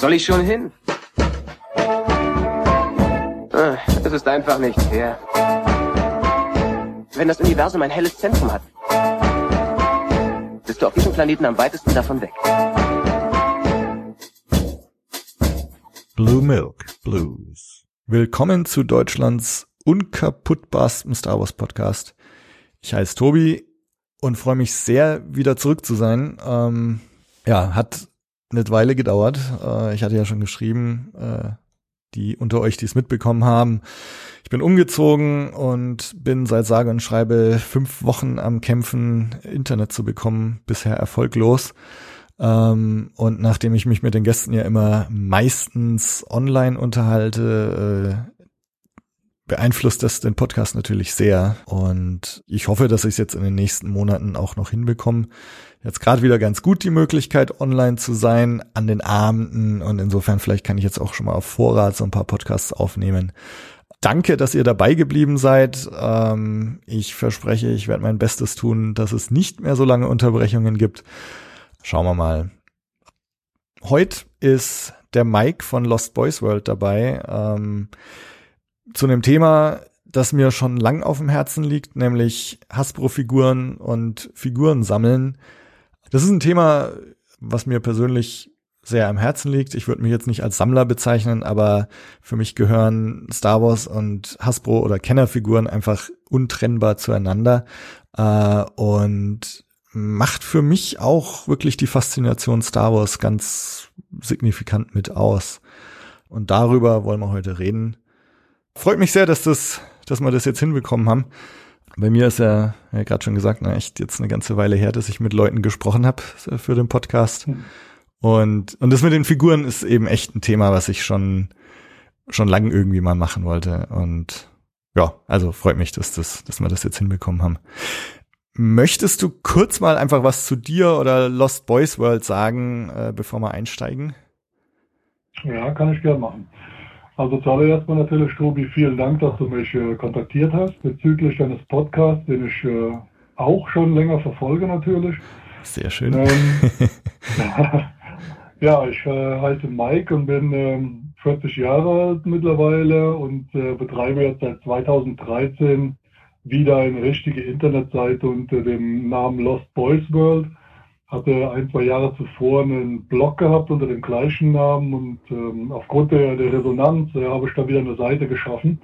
soll ich schon hin? Ah, Es ist einfach nicht fair. Wenn das Universum ein helles Zentrum hat, bist du auf diesem Planeten am weitesten davon weg. Blue Milk Blues. Willkommen zu Deutschlands unkaputtbarsten Star Wars Podcast. Ich heiße Tobi und freue mich sehr, wieder zurück zu sein. Ähm, ja, hat eine Weile gedauert. Äh, ich hatte ja schon geschrieben, äh, die unter euch, die es mitbekommen haben. Ich bin umgezogen und bin seit sage und schreibe fünf Wochen am Kämpfen, Internet zu bekommen, bisher erfolglos. Ähm, und nachdem ich mich mit den Gästen ja immer meistens online unterhalte, äh, beeinflusst das den Podcast natürlich sehr. Und ich hoffe, dass ich es jetzt in den nächsten Monaten auch noch hinbekomme. Jetzt gerade wieder ganz gut die Möglichkeit, online zu sein an den Abenden. Und insofern vielleicht kann ich jetzt auch schon mal auf Vorrat so ein paar Podcasts aufnehmen. Danke, dass ihr dabei geblieben seid. Ähm, ich verspreche, ich werde mein Bestes tun, dass es nicht mehr so lange Unterbrechungen gibt. Schauen wir mal. Heute ist der Mike von Lost Boys World dabei. Ähm, zu einem Thema, das mir schon lang auf dem Herzen liegt, nämlich Hasbro-Figuren und Figuren sammeln. Das ist ein Thema, was mir persönlich sehr am Herzen liegt. Ich würde mich jetzt nicht als Sammler bezeichnen, aber für mich gehören Star Wars und Hasbro oder Kennerfiguren einfach untrennbar zueinander äh, und macht für mich auch wirklich die Faszination Star Wars ganz signifikant mit aus. Und darüber wollen wir heute reden. Freut mich sehr, dass das, dass wir das jetzt hinbekommen haben. Bei mir ist ja, ja gerade schon gesagt, na, echt jetzt eine ganze Weile her, dass ich mit Leuten gesprochen habe für den Podcast. Hm. Und, und das mit den Figuren ist eben echt ein Thema, was ich schon, schon lange irgendwie mal machen wollte. Und ja, also freut mich, dass das, dass wir das jetzt hinbekommen haben. Möchtest du kurz mal einfach was zu dir oder Lost Boys World sagen, äh, bevor wir einsteigen? Ja, kann ich gerne machen. Also zuallererst mal natürlich, Tobi, vielen Dank, dass du mich äh, kontaktiert hast bezüglich deines Podcasts, den ich äh, auch schon länger verfolge natürlich. Sehr schön. Ähm, ja, ich äh, heiße Mike und bin ähm, 40 Jahre alt mittlerweile und äh, betreibe jetzt seit 2013 wieder eine richtige Internetseite unter dem Namen Lost Boys World. Hatte ein, zwei Jahre zuvor einen Blog gehabt unter dem gleichen Namen und ähm, aufgrund der, der Resonanz äh, habe ich da wieder eine Seite geschaffen,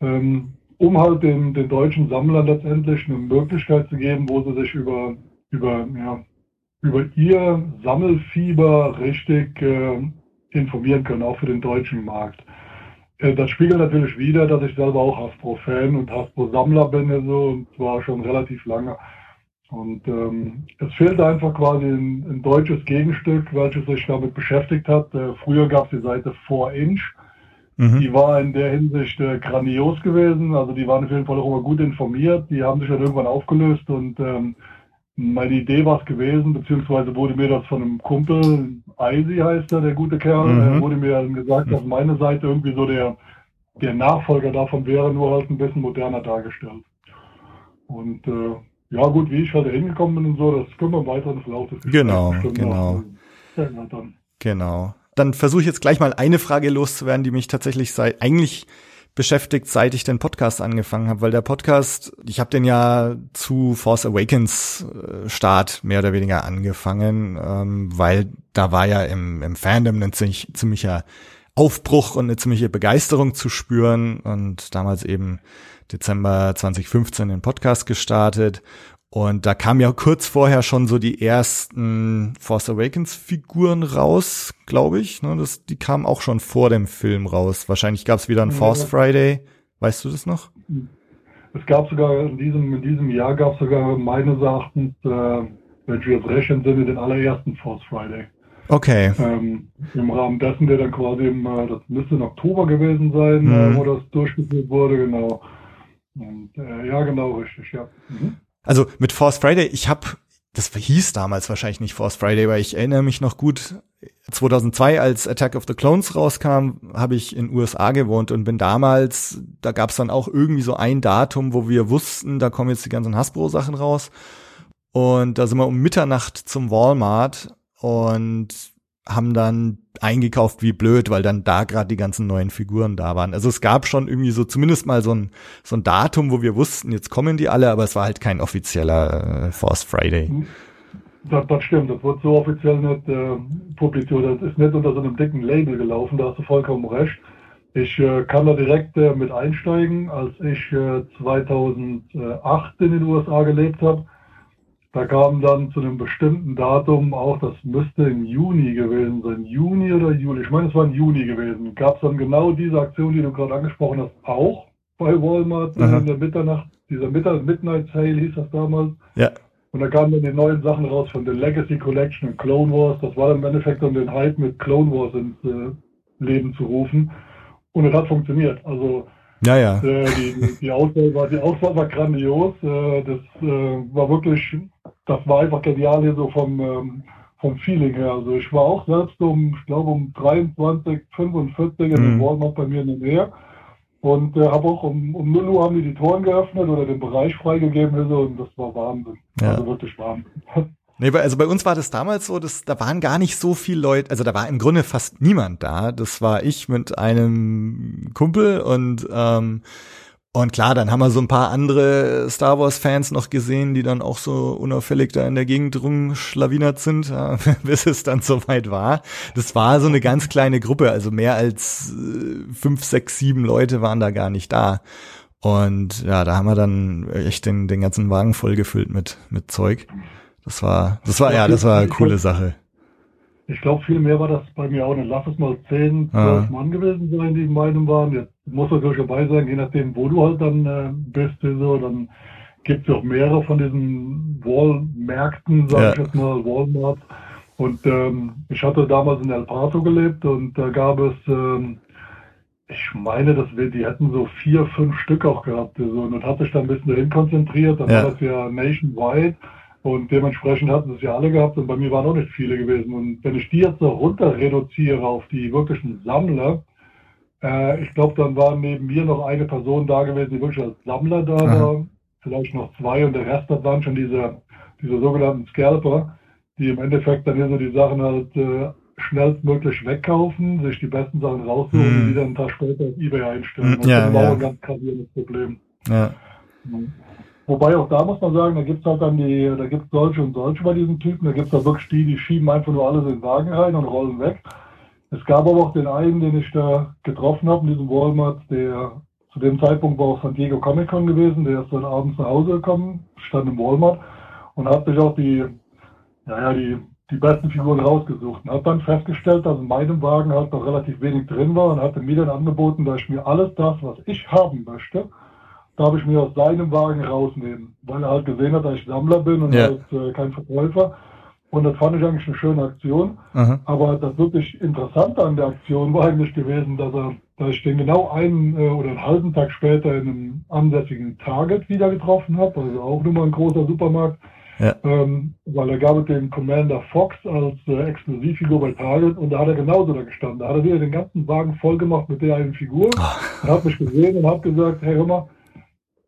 ähm, um halt den, den deutschen Sammlern letztendlich eine Möglichkeit zu geben, wo sie sich über, über, ja, über ihr Sammelfieber richtig äh, informieren können, auch für den deutschen Markt. Äh, Das spiegelt natürlich wieder, dass ich selber auch Hasbro-Fan und Hasbro-Sammler bin, also, und zwar schon relativ lange. Und ähm, es fehlt einfach quasi ein, ein deutsches Gegenstück, welches sich damit beschäftigt hat. Äh, früher gab es die Seite 4Inch. Mhm. Die war in der Hinsicht äh, grandios gewesen. Also die waren auf jeden Fall auch immer gut informiert. Die haben sich dann irgendwann aufgelöst und ähm, meine Idee war es gewesen, beziehungsweise wurde mir das von einem Kumpel, Eisi heißt er, der gute Kerl, Mhm. äh, wurde mir dann gesagt, dass meine Seite irgendwie so der, der Nachfolger davon wäre, nur halt ein bisschen moderner dargestellt. Und äh, ja gut, wie ich halt hingekommen bin und so, das können wir im weiteren Verlauf des Gesprächs Genau, genau. erläutern. Genau. Dann versuche ich jetzt gleich mal eine Frage loszuwerden, die mich tatsächlich seit eigentlich beschäftigt, seit ich den Podcast angefangen habe, weil der Podcast, ich habe den ja zu Force Awakens äh, Start mehr oder weniger angefangen, ähm, weil da war ja im, im Fandom ein ziemlich, ziemlicher Aufbruch und eine ziemliche Begeisterung zu spüren und damals eben Dezember 2015 den Podcast gestartet und da kam ja kurz vorher schon so die ersten Force Awakens Figuren raus, glaube ich. Ne, das, die kamen auch schon vor dem Film raus. Wahrscheinlich gab es wieder einen Ja. Force Friday. Weißt du das noch? Es gab sogar in diesem, in diesem Jahr gab es sogar meines Erachtens, äh, wenn ich jetzt recht entsinne, den allerersten Force Friday. Okay. Ähm, Im Rahmen dessen, der dann quasi im, äh, das müsste im Oktober gewesen sein, Mhm. äh, wo das durchgeführt wurde, genau. Und äh, ja, genau, richtig, ja. Mhm. Also mit Force Friday, ich habe, das hieß damals wahrscheinlich nicht Force Friday, weil ich erinnere mich noch gut, 2002, als Attack of the Clones rauskam, habe ich in USA gewohnt und bin damals, da gab es dann auch irgendwie so ein Datum, wo wir wussten, da kommen jetzt die ganzen Hasbro-Sachen raus. Und da sind wir um Mitternacht zum Walmart und haben dann eingekauft wie blöd, weil dann da gerade die ganzen neuen Figuren da waren. Also es gab schon irgendwie so zumindest mal so ein, so ein Datum, wo wir wussten, jetzt kommen die alle, aber es war halt kein offizieller äh, Force Friday. Das, das stimmt, das wird so offiziell nicht äh, publiziert. Das ist nicht unter so einem dicken Label gelaufen, da hast du vollkommen recht. Ich äh, kann da direkt äh, mit einsteigen, als ich äh, 2008 in den USA gelebt habe da kam dann zu einem bestimmten Datum auch, das müsste im Juni gewesen sein, Juni oder Juli, ich meine, es war im Juni gewesen, gab es dann genau diese Aktion, die du gerade angesprochen hast, auch bei Walmart Aha. in der Mitternacht, dieser Midnight Sale hieß das damals. Ja. Und da kamen dann die neuen Sachen raus von der Legacy Collection und Clone Wars. Das war dann im Endeffekt um den Hype mit Clone Wars ins äh, Leben zu rufen. Und es hat funktioniert. Also ja, ja. Äh, die, die, Auswahl war, die Auswahl war grandios. Äh, das äh, war wirklich, das war einfach genial hier so vom, ähm, vom Feeling her. Also ich war auch selbst um, ich glaube um 23, 45 in mhm. Walmart bei mir in der Nähe. Und äh, habe auch um, um 0 Uhr haben die die Toren geöffnet oder den Bereich freigegeben also, und das war Wahnsinn. Ja. Also wirklich Wahnsinn. Nee, also bei uns war das damals so, dass da waren gar nicht so viele Leute, also da war im Grunde fast niemand da. Das war ich mit einem Kumpel und ähm, und klar, dann haben wir so ein paar andere Star Wars Fans noch gesehen, die dann auch so unauffällig da in der Gegend rumschlawinert sind, ja, bis es dann soweit war. Das war so eine ganz kleine Gruppe, also mehr als äh, fünf, sechs, sieben Leute waren da gar nicht da. Und ja, da haben wir dann echt den, den ganzen Wagen vollgefüllt mit, mit Zeug. Das war, das war, ja, das war eine coole Sache. Ich glaube, viel mehr war das bei mir auch nicht. Lass es mal 10, 12 ah. Mann gewesen sein, die in meinem waren. Jetzt muss natürlich dabei sein, je nachdem, wo du halt dann äh, bist, so, dann gibt es auch mehrere von diesen Wall-Märkten, sag ja. ich jetzt mal, Walmart. Und ähm, ich hatte damals in El Paso gelebt und da gab es, ähm, ich meine, dass wir, die hätten so vier, fünf Stück auch gehabt. So, und das hat sich dann ein bisschen dahin konzentriert. Dann ja. war das ja nationwide. Und dementsprechend hatten es ja alle gehabt und bei mir waren auch nicht viele gewesen. Und wenn ich die jetzt so runter reduziere auf die wirklichen Sammler, äh, ich glaube, dann war neben mir noch eine Person da gewesen, die wirklich als Sammler da Aha. war. Vielleicht noch zwei und der Rest das waren schon diese, diese sogenannten Scalper, die im Endeffekt dann hier so die Sachen halt äh, schnellstmöglich wegkaufen, sich die besten Sachen raussuchen hm. und die dann einen Tag später auf Ebay einstellen. Das ja, ist ja. auch ein ganz gravierendes Problem. Ja. Wobei auch da muss man sagen, da gibt es halt dann die, da gibt es solche und solche bei diesen Typen. Da gibt es da wirklich die, die schieben einfach nur alles in den Wagen rein und rollen weg. Es gab aber auch den einen, den ich da getroffen habe in diesem Walmart, der zu dem Zeitpunkt war auch San Diego Comic Con gewesen, der ist dann abends nach Hause gekommen, stand im Walmart und hat sich auch die, naja, die, die besten Figuren rausgesucht und hat dann festgestellt, dass in meinem Wagen halt noch relativ wenig drin war und hatte mir dann angeboten, dass ich mir alles das, was ich haben möchte, darf ich mir aus seinem Wagen rausnehmen, weil er halt gesehen hat, dass ich Sammler bin und ja. halt äh, kein Verkäufer. Und das fand ich eigentlich eine schöne Aktion. Aha. Aber das wirklich Interessante an der Aktion war eigentlich gewesen, dass er, dass ich den genau einen äh, oder einen halben Tag später in einem ansässigen Target wieder getroffen habe, also auch nur mal ein großer Supermarkt. Ja. Ähm, weil er gab es den Commander Fox als äh, Exklusivfigur bei Target und da hat er genauso da gestanden. Da hat er wieder den ganzen Wagen voll gemacht mit der einen Figur. Oh. Er hat mich gesehen und hat gesagt, hey hör mal,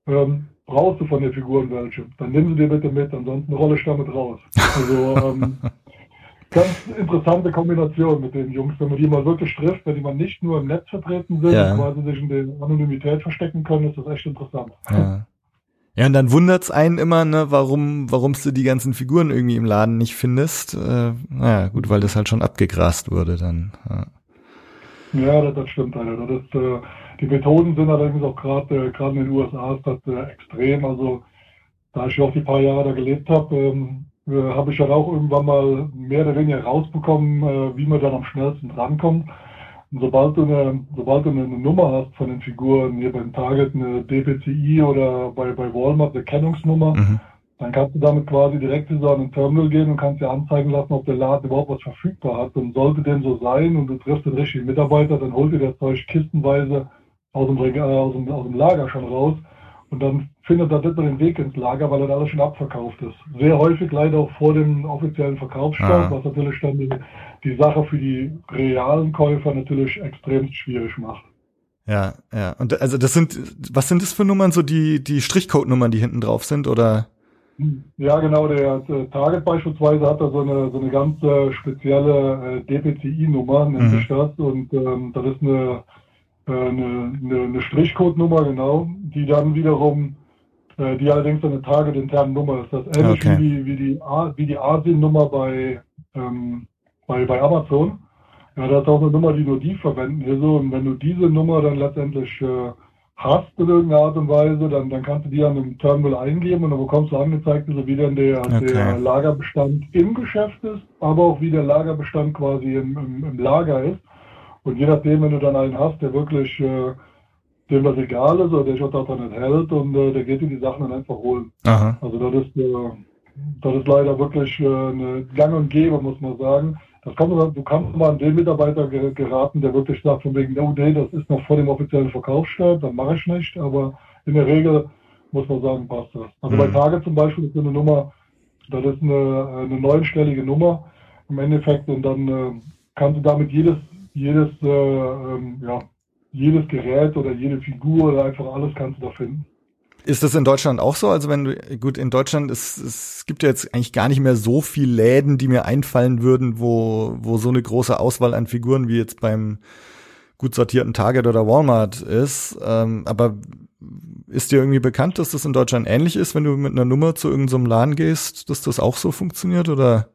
ähm, brauchst du von der Figur welche, dann nimm sie dir bitte mit, ansonsten rolle ich damit raus. Also ähm, ganz interessante Kombination mit den Jungs, wenn man die mal wirklich trifft, wenn die mal nicht nur im Netz vertreten sind, ja. quasi sich in der Anonymität verstecken können, ist das echt interessant. Ja. Ja, und dann wundert's einen immer, ne, warum, warum du die ganzen Figuren irgendwie im Laden nicht findest. Äh, naja, gut, weil das halt schon abgegrast wurde dann. Ja, ja das, das stimmt, Alter. Das ist, äh, die Methoden sind allerdings auch gerade äh, gerade in den USA ist das äh, extrem. Also da ich auch die paar Jahre da gelebt habe, ähm, äh, habe ich dann auch irgendwann mal mehr oder weniger rausbekommen, äh, wie man dann am schnellsten drankommt. Und sobald du eine, sobald du eine, Nummer hast von den Figuren, hier beim Target eine DPCI oder bei, bei Walmart eine Kennungsnummer, mhm. dann kannst du damit quasi direkt zu so einem Terminal gehen und kannst dir anzeigen lassen, ob der Laden überhaupt was verfügbar hat. Und sollte dem so sein und du triffst den richtigen Mitarbeiter, dann holt dir das Zeug kistenweise aus dem, Regal, aus dem, aus dem Lager schon raus. Und dann findet er nicht mehr den Weg ins Lager, weil er alles schon abverkauft ist. Sehr häufig leider auch vor dem offiziellen Verkaufsstart, ah. was natürlich dann die, die Sache für die realen Käufer natürlich extrem schwierig macht. Ja, ja. Und also das sind, was sind das für Nummern, so die, die Strichcode-Nummern, die hinten drauf sind, oder? Ja, genau. Der, der Target beispielsweise hat da so eine, so eine ganz äh, spezielle äh, DPCI-Nummer, nennt Mhm. sich das. Und ähm, das ist eine, äh, eine, eine, eine Strichcode-Nummer, genau, die dann wiederum, äh, die allerdings eine Target-interne Nummer ist. Das ist ähnlich Okay. wie, wie die, wie die ASIN-Nummer bei, ähm, bei, bei Amazon. Ja, das ist auch eine Nummer, die nur die verwenden hier so. Und wenn du diese Nummer dann letztendlich äh, hast in irgendeiner Art und Weise, dann, dann kannst du die an einem Terminal eingeben und dann bekommst du angezeigt, also wie denn der, Okay. der Lagerbestand im Geschäft ist, aber auch wie der Lagerbestand quasi im, im, im Lager ist. Und je nachdem, wenn du dann einen hast, der wirklich äh, dem das egal ist oder der sich auch daran nicht hält und äh, der geht dir die Sachen dann einfach holen. Aha. Also das ist, äh, das ist leider wirklich äh, eine Gang und Gäbe, muss man sagen. Das kommt, immer- du kannst mal an den Mitarbeiter ge- geraten, der wirklich sagt von wegen, oh nee, das ist noch vor dem offiziellen Verkaufsstart, dann mache ich nicht, aber in der Regel muss man sagen, passt das. Also Mhm. bei Target zum Beispiel ist eine Nummer, das ist eine, eine neunstellige Nummer im Endeffekt und dann äh, kannst du damit jedes, jedes, äh, ähm, ja, jedes Gerät oder jede Figur oder einfach alles kannst du da finden. Ist das in Deutschland auch so? Also wenn du, gut, in Deutschland ist, es gibt ja jetzt eigentlich gar nicht mehr so viel Läden, die mir einfallen würden, wo, wo so eine große Auswahl an Figuren wie jetzt beim gut sortierten Target oder Walmart ist. Ähm, aber ist dir irgendwie bekannt, dass das in Deutschland ähnlich ist, wenn du mit einer Nummer zu irgendeinem Laden gehst, dass das auch so funktioniert oder?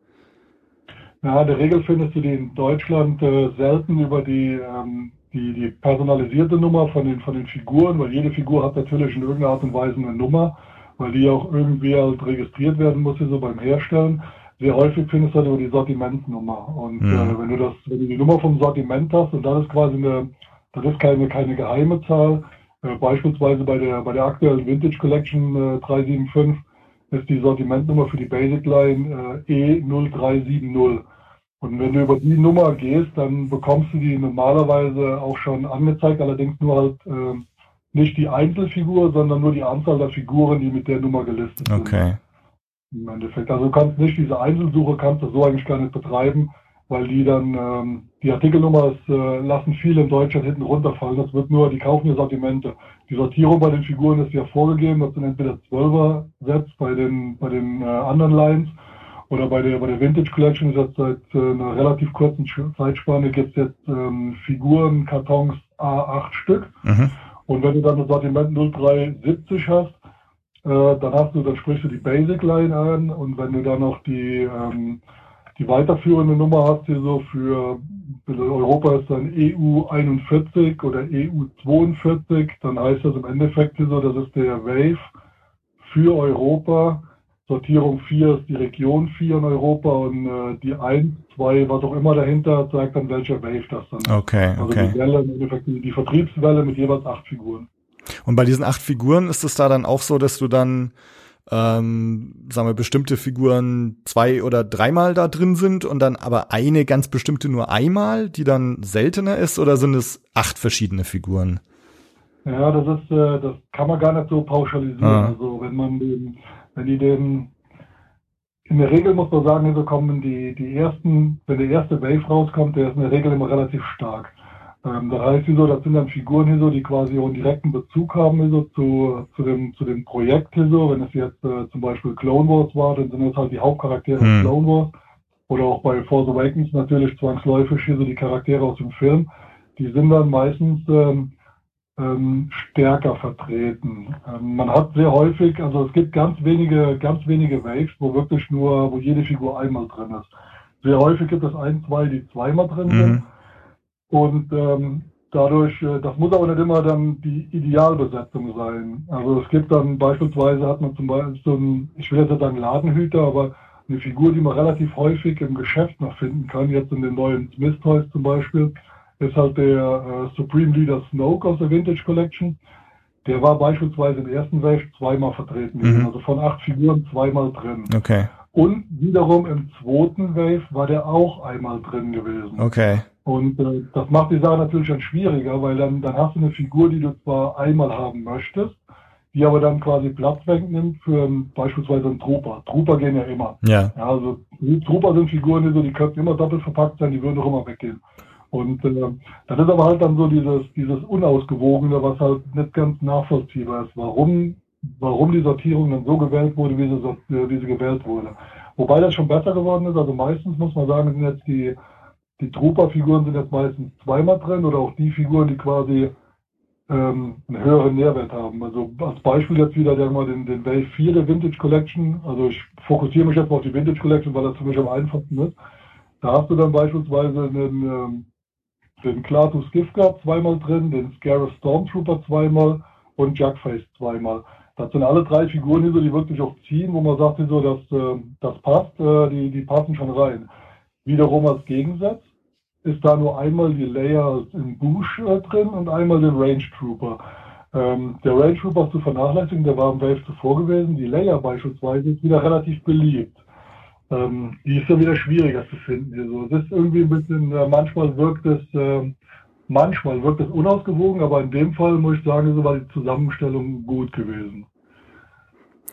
Ja, in der Regel findest du die in Deutschland äh, selten über die, ähm, die, die personalisierte Nummer von den, von den Figuren, weil jede Figur hat natürlich in irgendeiner Art und Weise eine Nummer, weil die auch irgendwie halt registriert werden muss, so beim Herstellen. Sehr häufig findest du halt über die Sortimentnummer. Und Mhm. äh, wenn du das, wenn du die Nummer vom Sortiment hast, und das ist quasi eine, das ist keine, keine geheime Zahl, äh, beispielsweise bei der, bei der aktuellen Vintage Collection äh, 375 ist die Sortimentnummer für die Basic Line äh, E0370. Und wenn du über die Nummer gehst, dann bekommst du die normalerweise auch schon angezeigt, allerdings nur halt äh, nicht die Einzelfigur, sondern nur die Anzahl der Figuren, die mit der Nummer gelistet sind. Okay. Im Endeffekt. Also du kannst nicht diese Einzelsuche kannst du so eigentlich gar nicht betreiben, weil die dann ähm, die Artikelnummer ist, äh, lassen viele in Deutschland hinten runterfallen. Das wird nur, die kaufen ja Sortimente. Die Sortierung bei den Figuren ist ja vorgegeben, das sind entweder 12er Sets bei den bei den äh, anderen Lines oder bei der bei der Vintage Collection ist jetzt seit äh, einer relativ kurzen Zeitspanne gibt es jetzt ähm, Figuren, Kartons A8 Stück. Mhm. Und wenn du dann das Sortiment 0370 hast, äh, dann hast du, dann sprichst du die Basic Line an und wenn du dann noch die, ähm, die weiterführende Nummer hast, hier so für, für Europa ist dann EU 41 oder EU 42, dann heißt das im Endeffekt hier so, das ist der Wave für Europa. Sortierung 4 ist die Region 4 in Europa und äh, die 1, 2, was auch immer dahinter, zeigt dann welcher Wave das dann ist. Okay, Also okay. die Welle, im Endeffekt die, die Vertriebswelle mit jeweils acht Figuren. Und bei diesen acht Figuren ist es da dann auch so, dass du dann, ähm, sagen wir, bestimmte Figuren zwei oder dreimal da drin sind und dann aber eine ganz bestimmte nur einmal, die dann seltener ist, oder sind es acht verschiedene Figuren? Ja, das ist, äh, das kann man gar nicht so pauschalisieren. Ah. Also wenn man den, wenn die den, in der Regel muss man sagen, so kommen die, die ersten, wenn der erste Wave rauskommt, der ist in der Regel immer relativ stark. Ähm, das heißt, so, das sind dann Figuren hier so, die quasi auch einen direkten Bezug haben hier so zu, zu dem, zu dem Projekt hier so. Wenn es jetzt äh, zum Beispiel Clone Wars war, dann sind das halt die Hauptcharaktere Hm. aus Clone Wars. Oder auch bei Force Awakens natürlich zwangsläufig hier so die Charaktere aus dem Film. Die sind dann meistens ähm, ähm, stärker vertreten. Ähm, man hat sehr häufig, also es gibt ganz wenige, ganz wenige Waves, wo wirklich nur, wo jede Figur einmal drin ist. Sehr häufig gibt es ein, zwei, die zweimal drin sind. Mhm. Und ähm, dadurch, äh, das muss aber nicht immer dann die Idealbesetzung sein. Also es gibt dann beispielsweise hat man zum Beispiel so ein, ich will jetzt nicht sagen Ladenhüter, aber eine Figur, die man relativ häufig im Geschäft noch finden kann, jetzt in den neuen Smith Toys zum Beispiel, ist halt der äh, Supreme Leader Snoke aus der Vintage Collection. Der war beispielsweise im ersten Wave zweimal vertreten, gewesen. Mhm. also von acht Figuren zweimal drin. Okay, Und wiederum im zweiten Wave war der auch einmal drin gewesen. okay. Und äh, das macht die Sache natürlich dann schwieriger, weil dann, dann hast du eine Figur, die du zwar einmal haben möchtest, die aber dann quasi Platz wegnimmt für ähm, beispielsweise einen Trooper. Trooper gehen ja immer. Ja, Ja, also Trooper sind Figuren, die so, die könnten immer doppelt verpackt sein, die würden auch immer weggehen. Und äh, das ist aber halt dann so dieses, dieses Unausgewogene, was halt nicht ganz nachvollziehbar ist. Warum warum die Sortierung dann so gewählt wurde, wie sie, äh, wie sie gewählt wurde. Wobei das schon besser geworden ist. Also meistens muss man sagen, sind jetzt die, die Trooper-Figuren sind jetzt meistens zweimal drin oder auch die Figuren, die quasi ähm, einen höheren Nährwert haben. Also als Beispiel jetzt wieder sagen wir, den, den Wave 4 der Vintage Collection. Also ich fokussiere mich jetzt mal auf die Vintage Collection, weil das für mich am einfachsten ist. Da hast du dann beispielsweise einen, ähm, den Klaatu Skifka zweimal drin, den Scarif Stormtrooper zweimal und Jackface zweimal. Das sind alle drei Figuren hier so, die wirklich auch ziehen, wo man sagt, so, dass, äh, das passt, äh, die, die passen schon rein. Wiederum als Gegensatz ist da nur einmal die Layer im Bush äh, drin und einmal den Range Trooper. Ähm, der Range Trooper ist zu vernachlässigen, der war im Wave zuvor gewesen. Die Layer beispielsweise ist wieder relativ beliebt. Ähm, die ist ja wieder schwieriger zu finden. Also, es ist irgendwie ein bisschen, äh, manchmal wirkt es, äh, manchmal wirkt es unausgewogen, aber in dem Fall muss ich sagen, so war die Zusammenstellung gut gewesen.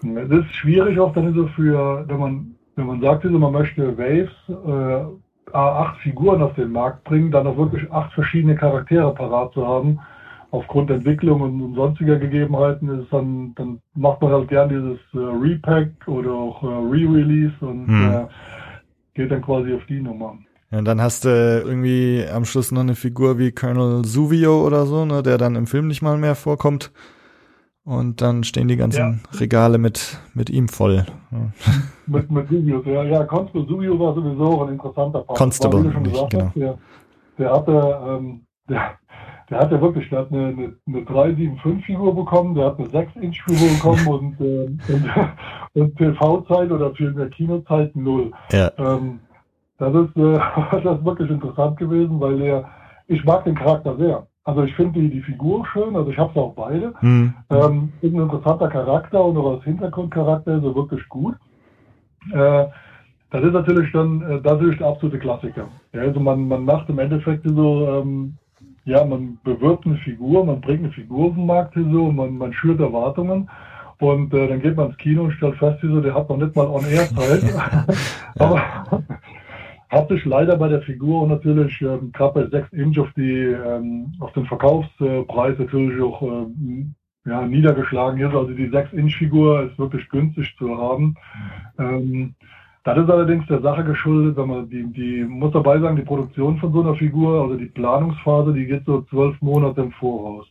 Es ist schwierig auch dann so für, wenn man, wenn man sagt, so, man möchte Waves, äh, acht Figuren auf den Markt bringen, dann auch wirklich acht verschiedene Charaktere parat zu haben, aufgrund Entwicklung und, sonstiger Gegebenheiten, ist dann, dann macht man halt gern dieses äh, Repack oder auch äh, Re-Release und hm. äh, geht dann quasi auf die Nummer. Ja, und dann hast du irgendwie am Schluss noch eine Figur wie Colonel Suvio oder so, ne, der dann im Film nicht mal mehr vorkommt. Und dann stehen die ganzen ja. Regale mit, mit ihm voll. Mit, mit Subius, ja. Ja, Constable Suvio war sowieso ein interessanter Part. Constable, war, nicht, genau. Hast, der, der hatte, ähm, der, der hat ja wirklich, der hat eine, eine, eine 375-Figur bekommen, der hat eine 6-Inch-Figur bekommen und, äh, und, und TV-Zeit oder vielmehr Kinozeit null. Ja. Ähm, das ist, äh, das ist wirklich interessant gewesen, weil der, ich mag den Charakter sehr. Also ich finde die, die Figur schön, also ich habe es auch beide. Mhm. Ähm, ist ein interessanter Charakter und auch als Hintergrundcharakter ist er wirklich gut. Äh, das ist natürlich dann, äh, das ist der absolute Klassiker. Ja, also man, man macht im Endeffekt so, ähm, ja, man bewirbt eine Figur, man bringt eine Figur auf den Markt so, man, man schürt Erwartungen und äh, dann geht man ins Kino und stellt fest, so, der hat noch nicht mal On-Air-Zeit. Aber hat sich leider bei der Figur natürlich ähm, gerade bei 6 Inch auf die ähm, auf den Verkaufspreis natürlich auch ähm, ja, niedergeschlagen ist. Also die 6 Inch Figur ist wirklich günstig zu haben. Ähm, das ist allerdings der Sache geschuldet, wenn man die, die muss dabei sagen, die Produktion von so einer Figur, also die Planungsphase, die geht so zwölf Monate im Voraus.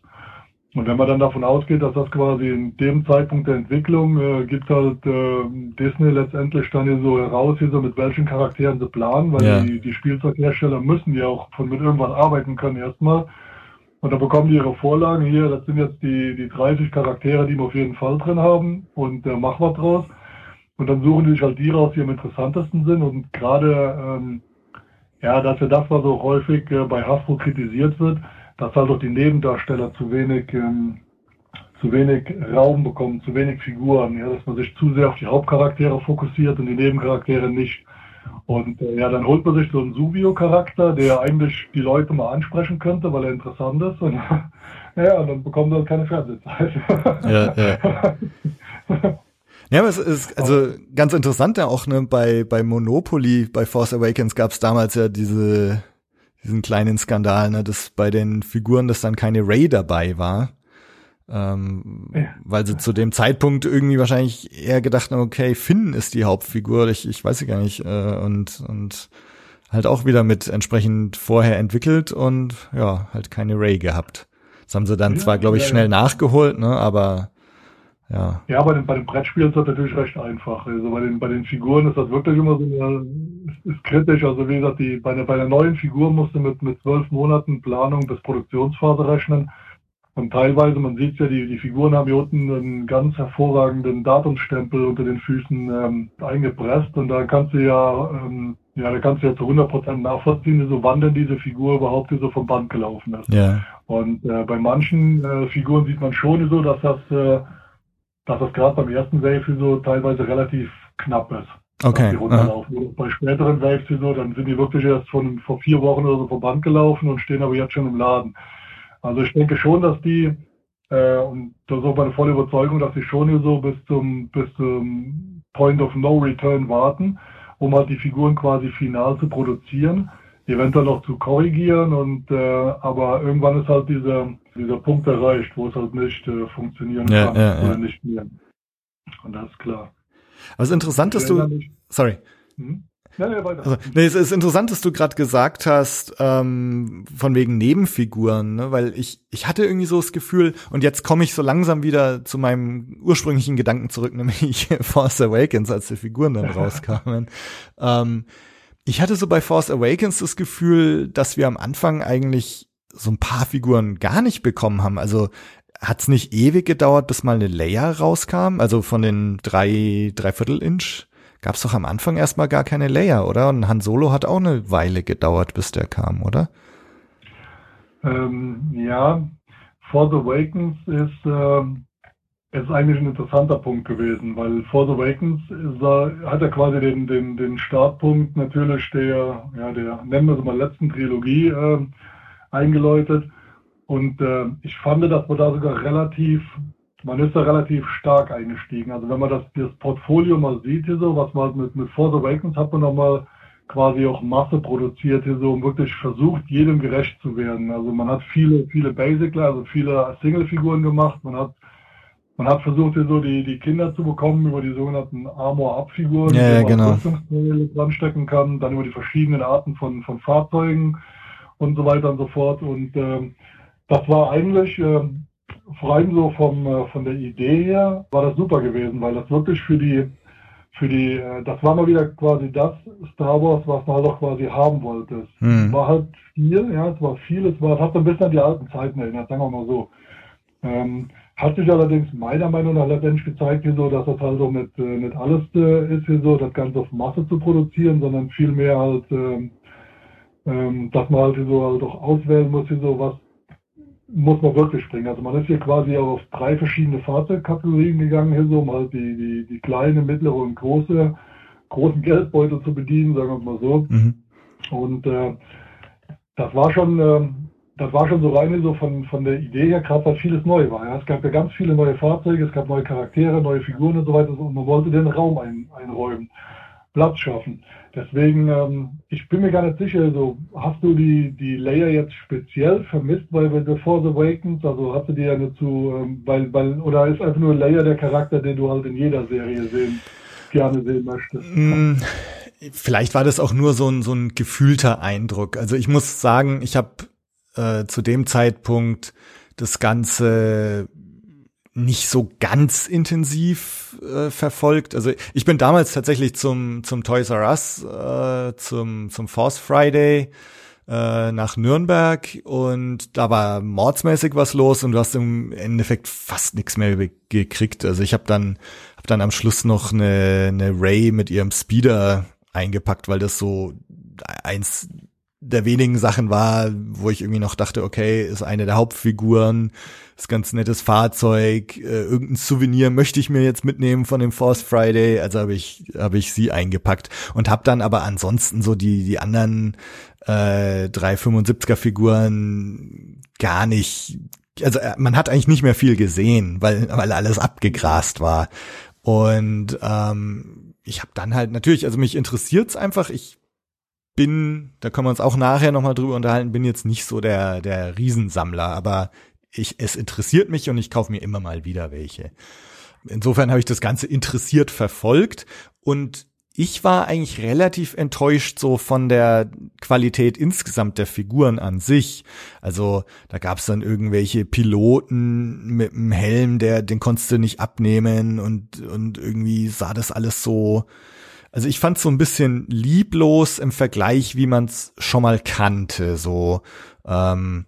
Und wenn man dann davon ausgeht, dass das quasi in dem Zeitpunkt der Entwicklung äh, gibt halt äh, Disney letztendlich dann hier so heraus, hier so mit welchen Charakteren sie planen, weil ja. die, die Spielzeughersteller müssen ja auch von mit irgendwas arbeiten können erstmal. Und da bekommen die ihre Vorlagen hier, das sind jetzt die, die 30 Charaktere, die wir auf jeden Fall drin haben und äh, mach was draus. Und dann suchen die sich halt die raus, die am interessantesten sind und gerade, ähm, ja, das ist ja das, was auch häufig äh, bei Hasbro kritisiert wird, dass halt auch die Nebendarsteller zu wenig, ähm, zu wenig Raum bekommen, zu wenig Figuren, ja, dass man sich zu sehr auf die Hauptcharaktere fokussiert und die Nebencharaktere nicht. Und äh, ja, dann holt man sich so einen Suvio-Charakter, der eigentlich die Leute mal ansprechen könnte, weil er interessant ist. Und ja, und dann bekommen sie halt keine Fernsehzeit. Ja, ja. Ja, aber es ist also ganz interessant ja auch ne, bei bei Monopoly, bei Force Awakens gab es damals ja diese diesen kleinen Skandal, ne, dass bei den Figuren, dass dann keine Ray dabei war. Ähm, ja. Weil sie zu dem Zeitpunkt irgendwie wahrscheinlich eher gedacht haben, okay, Finn ist die Hauptfigur, ich, ich weiß gar nicht, äh, und, und halt auch wieder mit entsprechend vorher entwickelt und ja, halt keine Ray gehabt. Das haben sie dann ja, zwar, glaube ich, schnell nachgeholt, ne, aber ja. Ja, bei den, bei den Brettspielen ist das natürlich recht einfach. Also bei den, bei den Figuren ist das wirklich immer so eine, ist, kritisch. Also wie gesagt, die, bei, der, bei der neuen Figur musste mit, mit zwölf Monaten Planung bis Produktionsphase rechnen. Und teilweise, man sieht ja, die, die Figuren haben hier unten einen ganz hervorragenden Datumsstempel unter den Füßen ähm, eingepresst. Und da kannst du ja, ähm, ja, da kannst du ja zu 100 Prozent nachvollziehen, so wann denn diese Figur überhaupt so vom Band gelaufen ist. Ja. Und äh, bei manchen äh, Figuren sieht man schon so, dass das äh, dass das gerade beim ersten Wave so teilweise relativ knapp ist. Okay. Die runterlaufen. Bei späteren Waves so, dann sind die wirklich erst von vor vier Wochen oder so vom Band gelaufen und stehen aber jetzt schon im Laden. Also ich denke schon, dass die, äh, und das ist auch meine volle Überzeugung, dass die schon hier so bis zum, bis zum Point of No Return warten, um halt die Figuren quasi final zu produzieren. Eventuell noch zu korrigieren und äh, aber irgendwann ist halt dieser dieser Punkt erreicht, wo es halt nicht äh, funktionieren Ja, kann ja, ja. oder nicht mehr. Und das ist klar. Aber es ist interessant, dass du, sorry, Hm? Ja, ja. Also, nee, es ist interessant, dass du gerade gesagt hast, ähm, von wegen Nebenfiguren, ne? weil ich, ich hatte irgendwie so das Gefühl, und jetzt komme ich so langsam wieder zu meinem ursprünglichen Gedanken zurück, nämlich Force Awakens, als die Figuren dann rauskamen. ähm, ich hatte so bei Force Awakens das Gefühl, dass wir am Anfang eigentlich so ein paar Figuren gar nicht bekommen haben. Also hat's nicht ewig gedauert, bis mal eine Leia rauskam? Also von den drei, dreiviertel Inch gab's doch am Anfang erstmal gar keine Leia, oder? Und Han Solo hat auch eine Weile gedauert, bis der kam, oder? Ähm, ja, Force Awakens ist, ähm, ist eigentlich ein interessanter Punkt gewesen, weil Force Awakens äh, hat ja quasi den, den, den Startpunkt natürlich der, ja, der, nennen wir es mal, letzten Trilogie äh, eingeläutet. Und äh, ich fand, dass man da sogar relativ, man ist da relativ stark eingestiegen. Also wenn man das, das Portfolio mal sieht, hier so, was man mit, mit Force Awakens hat man nochmal quasi auch Masse produziert hier so und wirklich versucht, jedem gerecht zu werden. Also man hat viele, viele Basic, also viele Single-Figuren gemacht. Man hat, man hat versucht, hier so die, die Kinder zu bekommen über die sogenannten Armor-Up-Figuren, Ja, ja, die man genau. Rüstungsteile dran stecken kann, dann über die verschiedenen Arten von, von Fahrzeugen und so weiter und so fort. Und ähm, das war eigentlich, ähm, vor allem so vom, äh, von der Idee her, war das super gewesen, weil das wirklich für die, für die, äh, das war mal wieder quasi das Star Wars, was man halt auch quasi haben wollte. Es Hm. war halt viel, ja, es war viel, es war, es hat so ein bisschen an die alten Zeiten erinnert, sagen wir mal so. Ähm, hat sich allerdings meiner Meinung nach letztendlich gezeigt, hier so, dass das halt auch nicht, äh, nicht alles äh, ist, hier so, das Ganze auf Masse zu produzieren, sondern vielmehr halt, ähm, ähm, dass man halt hier so halt auch auswählen muss, hier so, was muss man wirklich bringen. Also man ist hier quasi auch auf drei verschiedene Fahrzeugkategorien gegangen, hier so, um halt die, die, die kleine, mittlere und große, großen Geldbeutel zu bedienen, sagen wir mal so. Mhm. Und äh, das war schon, ähm, das war schon so rein so von, von der Idee her, gerade weil vieles neu war. Ja. Es gab ja ganz viele neue Fahrzeuge, es gab neue Charaktere, neue Figuren und so weiter und man wollte den Raum ein, einräumen, Platz schaffen. Deswegen, ähm, ich bin mir gar nicht sicher, so hast du die, die Layer jetzt speziell vermisst, bei The Force Awakens, also hast du die ja nicht zu, ähm, weil, weil, oder ist einfach nur Layer der Charakter, den du halt in jeder Serie sehen, gerne sehen möchtest? Mm, Vielleicht war das auch nur so ein, so ein gefühlter Eindruck. Also ich muss sagen, ich habe äh, zu dem Zeitpunkt das Ganze nicht so ganz intensiv äh, verfolgt. Also ich bin damals tatsächlich zum zum Toys R Us, äh, zum zum Force Friday äh, nach Nürnberg und da war mordsmäßig was los und du hast im Endeffekt fast nichts mehr gekriegt. Also ich habe dann hab dann am Schluss noch eine, eine Ray mit ihrem Speeder eingepackt, weil das so eins der wenigen Sachen war, wo ich irgendwie noch dachte, okay, ist eine der Hauptfiguren, ist ganz nettes Fahrzeug, äh, irgendein Souvenir möchte ich mir jetzt mitnehmen von dem Force Friday, also habe ich habe ich sie eingepackt und habe dann aber ansonsten so die die anderen äh, 375er Figuren gar nicht also äh, man hat eigentlich nicht mehr viel gesehen, weil weil alles abgegrast war. Und ähm, ich habe dann halt natürlich, also mich interessiert's einfach, ich bin, da können wir uns auch nachher nochmal drüber unterhalten, bin jetzt nicht so der, der Riesensammler, aber ich, es interessiert mich und ich kaufe mir immer mal wieder welche. Insofern habe ich das Ganze interessiert verfolgt und ich war eigentlich relativ enttäuscht so von der Qualität insgesamt der Figuren an sich. Also da gab es dann irgendwelche Piloten mit einem Helm, der den konntest du nicht abnehmen und und irgendwie sah das alles so. Also ich fand so ein bisschen lieblos im Vergleich, wie man es schon mal kannte. So ähm,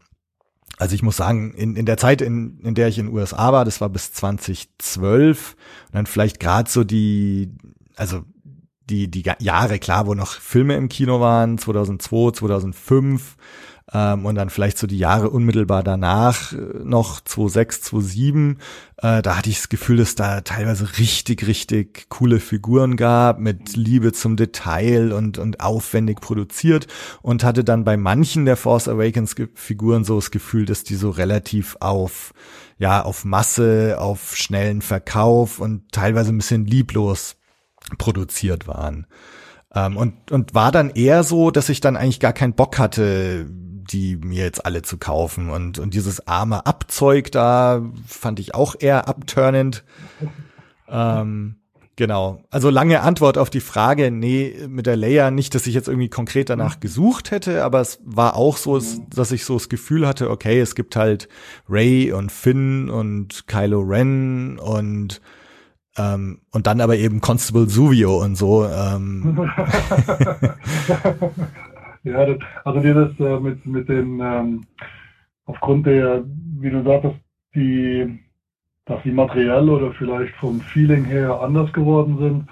also ich muss sagen, in, in der Zeit, in, in der ich in den USA war, das war bis 2012, und dann vielleicht gerade so die, also die, die Jahre, klar, wo noch Filme im Kino waren, 2002, 2005, ähm, und dann vielleicht so die Jahre unmittelbar danach äh, noch 2006, 2007, äh, da hatte ich das Gefühl, dass da teilweise richtig, richtig coole Figuren gab, mit Liebe zum Detail und, und aufwendig produziert und hatte dann bei manchen der Force Awakens Figuren so das Gefühl, dass die so relativ auf, ja, auf Masse, auf schnellen Verkauf und teilweise ein bisschen lieblos produziert waren. Ähm, und, und war dann eher so, dass ich dann eigentlich gar keinen Bock hatte, die mir jetzt alle zu kaufen. Und, und dieses arme Abzeug da fand ich auch eher abturnend. Ähm, genau. Also lange Antwort auf die Frage, nee, mit der Leia nicht, dass ich jetzt irgendwie konkret danach gesucht hätte, aber es war auch so, dass ich so das Gefühl hatte, okay, es gibt halt Ray und Finn und Kylo Ren und ähm, und dann aber eben Constable Suvio und so. Ähm. ja, das, also dieses äh, mit, mit den, ähm, aufgrund der, wie du sagtest, die, dass die materiell oder vielleicht vom Feeling her anders geworden sind,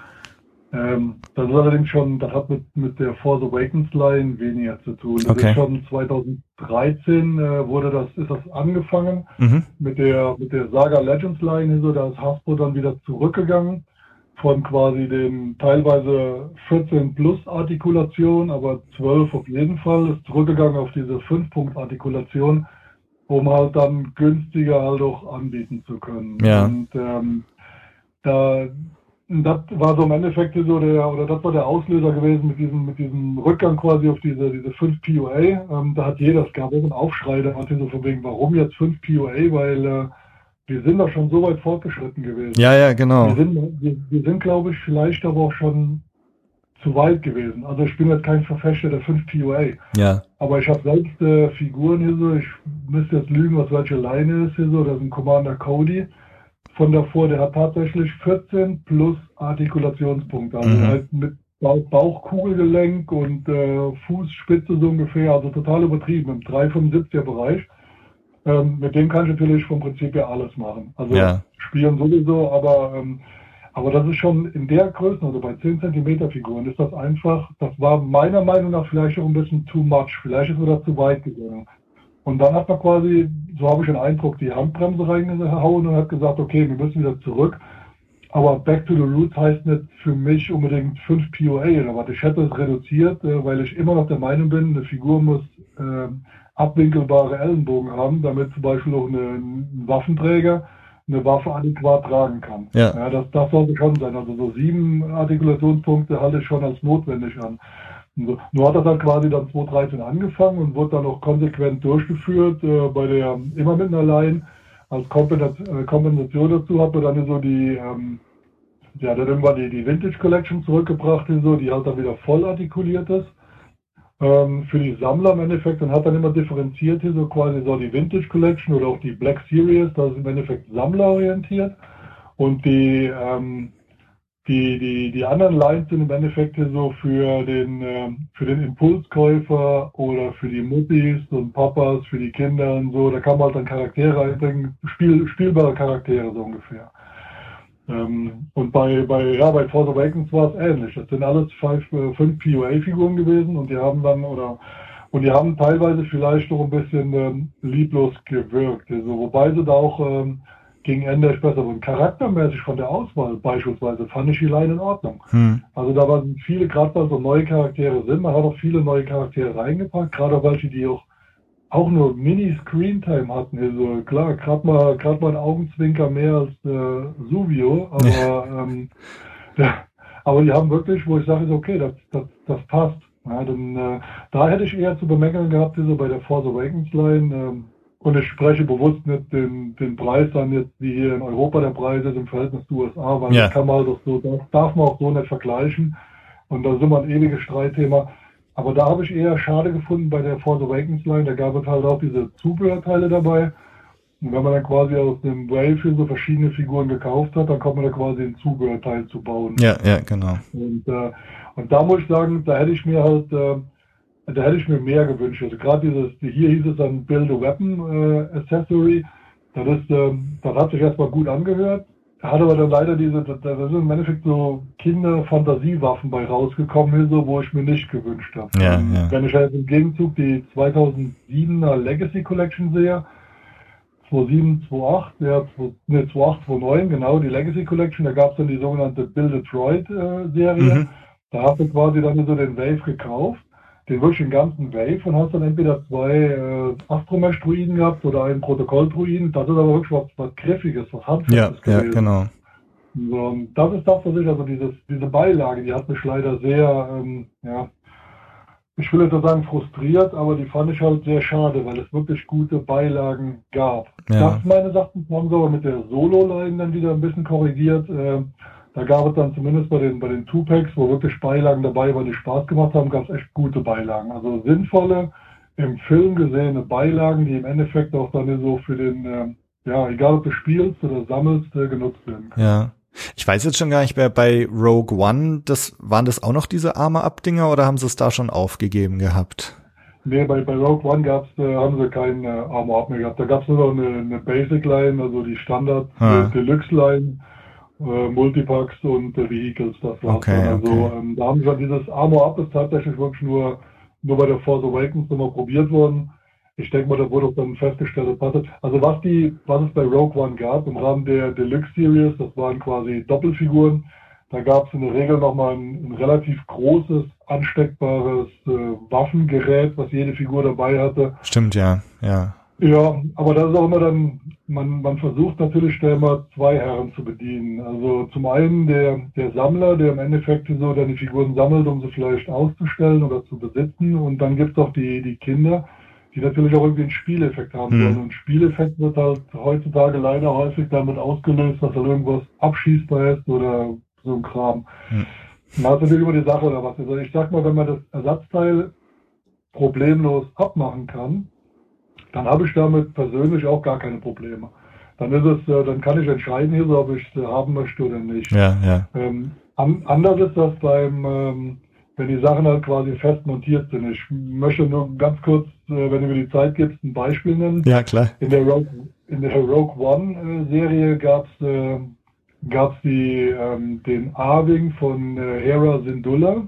ähm, das ist allerdings schon, das hat mit, mit der Force Awakens Line weniger zu tun. Das okay. ist schon 2013 äh, wurde das, ist das angefangen mhm. mit der, mit der Saga Legends Line, so, da ist Hasbro dann wieder zurückgegangen von quasi den teilweise 14 plus Artikulation, aber 12 auf jeden Fall, ist zurückgegangen auf diese 5 Punkt Artikulation, um halt dann günstiger halt auch anbieten zu können. Ja. Und ähm, da das war so im Endeffekt so der, oder das war der Auslöser gewesen mit diesem, mit diesem Rückgang quasi auf diese, diese 5 POA. Ähm, da hat jeder, es gab auch einen Aufschrei, da hatte so von wegen, warum jetzt 5 POA, weil äh, wir sind da schon so weit fortgeschritten gewesen. Ja, ja, genau. Wir sind, wir, wir sind glaube ich, vielleicht aber auch schon zu weit gewesen. Also ich bin jetzt kein Verfechter der 5 POA. Ja. Aber ich habe selbst äh, Figuren hier so, ich müsste jetzt lügen, was welche Leine ist hier so, das ist ein Commander Cody von davor, der hat tatsächlich 14 plus Artikulationspunkte. Also Mhm. halt mit Bauch- Bauchkugelgelenk und äh, Fußspitze so ungefähr, also total übertrieben im 375er Bereich. Ähm, mit dem kann ich natürlich vom Prinzip her alles machen. Also Ja. spielen sowieso, aber ähm, aber das ist schon in der Größe, also bei 10 Zentimeter Figuren, ist das einfach, das war meiner Meinung nach vielleicht auch ein bisschen too much. Vielleicht ist mir das zu weit gegangen. Und dann hat man quasi, so habe ich den Eindruck, die Handbremse reingehauen und hat gesagt, okay, wir müssen wieder zurück. Aber Back to the Roots heißt nicht für mich unbedingt 5 POA oder was. Ich hätte es reduziert, äh, weil ich immer noch der Meinung bin, eine Figur muss äh, abwinkelbare Ellenbogen haben, damit zum Beispiel auch eine, ein Waffenträger eine Waffe adäquat tragen kann. Ja. das, das sollte schon sein. Also so sieben Artikulationspunkte halte ich schon als notwendig an. So. Nur hat das dann quasi dann 2013 angefangen und wurde dann auch konsequent durchgeführt äh, bei der immer mit einer Line. Als Kompensation, äh, Kompensation dazu hat man dann so die, ähm, ja, dann irgendwann die, die Vintage Collection zurückgebracht, so, die halt dann wieder voll artikuliert ist. Ähm, für die Sammler im Endeffekt und hat dann immer differenziert hier so quasi so die Vintage Collection oder auch die Black Series, das ist im Endeffekt sammlerorientiert. Und die, ähm, die, die, die anderen Lines sind im Endeffekt hier so für den, ähm, für den Impulskäufer oder für die Muttis und Papas, für die Kinder und so. Da kann man halt dann Charaktere einbringen, Spiel, spielbare Charaktere so ungefähr. Ähm, und bei, bei, ja, bei Force Awakens war es ähnlich. Das sind alles five, äh, fünf POA-Figuren gewesen und die haben dann, oder, und die haben teilweise vielleicht noch ein bisschen ähm, lieblos gewirkt. Also, wobei sie da auch ähm, gegen Ende echt besser wurden. Charaktermäßig von der Auswahl beispielsweise fand ich die Line in Ordnung. Hm. Also da waren viele, gerade weil so neue Charaktere sind, man hat auch viele neue Charaktere reingepackt, gerade auch welche, die auch auch nur Mini-Screentime hatten. Also klar, gerade mal, gerade mal ein Augenzwinker mehr als äh, Suvio, aber, ähm, ja, aber die haben wirklich, wo ich sage, ist okay, das, das, das passt. Ja, dann, äh, da hätte ich eher zu bemängeln gehabt, so bei der Force Awakens Line. Ähm, und ich spreche bewusst nicht den, den Preis an, jetzt wie hier in Europa der Preis ist im Verhältnis zu USA, weil Ja. das kann man auch so, das darf man auch so nicht vergleichen. Und da sind wir ein ewiges Streitthema. Aber da habe ich eher schade gefunden bei der Force Awakens Line, da gab es halt auch diese Zubehörteile dabei. Und wenn man dann quasi aus dem Wave hier so verschiedene Figuren gekauft hat, dann kommt man da quasi ein Zubehörteil zu bauen. Ja, ja, genau. Und, äh, und da muss ich sagen, da hätte ich mir halt, äh, da hätte ich mir mehr gewünscht. Also gerade dieses, hier hieß es dann Build a Weapon äh, Accessory. Das ist, ähm, das hat sich erstmal gut angehört. Hat aber dann leider diese, da sind im Endeffekt so Kinder-Fantasiewaffen bei rausgekommen, so, wo ich mir nicht gewünscht habe. Ja, ja. Wenn ich jetzt im Gegenzug die 2007er Legacy Collection sehe, 27, 28, ja, 2- ne, 28, 29, genau, die Legacy Collection, da gab es dann die sogenannte Build Detroit äh, Serie. Mhm. Da hast du quasi dann so den Wave gekauft, den den ganzen Wave und hast dann entweder zwei äh, Astromesh-Druiden gehabt oder einen Protokoll-Druiden. Das ist aber wirklich was, was Griffiges, was Ja, Handfestes ja, gewesen. genau. So, das ist das, was ich, also dieses, diese Beilage, die hat mich leider sehr, ähm, ja, ich will jetzt sagen frustriert, aber die fand ich halt sehr schade, weil es wirklich gute Beilagen gab. Ja. Das meines Erachtens haben sie aber mit der Solo-Line dann wieder ein bisschen korrigiert. Äh, da gab es dann zumindest bei den, bei den Two-Packs, wo wirklich Beilagen dabei waren, die Spaß gemacht haben, gab es echt gute Beilagen. Also sinnvolle, im Film gesehene Beilagen, die im Endeffekt auch dann so für den, äh, ja, egal ob du spielst oder sammelst, äh, genutzt werden können. Ja. Ich weiß jetzt schon gar nicht mehr, bei Rogue One, das, waren das auch noch diese Armor-Up-Dinger oder haben sie es da schon aufgegeben gehabt? Nee, bei, bei Rogue One gab's, äh, haben sie keinen äh, Armor-Up mehr gehabt. Da gab's nur noch eine, eine Basic-Line, also die Standard Ah. äh, Deluxe-Line, äh, Multipacks und äh, Vehicles, das war's Okay, dann. Also okay. ähm, da haben sie dann dieses Armor-Up ist tatsächlich wirklich nur, nur bei der Force Awakens nochmal probiert worden. Ich denke mal, da wurde auch dann festgestellt, das passt. Also was die, was es bei Rogue One gab im Rahmen der Deluxe Series, das waren quasi Doppelfiguren. Da gab es in der Regel nochmal ein, ein relativ großes, ansteckbares äh, Waffengerät, was jede Figur dabei hatte. Stimmt, ja, ja. Ja, aber das ist auch immer dann, man, man versucht natürlich da immer zwei Herren zu bedienen. Also zum einen der, der Sammler, der im Endeffekt so dann die Figuren sammelt, um sie vielleicht auszustellen oder zu besitzen. Und dann gibt es auch die, die Kinder, die natürlich auch irgendwie einen Spieleffekt haben sollen. Und Spieleffekt wird halt heutzutage leider häufig damit ausgelöst, dass halt irgendwas abschießbar ist oder so ein Kram. Hm. Man hat natürlich immer die Sache oder was. Also ich sag mal, wenn man das Ersatzteil problemlos abmachen kann, dann habe ich damit persönlich auch gar keine Probleme. Dann ist es, äh, dann kann ich entscheiden hier, ob ich es haben möchte oder nicht. Ja, ja. Ähm, an, anders ist das beim, ähm, wenn die Sachen halt quasi fest montiert sind. Ich möchte nur ganz kurz, äh, wenn du mir die Zeit gibst, ein Beispiel nennen. Ja, klar. In der Rogue, in der Rogue One äh, Serie gab's äh, gab's die ähm, den A-Wing von äh, Hera Syndulla.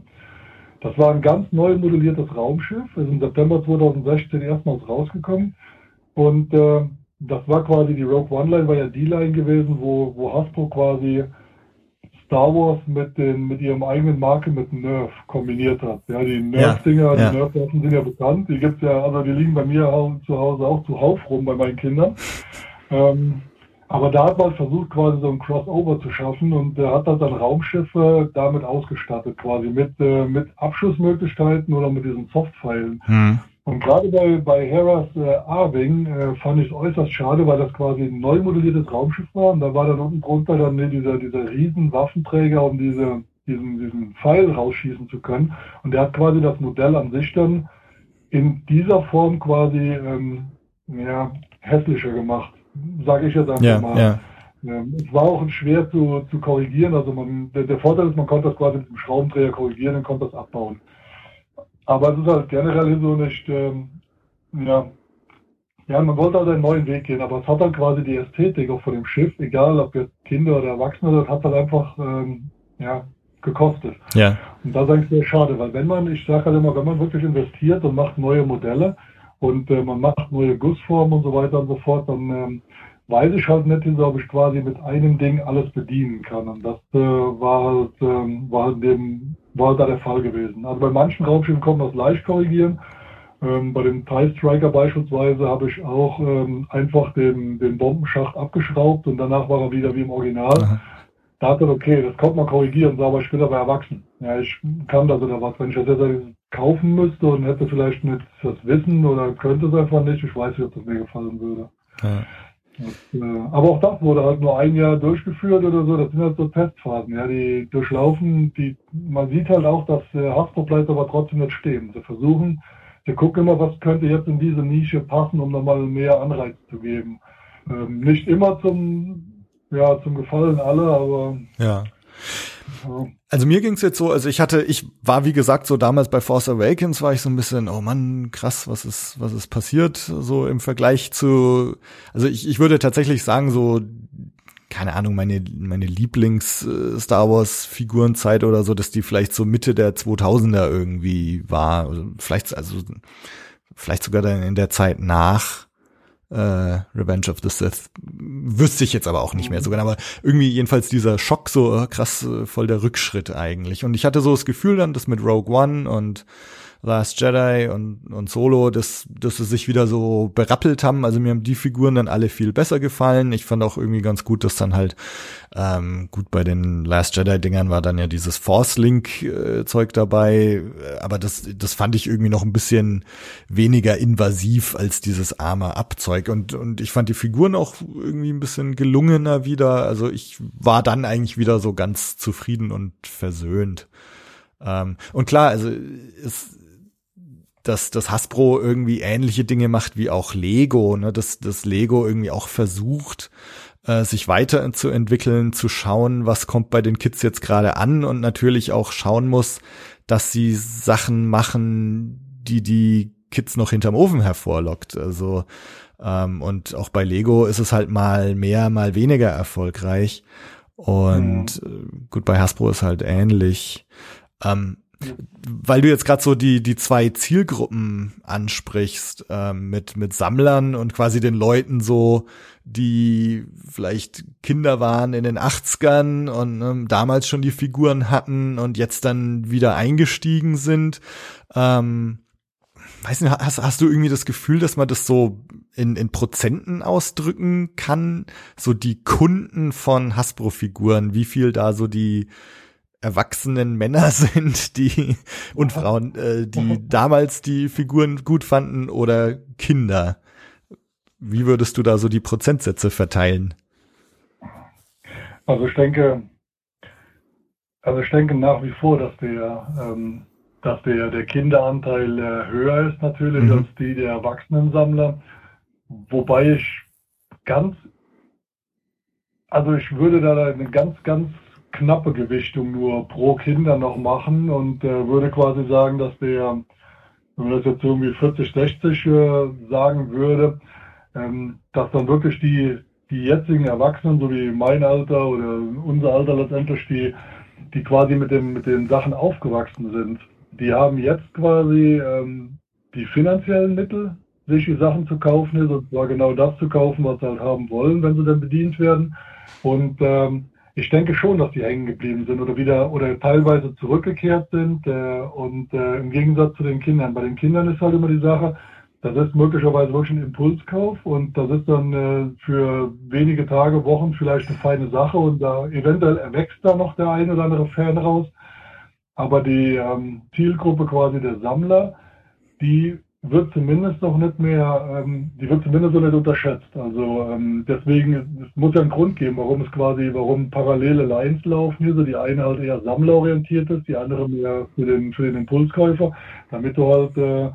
Das war ein ganz neu modelliertes Raumschiff, ist im September 2016 erstmals rausgekommen. Und äh, das war quasi die Rogue One Line, war ja die Line gewesen, wo, wo Hasbro quasi Star Wars mit den mit ihrem eigenen Marke mit Nerf kombiniert hat. Ja, die Nerf-Dinger, ja. die Nerf-Waffen sind ja bekannt. Die gibt's ja, also die liegen bei mir zu Hause auch zuhauf rum bei meinen Kindern. Ähm, aber da hat man versucht, quasi so ein Crossover zu schaffen und äh, hat dann dann Raumschiffe damit ausgestattet, quasi mit, äh, mit Abschussmöglichkeiten oder mit diesen Softpfeilen. Hm. Und gerade bei, bei Heras äh, A-Wing äh, fand ich es äußerst schade, weil das quasi ein neu modelliertes Raumschiff war und da war dann unten drunter dann ne, dieser, dieser riesen Waffenträger, um diese, diesen, diesen Pfeil rausschießen zu können. Und der hat quasi das Modell an sich dann in dieser Form quasi ähm, ja, hässlicher gemacht, sage ich jetzt einfach Ja, mal. ja. Ähm, Es war auch schwer zu, zu korrigieren. Also man, der, der Vorteil ist, man konnte das quasi mit dem Schraubendreher korrigieren und konnte das abbauen. Aber es ist halt generell so nicht, ähm, ja, ja, man wollte halt einen neuen Weg gehen, aber es hat halt quasi die Ästhetik auch von dem Schiff, egal ob jetzt Kinder oder Erwachsene, das hat halt einfach, ähm, ja, gekostet. Ja. Und das ist eigentlich sehr schade, weil wenn man, ich sage halt immer, wenn man wirklich investiert und macht neue Modelle und äh, man macht neue Gussformen und so weiter und so fort, dann ähm, weiß ich halt nicht, ob ich quasi mit einem Ding alles bedienen kann. Und das äh, war halt, ähm, war halt dem, war da der Fall gewesen. Also bei manchen Raumschiffen kann man das leicht korrigieren. Ähm, bei dem TIE Striker beispielsweise habe ich auch ähm, einfach den, den Bombenschacht abgeschraubt und danach war er wieder wie im Original. Aha. Da hat er, okay, das konnte man korrigieren, aber ich bin aber erwachsen. Ja, ich kann das oder was. Wenn ich das jetzt kaufen müsste und hätte vielleicht nicht das Wissen oder könnte es einfach nicht, ich weiß nicht, ob das mir gefallen würde. Ja. Das, äh, aber auch das wurde halt nur ein Jahr durchgeführt oder so. Das sind halt so Testphasen, ja, die durchlaufen. Die, man sieht halt auch, dass äh, Hasbro bleibt aber trotzdem nicht stehen. Sie versuchen, sie gucken immer, was könnte jetzt in diese Nische passen, um nochmal mehr Anreiz zu geben. Ähm, nicht immer zum, ja, zum Gefallen aller, aber ja. ja. Also mir ging's jetzt so, also ich hatte, ich war wie gesagt so damals bei Force Awakens war ich so ein bisschen, oh Mann, krass, was ist, was ist passiert, so im Vergleich zu, also ich, ich würde tatsächlich sagen so, keine Ahnung, meine, meine Lieblings äh, Star Wars Figurenzeit oder so, dass die vielleicht so Mitte der 2000er irgendwie war, also vielleicht, also vielleicht sogar dann in der Zeit nach äh, Revenge of the Sith. Wüsste ich jetzt aber auch nicht mehr so genau, aber irgendwie jedenfalls dieser Schock so äh, krass äh, voll der Rückschritt eigentlich. Und ich hatte so das Gefühl dann, das mit Rogue One und Last Jedi und, und Solo, dass, dass sie sich wieder so berappelt haben. Also mir haben die Figuren dann alle viel besser gefallen. Ich fand auch irgendwie ganz gut, dass dann halt, ähm, gut bei den Last Jedi-Dingern war dann ja dieses Force-Link-Zeug dabei, aber das, das fand ich irgendwie noch ein bisschen weniger invasiv als dieses arme Abzeug. Und, und ich fand die Figuren auch irgendwie ein bisschen gelungener wieder. Also ich war dann eigentlich wieder so ganz zufrieden und versöhnt. Ähm, und klar, also ist, dass, dass Hasbro irgendwie ähnliche Dinge macht wie auch Lego, ne? dass, dass Lego irgendwie auch versucht, äh, sich weiterzuentwickeln, zu schauen, was kommt bei den Kids jetzt gerade an und natürlich auch schauen muss, dass sie Sachen machen, die die Kids noch hinterm Ofen hervorlockt. Also ähm, und auch bei Lego ist es halt mal mehr, mal weniger erfolgreich. Und mhm. gut, bei Hasbro ist halt ähnlich. Ähm, weil du jetzt gerade so die die zwei Zielgruppen ansprichst ähm, mit mit Sammlern und quasi den Leuten so die vielleicht Kinder waren in den 80ern und ähm, damals schon die Figuren hatten und jetzt dann wieder eingestiegen sind. Ähm, weiß nicht hast hast du irgendwie das Gefühl dass man das so in in Prozenten ausdrücken kann? So die Kunden von Hasbro Figuren wie viel da so die erwachsenen Männer sind, die und Frauen, äh, die damals die Figuren gut fanden oder Kinder. Wie würdest du da so die Prozentsätze verteilen? Also ich denke, also ich denke nach wie vor, dass der, ähm, dass der, der Kinderanteil äh, höher ist natürlich mhm. als die der Erwachsenensammler. Wobei ich ganz, also ich würde da eine ganz, ganz knappe Gewichtung nur pro Kinder noch machen und äh, würde quasi sagen, dass der, wenn man das jetzt irgendwie 40, 60 äh, sagen würde, ähm, dass dann wirklich die, die jetzigen Erwachsenen, so wie mein Alter oder unser Alter letztendlich, die, die quasi mit, dem, mit den Sachen aufgewachsen sind, die haben jetzt quasi ähm, die finanziellen Mittel, sich die Sachen zu kaufen, und zwar genau das zu kaufen, was sie halt haben wollen, wenn sie dann bedient werden. Und ähm, ich denke schon, dass die hängen geblieben sind oder wieder oder teilweise zurückgekehrt sind. Äh, und äh, im Gegensatz zu den Kindern. Bei den Kindern ist halt immer die Sache, das ist möglicherweise wirklich ein Impulskauf und das ist dann äh, für wenige Tage, Wochen vielleicht eine feine Sache und da eventuell erwächst da noch der ein oder andere Fan raus. Aber die ähm, Zielgruppe quasi der Sammler, die wird zumindest noch nicht mehr, ähm, die wird zumindest so nicht unterschätzt. Also ähm, deswegen, es muss ja einen Grund geben, warum es quasi, warum parallele Lines laufen hier, so die eine halt eher sammlerorientiert ist, die andere mehr für den, für den Impulskäufer, damit du halt äh,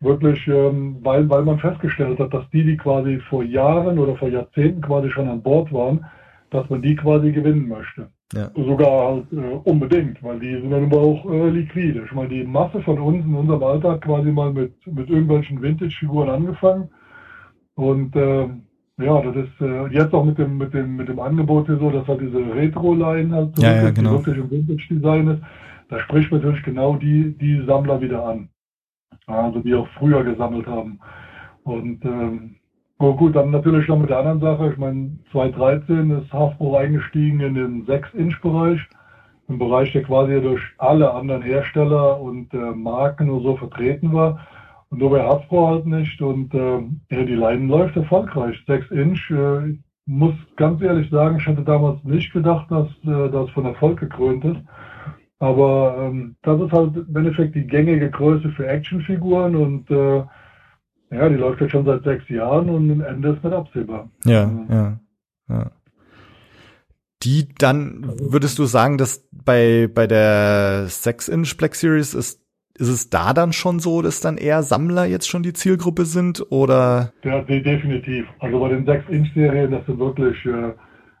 wirklich, ähm, weil, weil man festgestellt hat, dass die, die quasi vor Jahren oder vor Jahrzehnten quasi schon an Bord waren, dass man die quasi gewinnen möchte. Ja. Sogar halt äh, unbedingt, weil die sind dann immer auch äh, liquide. Ich meine, die Masse von uns in unserem Alter hat quasi mal mit, mit irgendwelchen Vintage-Figuren angefangen. Und äh, ja, das ist äh, jetzt auch mit dem, mit dem, mit dem Angebot hier so, dass halt diese Retro-Line halt so ja, ja, genau. wirklich im Vintage-Design ist. Da spricht man natürlich genau die, die Sammler wieder an. Also die auch früher gesammelt haben. Und ähm, Oh gut, dann natürlich noch mit der anderen Sache. Ich meine, 2013 ist Hasbro eingestiegen in den 6-Inch-Bereich. Im Bereich, der quasi durch alle anderen Hersteller und äh, Marken und so vertreten war. Und nur bei Hasbro halt nicht. Und äh, ja, die Leinen läuft erfolgreich. 6 Inch, äh, ich muss ganz ehrlich sagen, ich hatte damals nicht gedacht, dass äh, das von Erfolg gekrönt ist. Aber ähm, das ist halt im Endeffekt die gängige Größe für Actionfiguren und äh, ja, die läuft jetzt schon seit sechs Jahren und ein Ende ist nicht absehbar. Ja, also, ja, ja. Die dann, würdest du sagen, dass bei, bei der 6-Inch Black Series ist, ist es da dann schon so, dass dann eher Sammler jetzt schon die Zielgruppe sind oder? Ja, definitiv. Also bei den 6-Inch-Serien, das sind wirklich äh,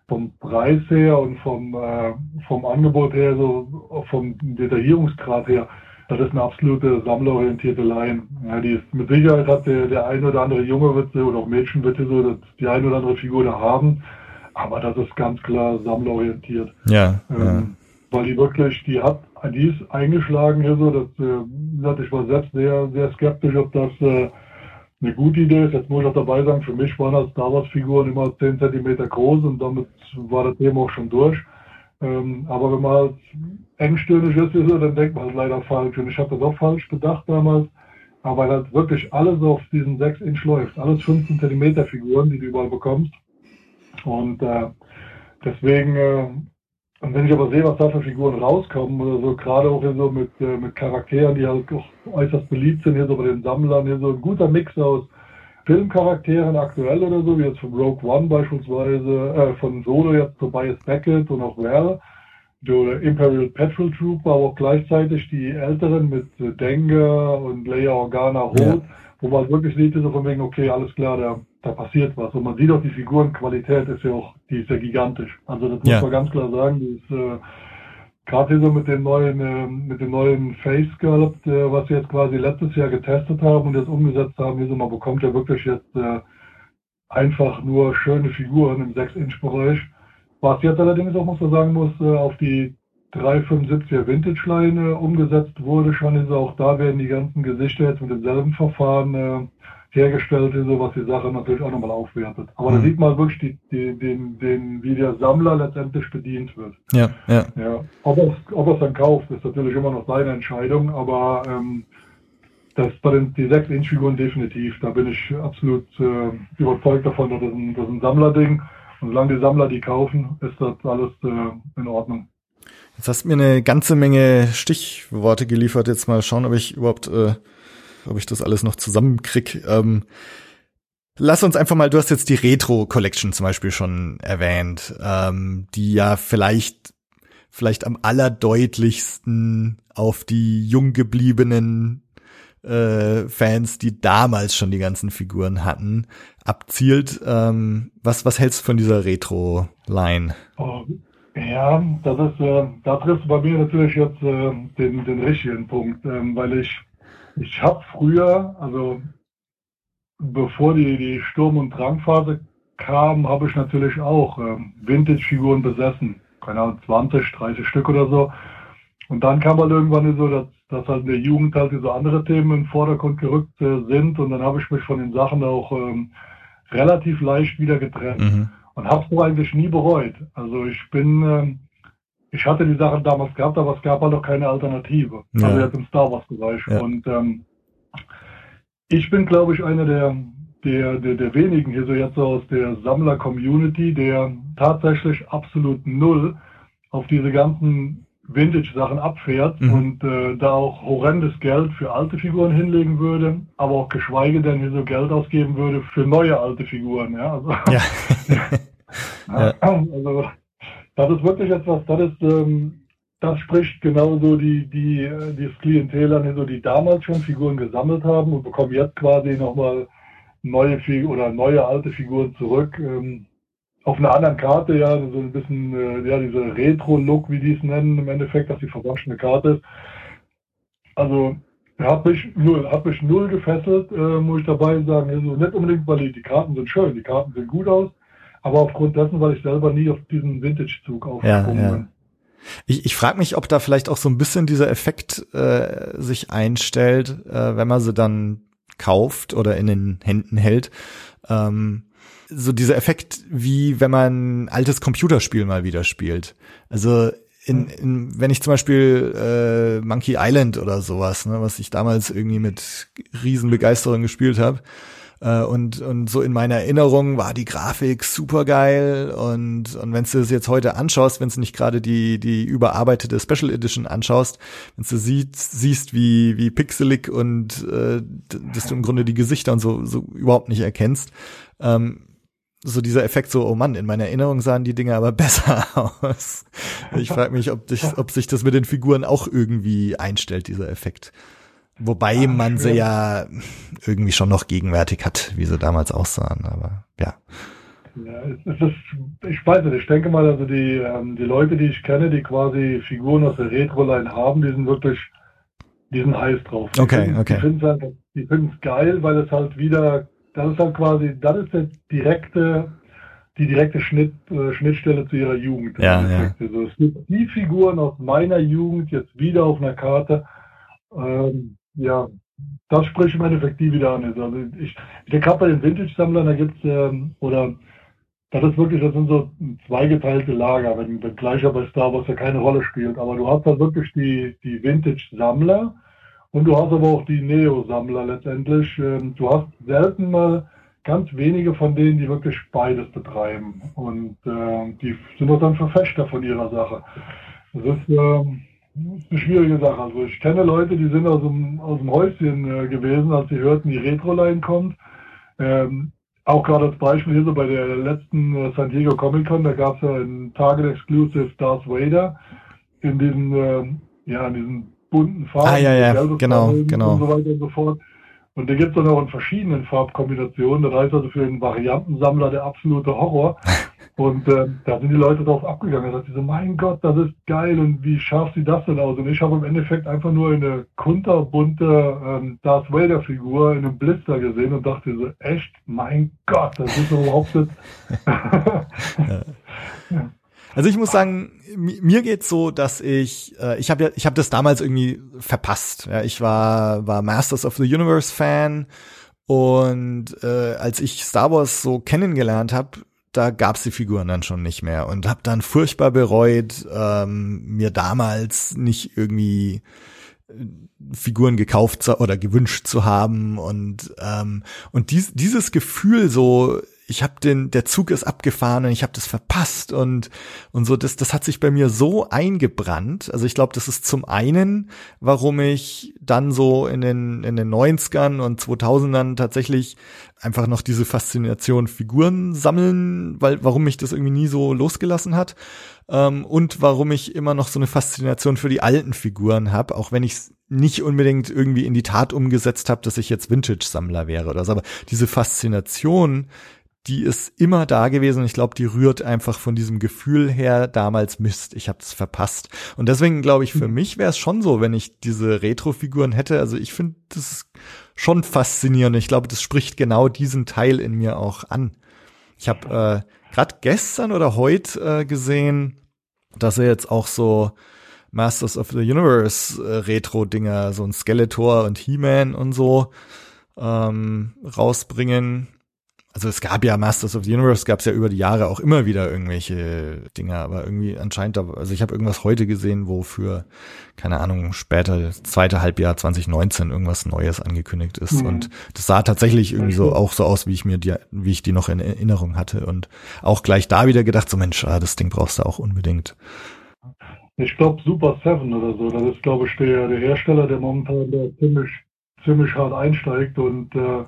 vom Preis her und vom, äh, vom Angebot her, so vom Detaillierungsgrad her, das ist eine absolute sammlerorientierte Line. Ja, die ist mit Sicherheit hat der, der ein oder andere Junge wird sie oder auch Mädchen wird sie so dass die ein oder andere Figur da haben. Aber das ist ganz klar sammlerorientiert. Ja, ähm, ja. Weil die wirklich, die hat, die ist eingeschlagen hier so, dass, äh, wie gesagt, ich war selbst sehr, sehr skeptisch, ob das äh, eine gute Idee ist. Jetzt muss ich auch dabei sagen, für mich waren als Star Wars Figuren immer 10 Zentimeter groß und damit war das Thema auch schon durch. Ähm, aber wenn man engstirnig ist, dann denkt man halt leider falsch. Und ich habe das auch falsch bedacht damals. Aber weil halt wirklich alles auf diesen 6 Inch läuft. Alles 15 Zentimeter Figuren, die du überall bekommst. Und äh, deswegen, äh, und wenn ich aber sehe, was da für Figuren rauskommen oder so, gerade auch hier so mit, äh, mit Charakteren, die halt auch äußerst beliebt sind, hier so bei den Sammlern, hier so ein guter Mix aus Filmcharakteren aktuell oder so, wie jetzt von Rogue One beispielsweise, äh, von Solo jetzt Tobias Beckett und auch Val, oder Imperial Petrol Trooper, aber auch gleichzeitig die Älteren mit Dengue und Leia Organa Rot, ja. wo man wirklich sieht, so von wegen, okay, alles klar, da, da passiert was. Und man sieht auch die Figurenqualität ist ja auch, die ist ja gigantisch. Also das muss ja. man ganz klar sagen, die ist, äh, gerade hier so mit dem neuen, äh, mit dem neuen Face Sculpt, äh, was wir jetzt quasi letztes Jahr getestet haben und jetzt umgesetzt haben, hier so, man bekommt ja wirklich jetzt äh, einfach nur schöne Figuren im 6-Inch-Bereich. Was jetzt allerdings auch, muss man sagen muss, auf die 375er Vintage-Line umgesetzt wurde, schon ist auch da werden die ganzen Gesichter jetzt mit demselben Verfahren hergestellt, so was die Sache natürlich auch nochmal aufwertet. Aber mhm. da sieht man wirklich, die, die, den, den, wie der Sammler letztendlich bedient wird. Ja, ja. ja. Ob er es dann kauft, ist natürlich immer noch seine Entscheidung, aber ähm, das bei den die 6-Inch-Figuren definitiv. Da bin ich absolut äh, überzeugt davon, dass das ein, das ist ein Sammlerding. Und solange die Sammler die kaufen, ist das alles äh, in Ordnung. Jetzt hast du mir eine ganze Menge Stichworte geliefert. Jetzt mal schauen, ob ich überhaupt, äh, ob ich das alles noch zusammenkrieg. Ähm, lass uns einfach mal, du hast jetzt die Retro Collection zum Beispiel schon erwähnt, ähm, die ja vielleicht, vielleicht am allerdeutlichsten auf die jung gebliebenen äh, Fans, die damals schon die ganzen Figuren hatten, abzielt. Ähm, was, was hältst du von dieser Retro-Line? Oh, ja, das ist, äh, da triffst du bei mir natürlich jetzt äh, den, den richtigen Punkt, ähm, weil ich, ich habe früher, also bevor die, die Sturm- und Drangphase kam, habe ich natürlich auch ähm, Vintage-Figuren besessen. Keine Ahnung, 20, 30 Stück oder so. Und dann kam halt irgendwann so, dass, dass halt in der Jugend halt diese andere Themen in den Vordergrund gerückt äh, sind. Und dann habe ich mich von den Sachen auch ähm, relativ leicht wieder getrennt. Mhm. Und habe es eigentlich nie bereut. Also ich bin, ähm, ich hatte die Sachen damals gehabt, aber es gab halt auch keine Alternative. Ja. Also jetzt im Star Wars Bereich. Ja. Und ähm, ich bin, glaube ich, einer der, der, der, der wenigen hier so jetzt so aus der Sammler-Community, der tatsächlich absolut null auf diese ganzen Vintage-Sachen abfährt mhm. und äh, da auch horrendes Geld für alte Figuren hinlegen würde, aber auch geschweige denn hier so Geld ausgeben würde für neue alte Figuren. Ja, also, ja. ja. also das ist wirklich etwas, das ist, ähm, das spricht genauso die, die, dieses Klientel an, so, die damals schon Figuren gesammelt haben und bekommen jetzt quasi nochmal neue Figuren oder neue alte Figuren zurück. Ähm, auf einer anderen Karte, ja, so ein bisschen, äh, ja, dieser Retro-Look, wie die es nennen, im Endeffekt, dass die verwaschene Karte ist. Also, hat mich null, hat mich null gefesselt, äh, muss ich dabei sagen. Also nicht unbedingt, weil die, die Karten sind schön, die Karten sehen gut aus, aber aufgrund dessen, weil ich selber nie auf diesen Vintage-Zug aufgesprungen ja, ja. bin. Ich, ich frage mich, ob da vielleicht auch so ein bisschen dieser Effekt äh, sich einstellt, äh, wenn man sie dann kauft oder in den Händen hält. Ähm, so dieser Effekt, wie wenn man ein altes Computerspiel mal wieder spielt. Also in, in, wenn ich zum Beispiel äh, Monkey Island oder sowas, ne, was ich damals irgendwie mit Riesenbegeisterung gespielt habe, und, und so in meiner Erinnerung war die Grafik super geil und, und wenn du es jetzt heute anschaust, wenn du nicht gerade die, die überarbeitete Special Edition anschaust, wenn du siehst, siehst wie, wie pixelig und äh, dass du im Grunde die Gesichter und so, so überhaupt nicht erkennst, ähm, so dieser Effekt, so, oh Mann, in meiner Erinnerung sahen die Dinge aber besser aus. Ich frage mich, ob, dich, ob sich das mit den Figuren auch irgendwie einstellt, dieser Effekt. Wobei ja, man sie ja irgendwie schon noch gegenwärtig hat, wie sie damals aussahen, aber ja. Ja, es ist, ich weiß nicht, ich denke mal, also die, ähm, die Leute, die ich kenne, die quasi Figuren aus der Retro-Line haben, die sind wirklich, die sind heiß drauf. Die okay, finden, okay. Die finden es halt, geil, weil es halt wieder das ist halt quasi, das ist der direkte, die direkte Schnitt, äh, Schnittstelle zu ihrer Jugend. Ja, ja. Also es gibt die Figuren aus meiner Jugend jetzt wieder auf einer Karte. Ähm, ja, das spricht im Endeffekt die wieder an. Also ich, ich gerade bei den Vintage-Sammlern, da gibt's ähm, oder das ist wirklich, das sind so zweigeteilte Lager, wenn, wenn gleicher bei Star Wars ja keine Rolle spielt. Aber du hast halt wirklich die, die Vintage-Sammler und du hast aber auch die Neo-Sammler letztendlich. Ähm, du hast selten mal ganz wenige von denen, die wirklich beides betreiben. Und äh, die sind auch dann Verfechter von ihrer Sache. Das ist, äh, ist eine schwierige Sache. Also ich kenne Leute, die sind aus dem, aus dem Häuschen äh, gewesen, als sie hörten, die Retro-Line kommt. Ähm, auch gerade als Beispiel hier so bei der letzten äh, San Diego Comic Con, da gab es ja ein Target Exclusive Darth Vader in diesen, äh, ja, in diesen bunten Farben. Ah, ja, ja, genau, genau. Und so weiter und so fort. Und den gibt es dann auch in verschiedenen Farbkombinationen. Das heißt also für einen Variantensammler der absolute Horror. Und äh, da sind die Leute drauf abgegangen. Da dachte ich so, mein Gott, das ist geil und wie scharf sieht das denn aus? Und ich habe im Endeffekt einfach nur eine kunterbunte ähm, Darth Vader Figur in einem Blister gesehen und dachte so, echt, mein Gott, das ist überhaupt nicht. ja. Also ich muss sagen, mir geht's so, dass ich äh, ich habe ja ich habe das damals irgendwie verpasst. Ja, ich war war Masters of the Universe Fan und äh, als ich Star Wars so kennengelernt habe, da gab's die Figuren dann schon nicht mehr und habe dann furchtbar bereut, ähm, mir damals nicht irgendwie äh, Figuren gekauft oder gewünscht zu haben und ähm, und dies, dieses Gefühl so ich habe den, der Zug ist abgefahren und ich habe das verpasst und und so das das hat sich bei mir so eingebrannt. Also ich glaube, das ist zum einen, warum ich dann so in den in den 90ern und 2000ern tatsächlich einfach noch diese Faszination Figuren sammeln, weil warum mich das irgendwie nie so losgelassen hat ähm, und warum ich immer noch so eine Faszination für die alten Figuren habe, auch wenn ich es nicht unbedingt irgendwie in die Tat umgesetzt habe, dass ich jetzt Vintage-Sammler wäre oder so. Aber diese Faszination die ist immer da gewesen. Ich glaube, die rührt einfach von diesem Gefühl her damals Mist, ich habe es verpasst. Und deswegen glaube ich, für mhm. mich wäre es schon so, wenn ich diese Retro-Figuren hätte. Also ich finde das schon faszinierend. Ich glaube, das spricht genau diesen Teil in mir auch an. Ich habe äh, gerade gestern oder heute äh, gesehen, dass er jetzt auch so Masters of the Universe äh, Retro-Dinger, so ein Skeletor und He-Man und so ähm, rausbringen also es gab ja Masters of the Universe, gab es ja über die Jahre auch immer wieder irgendwelche Dinge, aber irgendwie anscheinend, da, also ich habe irgendwas heute gesehen, wo für, keine Ahnung, später, zweite Halbjahr 2019 irgendwas Neues angekündigt ist. Mhm. Und das sah tatsächlich irgendwie so auch so aus, wie ich mir die, wie ich die noch in Erinnerung hatte. Und auch gleich da wieder gedacht, so Mensch, ah, das Ding brauchst du auch unbedingt. Ich glaube Super Seven oder so, das ist, glaube ich, der, der Hersteller, der momentan da ziemlich, ziemlich hart einsteigt und äh,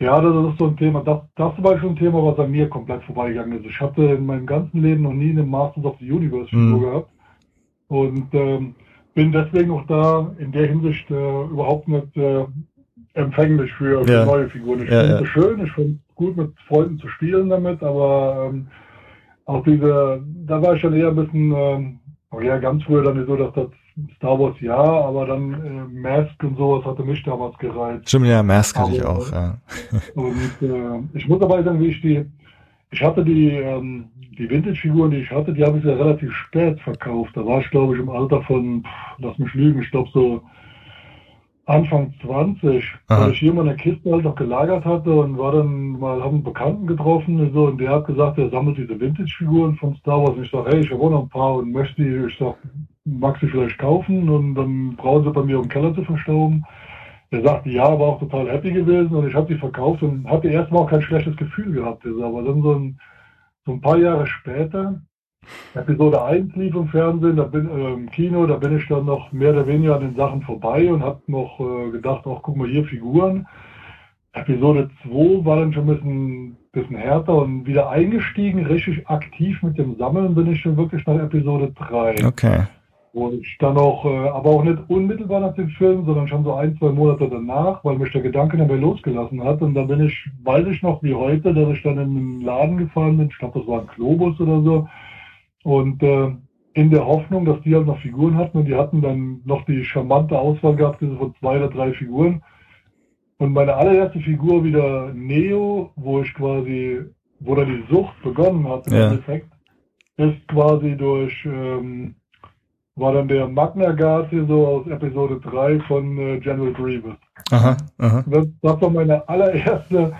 ja, das ist so ein Thema. Das, das war schon ein Thema, was an mir komplett vorbeigegangen ist. Ich hatte in meinem ganzen Leben noch nie eine Masters of the Universe Figur mhm. gehabt und ähm, bin deswegen auch da in der Hinsicht äh, überhaupt nicht äh, empfänglich für, ja. neue Figuren. Ich ja, finde es ja. schön, ich finde es gut, mit Freunden zu spielen damit, aber ähm, auch diese, da war ich schon eher ein bisschen, ähm, ja, ganz früher dann so, dass das Star Wars ja, aber dann äh, Mask und sowas hatte mich damals gereizt. Stimmt, ja, Mask hatte ich auch, ja. und äh, ich muss dabei sagen, wie ich die, ich hatte die, ähm, die Vintage-Figuren, die ich hatte, die habe ich ja relativ spät verkauft. Da war ich, glaube ich, im Alter von, lass mich lügen, ich glaube so Anfang 20, Aha. weil ich hier mal eine Kiste halt noch gelagert hatte und war dann mal, haben einen Bekannten getroffen und so und der hat gesagt, er sammelt diese Vintage-Figuren von Star Wars. Und ich sage, hey, ich habe auch noch ein paar und möchte die, ich sag, mag sie vielleicht kaufen und dann brauchen sie bei mir, den Keller zu verstauben. Er sagte ja, war auch total happy gewesen und ich habe sie verkauft und hatte erstmal auch kein schlechtes Gefühl gehabt. Aber dann so ein, so ein paar Jahre später, Episode 1 lief im Fernsehen, da bin, äh, im Kino, da bin ich dann noch mehr oder weniger an den Sachen vorbei und habe noch äh, gedacht, ach guck mal hier Figuren. Episode 2 war dann schon ein bisschen, bisschen härter und wieder eingestiegen, richtig aktiv mit dem Sammeln bin ich schon wirklich nach Episode 3. Okay. Wo ich dann auch, äh, aber auch nicht unmittelbar nach dem Film, sondern schon so ein, zwei Monate danach, weil mich der Gedanke dabei losgelassen hat. Und dann bin ich, weiß ich noch wie heute, dass ich dann in einen Laden gefahren bin, ich glaube, das war ein Globus oder so. Und äh, in der Hoffnung, dass die halt noch Figuren hatten und die hatten dann noch die charmante Auswahl gehabt, diese von zwei oder drei Figuren. Und meine allererste Figur wieder Neo, wo ich quasi, wo dann die Sucht begonnen hat im ja. Endeffekt, ist quasi durch ähm, war dann der Magna Guard hier so aus Episode 3 von äh, General Grievous. Aha, aha. Das, das, war meine allererste,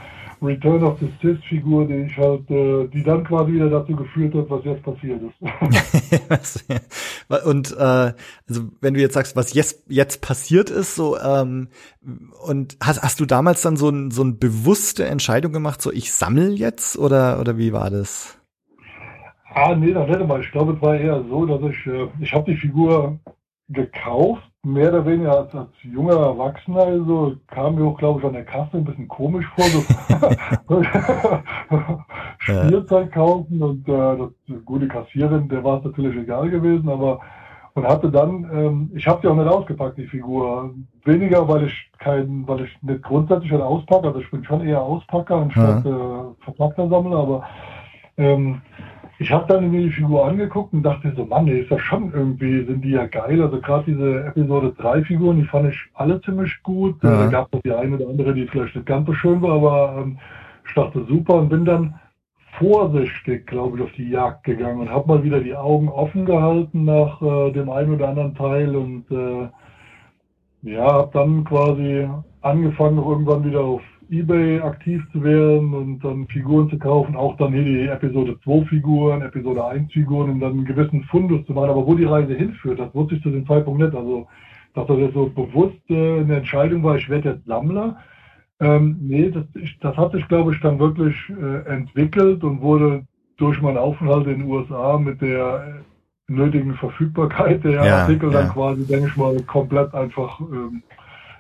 Return of the Sith Figur, die ich halt, äh, die dann quasi wieder dazu geführt hat, was jetzt passiert ist. und äh, also wenn du jetzt sagst, was jetzt jetzt passiert ist, so ähm, und hast hast du damals dann so ein so eine bewusste Entscheidung gemacht, so ich sammle jetzt oder oder wie war das? Ah, nee, das hätte mal. Ich glaube, es war eher so, dass ich, äh, ich habe die Figur gekauft, mehr oder weniger als, als junger Erwachsener. Also kam mir auch, glaube ich, an der Kasse ein bisschen komisch vor. So Spielzeug kaufen und äh, das gute Kassierin, der war es natürlich egal gewesen, aber und hatte dann, ähm, ich habe sie auch nicht ausgepackt, die Figur. Weniger, weil ich kein, weil ich nicht grundsätzlich halt auspacke, also ich bin schon eher Auspacker anstatt ja. äh, Verpackter Sammler, aber ähm, ich habe dann mir die Figur angeguckt und dachte so, Mann, die ist ja schon irgendwie, sind die ja geil. Also gerade diese Episode 3 Figuren, die fand ich alle ziemlich gut. Ja. Da gab es die eine oder andere, die vielleicht nicht ganz so schön war, aber ähm, ich dachte super und bin dann vorsichtig, glaube ich, auf die Jagd gegangen und habe mal wieder die Augen offen gehalten nach äh, dem einen oder anderen Teil und äh, ja, habe dann quasi angefangen, irgendwann wieder auf eBay aktiv zu werden und dann Figuren zu kaufen, auch dann hier die Episode 2 Figuren, Episode 1 Figuren und dann einen gewissen Fundus zu machen. Aber wo die Reise hinführt, das wusste ich zu dem Zeitpunkt nicht. Also, dass das jetzt so bewusst äh, eine Entscheidung war, ich werde jetzt Sammler. Ähm, nee, das, das hat sich, glaube ich, dann wirklich äh, entwickelt und wurde durch meinen Aufenthalt in den USA mit der äh, nötigen Verfügbarkeit der ja, Artikel ja. dann quasi, denke ich mal, komplett einfach, ähm,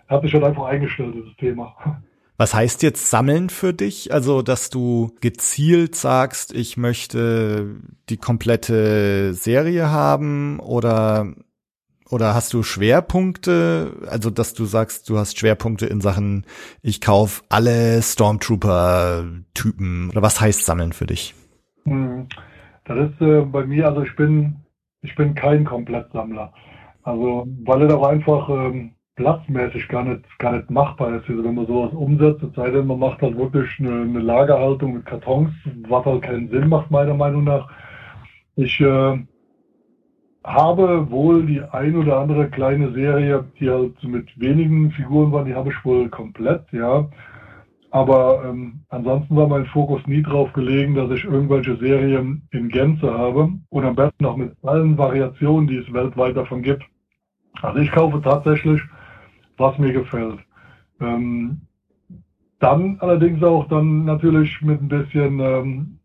hat sich halt einfach eingestellt, dieses Thema. Was heißt jetzt sammeln für dich? Also, dass du gezielt sagst, ich möchte die komplette Serie haben oder oder hast du Schwerpunkte? Also, dass du sagst, du hast Schwerpunkte in Sachen, ich kauf alle Stormtrooper-Typen. Oder was heißt sammeln für dich? Hm, das ist äh, bei mir, also ich bin, ich bin kein Komplettsammler. Also, weil es auch einfach ähm, platzmäßig gar nicht, gar nicht machbar ist, also wenn man sowas umsetzt, es sei denn, man macht halt wirklich eine, eine Lagerhaltung mit Kartons, was halt keinen Sinn macht, meiner Meinung nach. Ich äh, habe wohl die ein oder andere kleine Serie, die halt mit wenigen Figuren war, die habe ich wohl komplett, ja. Aber ähm, ansonsten war mein Fokus nie drauf gelegen, dass ich irgendwelche Serien in Gänze habe und am besten auch mit allen Variationen, die es weltweit davon gibt. Also ich kaufe tatsächlich was mir gefällt. Ähm, dann allerdings auch dann natürlich mit ein bisschen, ähm,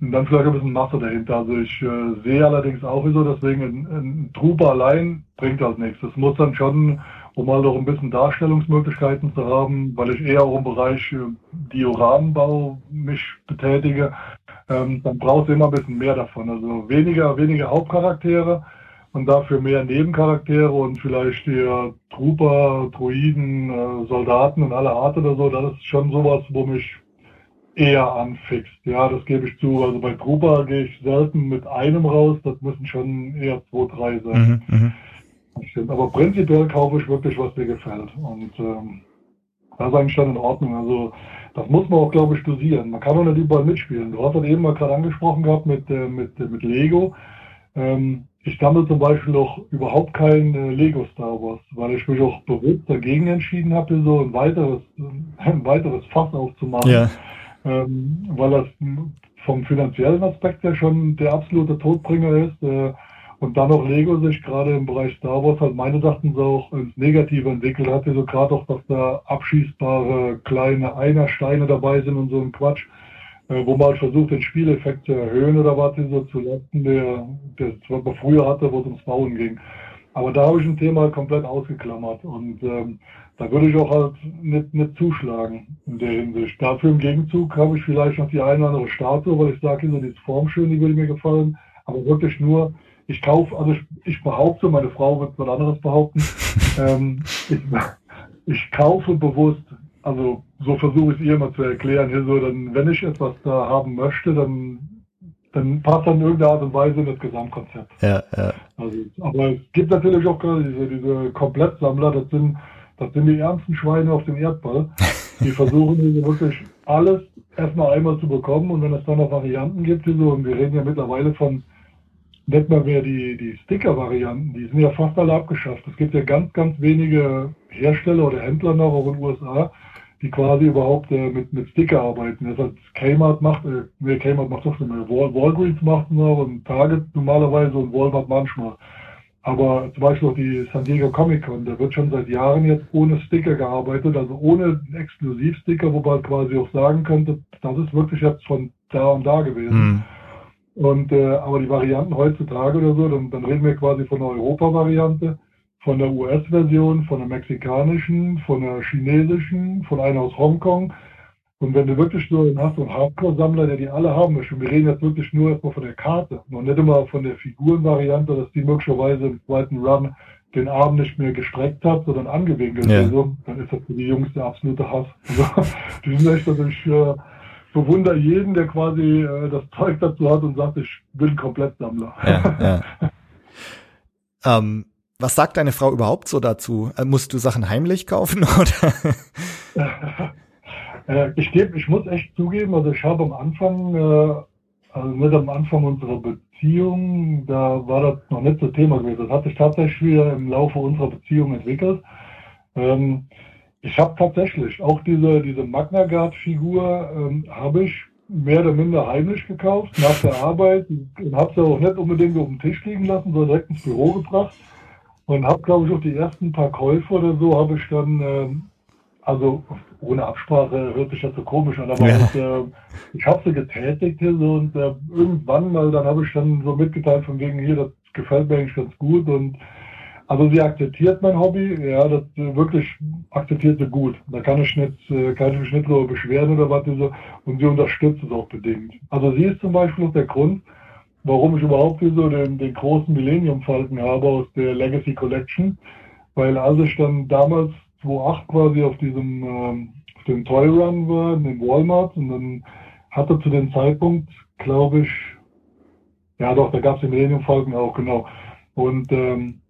dann vielleicht ein bisschen Masse dahinter. Also ich äh, sehe allerdings auch so, deswegen ein, ein Trooper allein bringt halt nichts. Es muss dann schon, um mal noch ein bisschen Darstellungsmöglichkeiten zu haben, weil ich eher auch im Bereich äh, Dioramenbau mich betätige, ähm, dann braucht es immer ein bisschen mehr davon. Also weniger, weniger Hauptcharaktere, und dafür mehr Nebencharaktere und vielleicht hier Trooper, Druiden, äh, Soldaten und alle Art oder so, das ist schon sowas, wo mich eher anfixt. Ja, das gebe ich zu. Also bei Trooper gehe ich selten mit einem raus, das müssen schon eher zwei, drei sein. Mhm, mhm. Aber prinzipiell kaufe ich wirklich, was mir gefällt. Und ähm, das ist eigentlich schon in Ordnung. Also das muss man auch, glaube ich, dosieren. Man kann auch nicht überall mitspielen. Du hast das eben mal gerade angesprochen gehabt mit, äh, mit, äh, mit Lego. Ähm, ich sammle zum Beispiel auch überhaupt kein äh, Lego Star Wars, weil ich mich auch bewusst dagegen entschieden habe, so ein weiteres, ein weiteres Fass aufzumachen. Ja. Ähm, weil das vom finanziellen Aspekt ja schon der absolute Todbringer ist. Äh, und dann auch Lego sich gerade im Bereich Star Wars halt meines Erachtens auch ins Negative entwickelt hat. So gerade auch, dass da abschießbare kleine Einersteine dabei sind und so ein Quatsch. Äh, wo man halt versucht, den Spieleffekt zu erhöhen oder was so zu lassen, der, der was man früher hatte, wo es ums Bauen ging. Aber da habe ich ein Thema komplett ausgeklammert und ähm, da würde ich auch halt nicht, nicht zuschlagen in der Hinsicht. Dafür im Gegenzug habe ich vielleicht noch die eine oder andere Statue, weil ich sage, so die ist formschön, die würde mir gefallen, aber wirklich nur, ich kaufe, also ich, ich behaupte, meine Frau wird was anderes behaupten, ähm, ich, ich kaufe bewusst also so versuche ich es ihr immer zu erklären. Hier so, dann, wenn ich etwas da haben möchte, dann, dann passt dann in irgendeiner Art und Weise in das Gesamtkonzept. Ja, ja. Also, aber es gibt natürlich auch gerade diese, diese Komplettsammler, das sind, das sind die ärmsten Schweine auf dem Erdball. Die versuchen wirklich alles erstmal einmal zu bekommen und wenn es dann noch Varianten gibt, so, und wir reden ja mittlerweile von nicht mal mehr die, die Sticker-Varianten, die sind ja fast alle abgeschafft. Es gibt ja ganz, ganz wenige Hersteller oder Händler noch auch in den USA, die quasi überhaupt äh, mit, mit Sticker arbeiten. Das heißt, Kmart macht, äh, nee, Kmart macht doch schon mehr. Wal Walgreens macht noch und Target normalerweise und Walmart manchmal. Aber zum Beispiel auch die San Diego Comic Con, da wird schon seit Jahren jetzt ohne Sticker gearbeitet, also ohne Exklusivsticker, wo man quasi auch sagen könnte, das ist wirklich jetzt von da und da gewesen. Mhm. Und äh, aber die Varianten heutzutage oder so, dann, dann reden wir quasi von der Europa-Variante, von der US-Version, von der mexikanischen, von der chinesischen, von einer aus Hongkong. Und wenn du wirklich so hast, so einen Hardcore-Sammler, der die alle haben möchte, wir reden jetzt wirklich nur erstmal von der Karte, noch nicht immer von der Figurenvariante, dass die möglicherweise im zweiten Run den Arm nicht mehr gestreckt hat, sondern angewinkelt. Ja. Also, dann ist das für die Jungs der absolute Hass. Also, die sind echt, also ich äh, bewundere jeden, der quasi äh, das Zeug dazu hat und sagt, ich bin Komplettsammler. Ja, ja. ähm, was sagt deine Frau überhaupt so dazu? Äh, musst du Sachen heimlich kaufen oder? äh, ich gebe, ich muss echt zugeben, also ich habe am Anfang, äh, also nicht am Anfang unserer Beziehung, da war das noch nicht so Thema gewesen. Das hat sich tatsächlich wieder im Laufe unserer Beziehung entwickelt. Ähm, ich habe tatsächlich auch diese, diese Magna Guard-Figur ähm, habe ich mehr oder minder heimlich gekauft nach der Arbeit und habe sie auch nicht unbedingt auf dem Tisch liegen lassen, sondern direkt ins Büro gebracht. Und habe, glaube ich, auch die ersten paar Käufe oder so habe ich dann, äh, also ohne Absprache hört sich das so komisch an, aber ja. ich, äh, ich habe sie getätigt so, und äh, irgendwann mal, dann habe ich dann so mitgeteilt von wegen hier, das gefällt mir eigentlich ganz gut und also sie akzeptiert mein Hobby, ja, das äh, wirklich akzeptiert sie gut. Da kann ich nicht, kann ich mich nicht drüber beschweren oder was so. Und sie unterstützt es auch bedingt. Also sie ist zum Beispiel auch der Grund, warum ich überhaupt so den, den großen Millennium Falken habe aus der Legacy Collection. Weil als ich dann damals 2008 quasi auf diesem ähm, auf dem Toy Run war, in den Walmart und dann hatte zu dem Zeitpunkt, glaube ich, ja doch, da gab es den Millennium Falken auch, genau. Und ähm,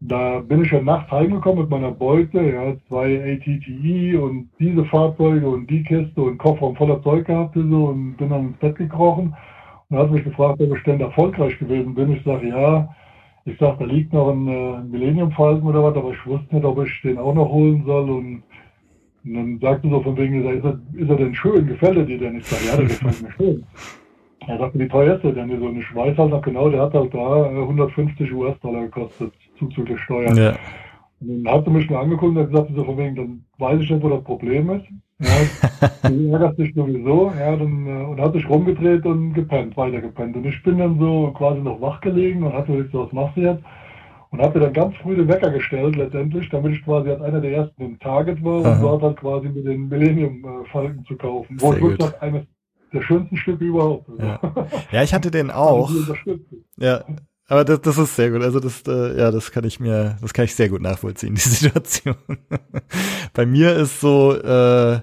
da bin ich ja nachts heimgekommen mit meiner Beute, ja, zwei ATTE und diese Fahrzeuge und die Kiste und Kofferraum voller Zeug gehabt so, und bin dann ins Bett gekrochen und hat mich gefragt, ob ich denn erfolgreich gewesen bin. Ich sage, ja. Ich sage, da liegt noch ein, äh, Millennium Falcon oder was, aber ich wusste nicht, ob ich den auch noch holen soll. Und, und dann sagte so von wegen, ist er, ist er denn schön? Gefällt er dir denn? Ich sage, ja, der gefällt mir schön. Er sagte, wie teuer ist der denn? So, und ich weiß halt noch genau, der hat halt da 150 äh, US-Dollar gekostet, zuzüglich Steuern. Ja. Und dann hat sie mich nur angeguckt und hat gesagt, so von wegen, dann weiß ich nicht, wo das Problem ist. Ja, du ärgerst dich sowieso, ja, dann, äh, und hat sich rumgedreht und gepennt, weiter gepennt. Und ich bin dann so quasi noch wach gelegen und hatte so, was machst du jetzt? Und habe dann ganz früh den Wecker gestellt, letztendlich, damit ich quasi als einer der ersten im Target war Aha. und dort halt quasi mit den Millennium-Falken zu kaufen. Wo ich wirklich eines der schönsten Stücke überhaupt. Ja. ja, ich hatte den auch. Ja, aber das, das ist sehr gut. Also das, äh, ja, das kann ich mir, das kann ich sehr gut nachvollziehen, die Situation. Bei mir ist so, äh,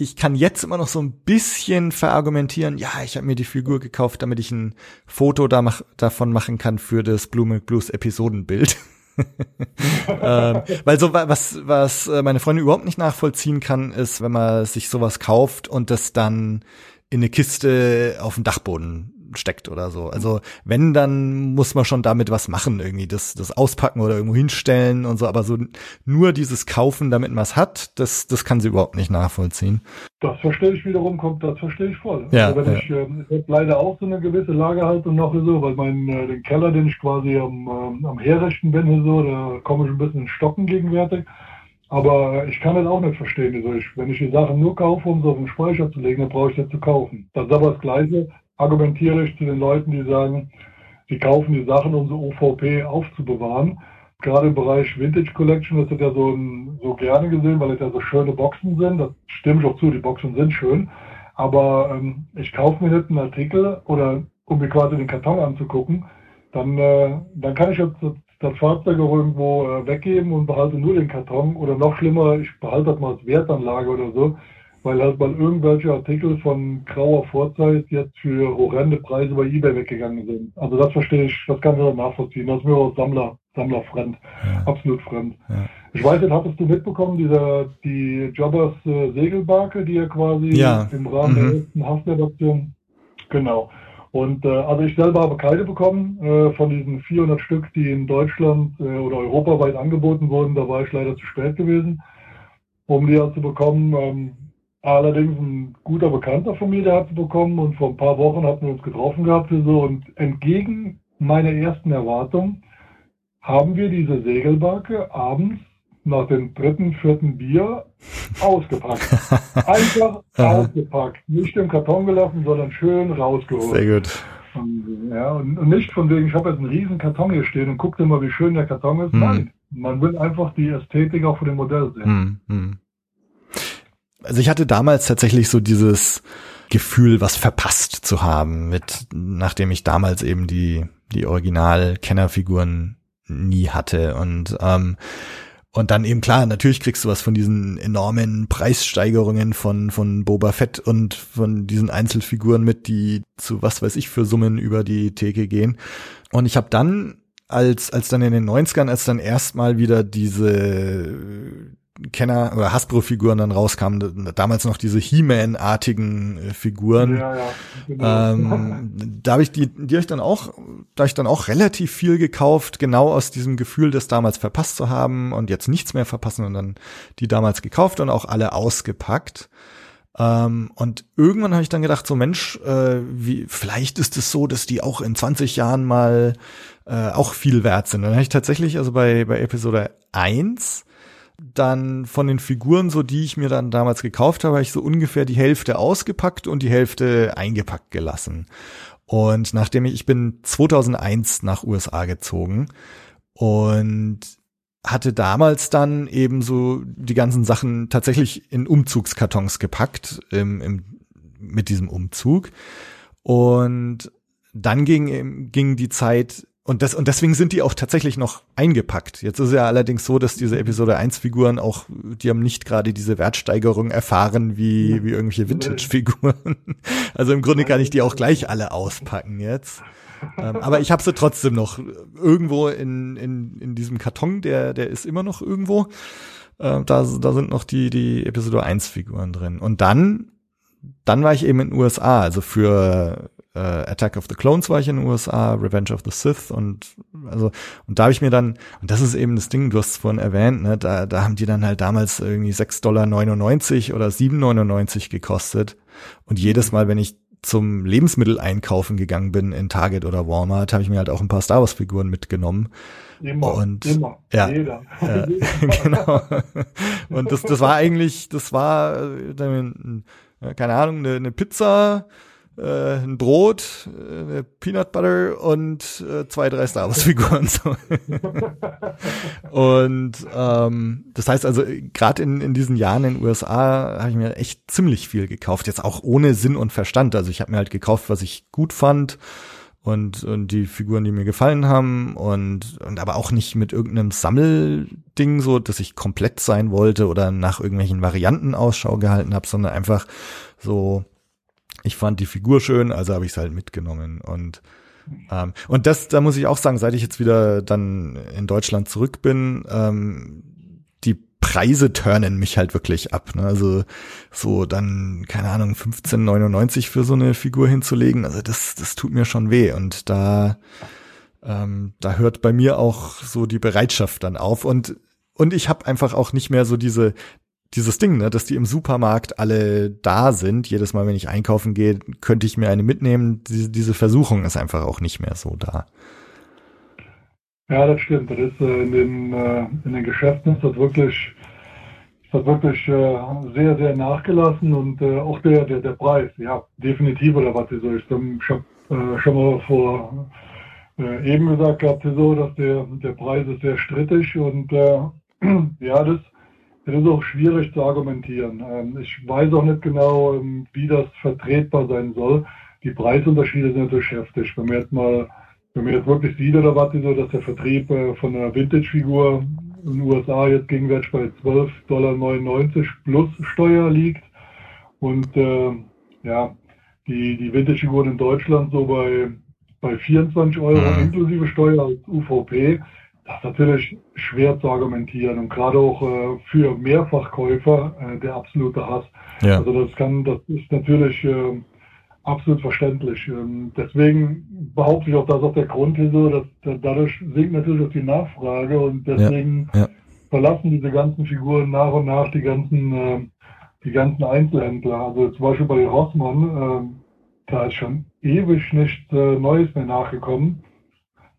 ich kann jetzt immer noch so ein bisschen verargumentieren, ja, ich habe mir die Figur gekauft, damit ich ein Foto da mach, davon machen kann für das Blue Milk Blues Episodenbild. ähm, weil so was was äh, meine Freundin überhaupt nicht nachvollziehen kann, ist, wenn man sich sowas kauft und das dann in eine Kiste auf dem Dachboden steckt oder so. Also wenn, dann muss man schon damit was machen, irgendwie das, das auspacken oder irgendwo hinstellen und so. Aber so nur dieses Kaufen, damit man es hat, das, das kann sie überhaupt nicht nachvollziehen. Das verstehe ich wiederum, kommt, das verstehe ich voll. Ja, also wenn ja. ich, äh, ich habe leider auch so eine gewisse Lagerhaltung noch so, weil mein äh, den Keller, den ich quasi am, äh, am herrichten bin, so, da komme ich ein bisschen in Stocken gegenwärtig. Aber ich kann das auch nicht verstehen. Also ich, wenn ich die Sachen nur kaufe, um sie auf den Speicher zu legen, dann brauche ich das zu kaufen. Das ist aber das Gleiche, argumentiere ich zu den Leuten, die sagen, sie kaufen die Sachen, um so OVP aufzubewahren. Gerade im Bereich Vintage Collection das wird ja so, so gerne gesehen, weil es ja so schöne Boxen sind. Das stimmt auch zu, die Boxen sind schön. Aber ähm, ich kaufe mir nicht einen Artikel oder um mir quasi den Karton anzugucken, dann, äh, dann kann ich jetzt das Fahrzeug irgendwo äh, weggeben und behalte nur den Karton. Oder noch schlimmer, ich behalte das mal als Wertanlage oder so weil halt mal irgendwelche Artikel von grauer Vorzeit jetzt für horrende Preise bei eBay weggegangen sind. Also das verstehe ich, das kann ich nachvollziehen. Das ist mir auch Sammler, Sammler fremd, ja. absolut fremd. Ja. Ich weiß nicht, hattest du mitbekommen, dieser, die Jobbers äh, Segelbarke, die ja quasi ja. im Rahmen mhm. der ersten Haftadaption, genau. Und äh, also ich selber habe keine bekommen äh, von diesen 400 Stück, die in Deutschland äh, oder europaweit angeboten wurden. Da war ich leider zu spät gewesen. um die halt zu bekommen. Ähm, allerdings ein guter Bekannter von mir, der hat sie bekommen und vor ein paar Wochen hatten wir uns getroffen gehabt so und entgegen meiner ersten Erwartung haben wir diese Segelbarke abends nach dem dritten, vierten Bier ausgepackt. Einfach ausgepackt. Nicht im Karton gelassen, sondern schön rausgeholt. Sehr gut. Und, ja, und, und nicht von wegen, ich habe jetzt einen riesen Karton hier stehen und guck dir mal, wie schön der Karton ist. Hm. Nein, man will einfach die Ästhetik auch von dem Modell sehen. Hm, hm. Also ich hatte damals tatsächlich so dieses Gefühl, was verpasst zu haben, mit nachdem ich damals eben die die Original-Kennerfiguren nie hatte und ähm, und dann eben klar, natürlich kriegst du was von diesen enormen Preissteigerungen von, von Boba Fett und von diesen Einzelfiguren mit, die zu was weiß ich für Summen über die Theke gehen. Und ich habe dann, als, als dann in den 90ern, als dann erstmal wieder diese Kenner oder Hasbro-Figuren dann rauskamen, damals noch diese He-Man-artigen äh, Figuren. Ja, ja, genau. ähm, da habe ich die, die habe ich dann auch, da hab ich dann auch relativ viel gekauft, genau aus diesem Gefühl, das damals verpasst zu haben und jetzt nichts mehr verpassen und dann die damals gekauft und auch alle ausgepackt. Ähm, und irgendwann habe ich dann gedacht, so Mensch, äh, wie, vielleicht ist es so, dass die auch in 20 Jahren mal äh, auch viel wert sind. Und dann habe ich tatsächlich, also bei, bei Episode 1 dann von den Figuren, so die ich mir dann damals gekauft habe, habe ich so ungefähr die Hälfte ausgepackt und die Hälfte eingepackt gelassen. Und nachdem ich, ich bin 2001 nach USA gezogen und hatte damals dann eben so die ganzen Sachen tatsächlich in Umzugskartons gepackt im, im, mit diesem Umzug. Und dann ging, ging die Zeit und, das, und deswegen sind die auch tatsächlich noch eingepackt. Jetzt ist ja allerdings so, dass diese Episode 1 Figuren auch, die haben nicht gerade diese Wertsteigerung erfahren wie, wie irgendwelche Vintage-Figuren. Also im Grunde kann ich die auch gleich alle auspacken jetzt. Ähm, aber ich habe sie trotzdem noch irgendwo in, in, in diesem Karton, der, der ist immer noch irgendwo. Äh, da, da sind noch die, die Episode 1 Figuren drin. Und dann, dann war ich eben in den USA, also für äh, Attack of the Clones war ich in den USA, Revenge of the Sith und also und da habe ich mir dann und das ist eben das Ding, du hast es vorhin erwähnt, ne, da da haben die dann halt damals irgendwie 6,99 Dollar oder 7,99 gekostet und jedes Mal, wenn ich zum Lebensmittel einkaufen gegangen bin in Target oder Walmart, habe ich mir halt auch ein paar Star Wars Figuren mitgenommen. Immer, und immer, ja, jeder. Ja, genau. Und das, das war eigentlich, das war, äh, keine Ahnung, eine, eine Pizza, äh, ein Brot, äh, Peanut Butter und äh, zwei, drei Star Wars Figuren. So. und ähm, das heißt also, gerade in, in diesen Jahren in den USA habe ich mir echt ziemlich viel gekauft. Jetzt auch ohne Sinn und Verstand. Also ich habe mir halt gekauft, was ich gut fand und, und die Figuren, die mir gefallen haben und, und aber auch nicht mit irgendeinem Sammelding, so dass ich komplett sein wollte oder nach irgendwelchen Varianten Ausschau gehalten habe, sondern einfach so ich fand die Figur schön, also habe ich es halt mitgenommen. Und ähm, und das, da muss ich auch sagen, seit ich jetzt wieder dann in Deutschland zurück bin, ähm, die Preise turnen mich halt wirklich ab. Ne? Also so dann, keine Ahnung, 15,99 für so eine Figur hinzulegen, also das, das tut mir schon weh. Und da, ähm, da hört bei mir auch so die Bereitschaft dann auf. Und und ich habe einfach auch nicht mehr so diese dieses Ding, ne, dass die im Supermarkt alle da sind. Jedes Mal, wenn ich einkaufen gehe, könnte ich mir eine mitnehmen. Diese, diese Versuchung ist einfach auch nicht mehr so da. Ja, das stimmt. Das ist äh, in den, äh, in den Geschäften ist das wirklich, ist das wirklich äh, sehr, sehr nachgelassen und auch der, der, der Preis, ja, definitiv oder was so. Ich, ich habe schon mal vor eben gesagt gehabt, so, dass der, der Preis ist sehr strittig und ja, das das ist auch schwierig zu argumentieren. Ähm, ich weiß auch nicht genau, ähm, wie das vertretbar sein soll. Die Preisunterschiede sind natürlich heftig. Wenn man jetzt mal, wenn man jetzt wirklich sieht oder was, so, dass der Vertrieb äh, von einer Vintage-Figur in den USA jetzt gegenwärtig bei 12,99 Dollar plus Steuer liegt und äh, ja, die, die Vintage-Figuren in Deutschland so bei, bei 24 Euro mhm. inklusive Steuer als UVP, das ist natürlich schwer zu argumentieren und gerade auch äh, für Mehrfachkäufer äh, der absolute Hass. Ja. Also das kann, das ist natürlich äh, absolut verständlich. Ähm, deswegen behaupte ich auch, dass auch der Grund ist dass, dass dadurch sinkt natürlich auch die Nachfrage und deswegen ja. Ja. verlassen diese ganzen Figuren nach und nach die ganzen, äh, die ganzen Einzelhändler. Also zum Beispiel bei Rossmann, äh, da ist schon ewig nichts äh, Neues mehr nachgekommen.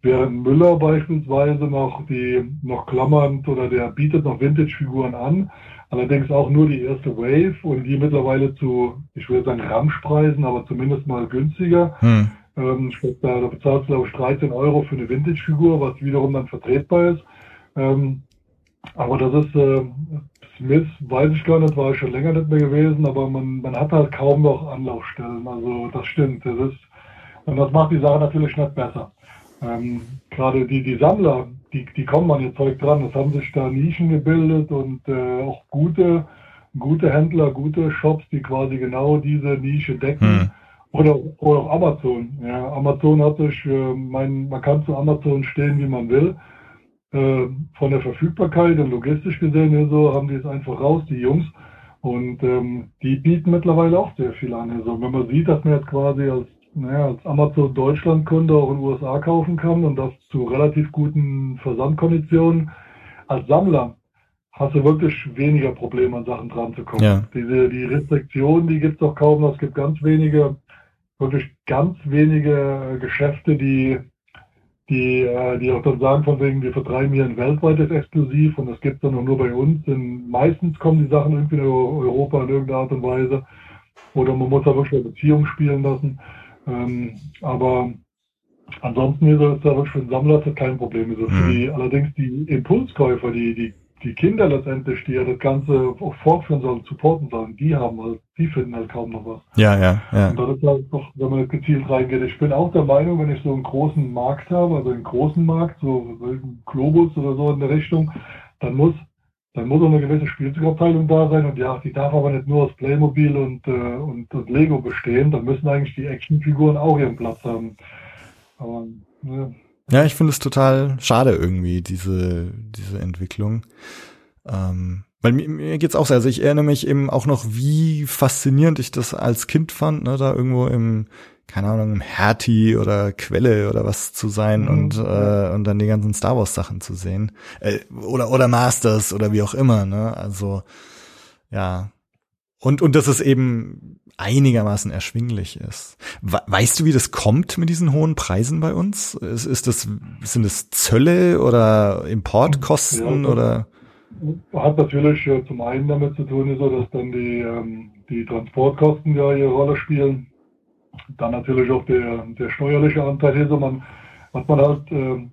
Während Müller beispielsweise noch die noch klammernd oder der bietet noch Vintage-Figuren an, allerdings auch nur die erste Wave und die mittlerweile zu, ich würde sagen Ramschpreisen, aber zumindest mal günstiger. Hm. Ähm, da, da bezahlst du glaube ich 13 Euro für eine Vintage-Figur, was wiederum dann vertretbar ist. Ähm, aber das ist äh, Smith, weiß ich gar nicht, war ich schon länger nicht mehr gewesen, aber man, man hat halt kaum noch Anlaufstellen. Also das stimmt. Das ist, und das macht die Sache natürlich nicht besser. Ähm, Gerade die, die Sammler, die, die kommen an ihr Zeug dran. Es haben sich da Nischen gebildet und äh, auch gute, gute Händler, gute Shops, die quasi genau diese Nische decken. Hm. Oder, oder auch Amazon. Ja, Amazon hat sich, äh, mein, man kann zu Amazon stehen, wie man will. Äh, von der Verfügbarkeit und logistisch gesehen so haben die es einfach raus, die Jungs. Und ähm, die bieten mittlerweile auch sehr viel an. Also wenn man sieht, dass man jetzt quasi als naja, als Amazon Deutschland Kunde auch in den USA kaufen kann und das zu relativ guten Versandkonditionen. Als Sammler hast du wirklich weniger Probleme an Sachen dran zu kommen. Ja. Diese, die Restriktionen, die gibt es doch kaum noch. Es gibt ganz wenige, wirklich ganz wenige Geschäfte, die, die, äh, die auch dann sagen von wegen, wir vertreiben hier ein weltweites Exklusiv und das gibt es dann auch nur bei uns. Denn meistens kommen die Sachen irgendwie in Europa in irgendeiner Art und Weise. Oder man muss da wirklich eine Beziehung spielen lassen. Ähm, aber ansonsten ist das ja wirklich für den Sammler kein Problem. Also für mhm. die, allerdings die Impulskäufer, die, die, die Kinder letztendlich, die ja das Ganze auch fortführen sollen, supporten sollen, die haben halt, die finden halt kaum noch was. Ja, ja, ja. Und das ist halt doch, wenn man gezielt reingeht. Ich bin auch der Meinung, wenn ich so einen großen Markt habe, also einen großen Markt, so einen Globus oder so in der Richtung, dann muss dann muss auch eine gewisse Spielzeugabteilung da sein und ja, die darf aber nicht nur aus Playmobil und, äh, und, und Lego bestehen. Dann müssen eigentlich die Actionfiguren auch ihren Platz haben. Aber, ja. ja, ich finde es total schade irgendwie, diese, diese Entwicklung. Ähm, weil mir, mir geht's auch so. Also ich erinnere mich eben auch noch, wie faszinierend ich das als Kind fand, ne, da irgendwo im keine Ahnung, Hertie oder Quelle oder was zu sein mhm. und, äh, und dann die ganzen Star Wars Sachen zu sehen. Äh, oder, oder Masters oder wie auch immer, ne? Also, ja. Und, und dass es eben einigermaßen erschwinglich ist. Weißt du, wie das kommt mit diesen hohen Preisen bei uns? Ist, ist das, sind das Zölle oder Importkosten ja, oder? Hat natürlich äh, zum einen damit zu tun, so dass dann die, ähm, die Transportkosten ja ihre Rolle spielen dann natürlich auch der, der steuerliche Anteil hier, so man, was man halt, äh,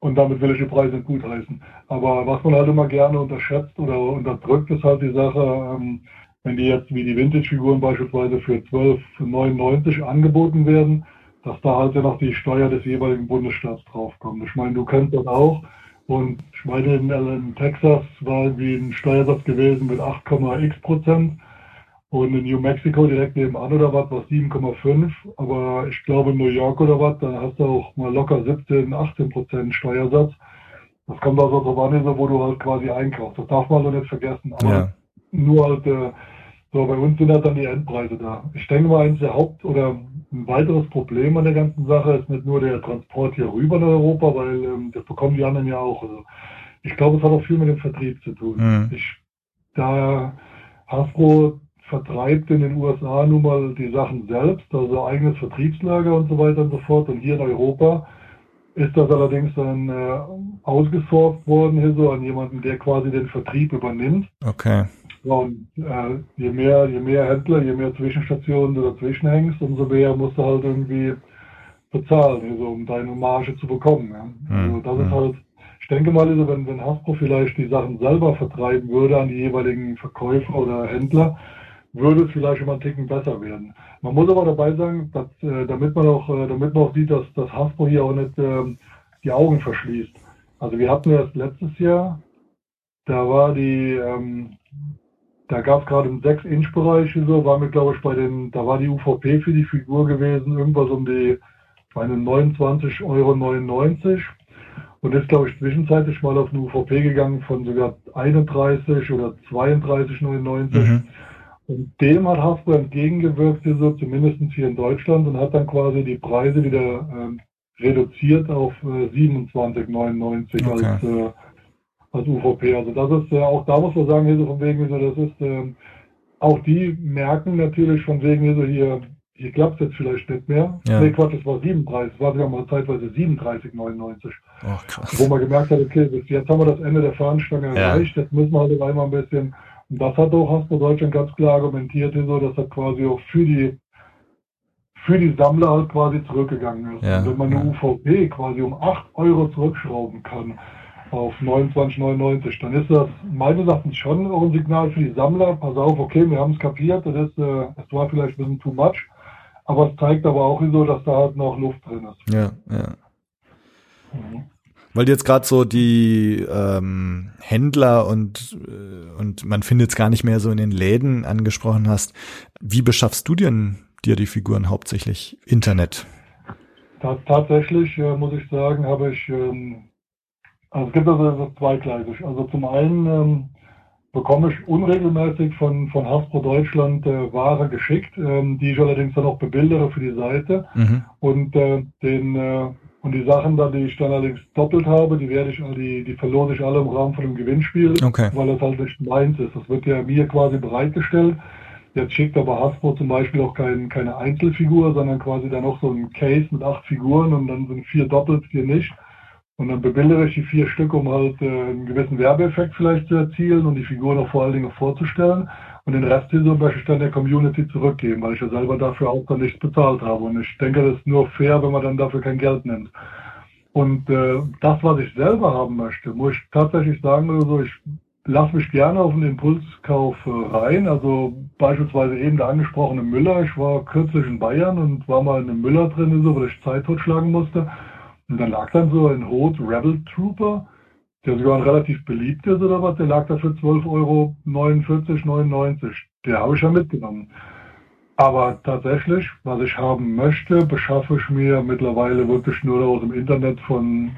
und damit will ich die Preise gut heißen. Aber was man halt immer gerne unterschätzt oder unterdrückt, ist halt die Sache, ähm, wenn die jetzt wie die Vintage-Figuren beispielsweise für 12,99 angeboten werden, dass da halt ja noch die Steuer des jeweiligen Bundesstaats draufkommt. Ich meine, du kennst das auch. Und ich meine, in, in Texas war irgendwie ein Steuersatz gewesen mit 8,x Prozent. Und in New Mexico direkt nebenan oder was, war 7,5. Aber ich glaube in New York oder was, da hast du auch mal locker 17, 18 Prozent Steuersatz. Das kommt also drauf an, wo du halt quasi einkaufst. Das darf man so nicht vergessen. Aber ja. nur halt, äh, so bei uns sind halt dann die Endpreise da. Ich denke mal, eins der Haupt- oder ein weiteres Problem an der ganzen Sache ist nicht nur der Transport hier rüber nach Europa, weil ähm, das bekommen die anderen ja auch. Also ich glaube, es hat auch viel mit dem Vertrieb zu tun. Mhm. Ich, da Hasbro vertreibt in den USA nun mal die Sachen selbst, also eigenes Vertriebslager und so weiter und so fort. Und hier in Europa ist das allerdings dann äh, ausgesourced worden, hier so an jemanden, der quasi den Vertrieb übernimmt. Okay. Und äh, je mehr, je mehr Händler, je mehr Zwischenstationen du dazwischen hängst, umso mehr musst du halt irgendwie bezahlen, also, um deine Marge zu bekommen. Ja. Also das ist hm. halt, ich denke mal, also wenn, wenn Hasbro vielleicht die Sachen selber vertreiben würde an die jeweiligen Verkäufer oder Händler, würde es vielleicht immer einen Ticken besser werden. Man muss aber dabei sagen, dass, äh, damit man auch, äh, damit man auch sieht, dass das Hasbro hier auch nicht äh, die Augen verschließt. Also wir hatten erst letztes Jahr, da war die, ähm, da gab es gerade im 6-Inch-Bereich so, war mir glaube ich bei den, da war die UVP für die Figur gewesen, irgendwas um die, meine 29,99 Euro und ist glaube ich zwischenzeitlich mal auf eine UVP gegangen von sogar 31 oder 32,99. Mhm. Und dem hat Hasbro entgegengewirkt, so zumindest hier in Deutschland, und hat dann quasi die Preise wieder ähm, reduziert auf äh, 27,99 okay. als, äh, als UVP. Also das ist, äh, auch da muss man sagen, hier so von wegen, so, das ist, äh, auch die merken natürlich von wegen, so hier, hier klappt es jetzt vielleicht nicht mehr. Ja. Nee, Quatsch, es war 37, es war sogar mal zeitweise 37,99. Oh, krass. Wo man gemerkt hat, okay, jetzt haben wir das Ende der Fahnenstange ja. erreicht, jetzt müssen wir halt einmal ein bisschen, und das hat auch Hasbro Deutschland ganz klar argumentiert, so, dass das quasi auch für die für die Sammler halt quasi zurückgegangen ist. Ja, wenn man eine UVP quasi um 8 Euro zurückschrauben kann auf 29,99, dann ist das meines Erachtens schon auch ein Signal für die Sammler. Pass auf, okay, wir haben es kapiert, das ist, äh, es war vielleicht ein bisschen too much, aber es zeigt aber auch so, dass da halt noch Luft drin ist. Ja, ja. Mhm. Weil du jetzt gerade so die ähm, Händler und, äh, und man findet es gar nicht mehr so in den Läden angesprochen hast. Wie beschaffst du denn dir die Figuren hauptsächlich? Internet? tatsächlich, äh, muss ich sagen, habe ich, ähm, also es gibt also zweigleisig. Also zum einen ähm, bekomme ich unregelmäßig von, von Hasbro Deutschland äh, Ware geschickt, ähm, die ich allerdings dann auch bebildere für die Seite. Mhm. Und äh, den äh, und die Sachen die ich dann allerdings doppelt habe, die werde ich, die, die verlose ich alle im Rahmen von dem Gewinnspiel, okay. weil das halt nicht meins ist. Das wird ja mir quasi bereitgestellt. Jetzt schickt aber Hasbro zum Beispiel auch kein, keine Einzelfigur, sondern quasi dann noch so ein Case mit acht Figuren und dann sind vier doppelt, vier nicht. Und dann bebildere ich die vier Stück, um halt äh, einen gewissen Werbeeffekt vielleicht zu erzielen und die Figuren auch vor allen Dingen vorzustellen. Und den Rest hier möchte ich dann der Community zurückgeben, weil ich ja selber dafür auch dann nichts bezahlt habe. Und ich denke, das ist nur fair, wenn man dann dafür kein Geld nimmt. Und äh, das, was ich selber haben möchte, muss ich tatsächlich sagen, also ich lass mich gerne auf einen Impulskauf äh, rein. Also beispielsweise eben der angesprochene Müller. Ich war kürzlich in Bayern und war mal in einem Müller drin, so, weil ich Zeit totschlagen musste. Und dann lag dann so ein Rot Rebel Trooper, der sogar ein relativ beliebt ist oder was, der lag da für 12,49 Euro, 99. Der habe ich ja mitgenommen. Aber tatsächlich, was ich haben möchte, beschaffe ich mir mittlerweile wirklich nur aus dem Internet von,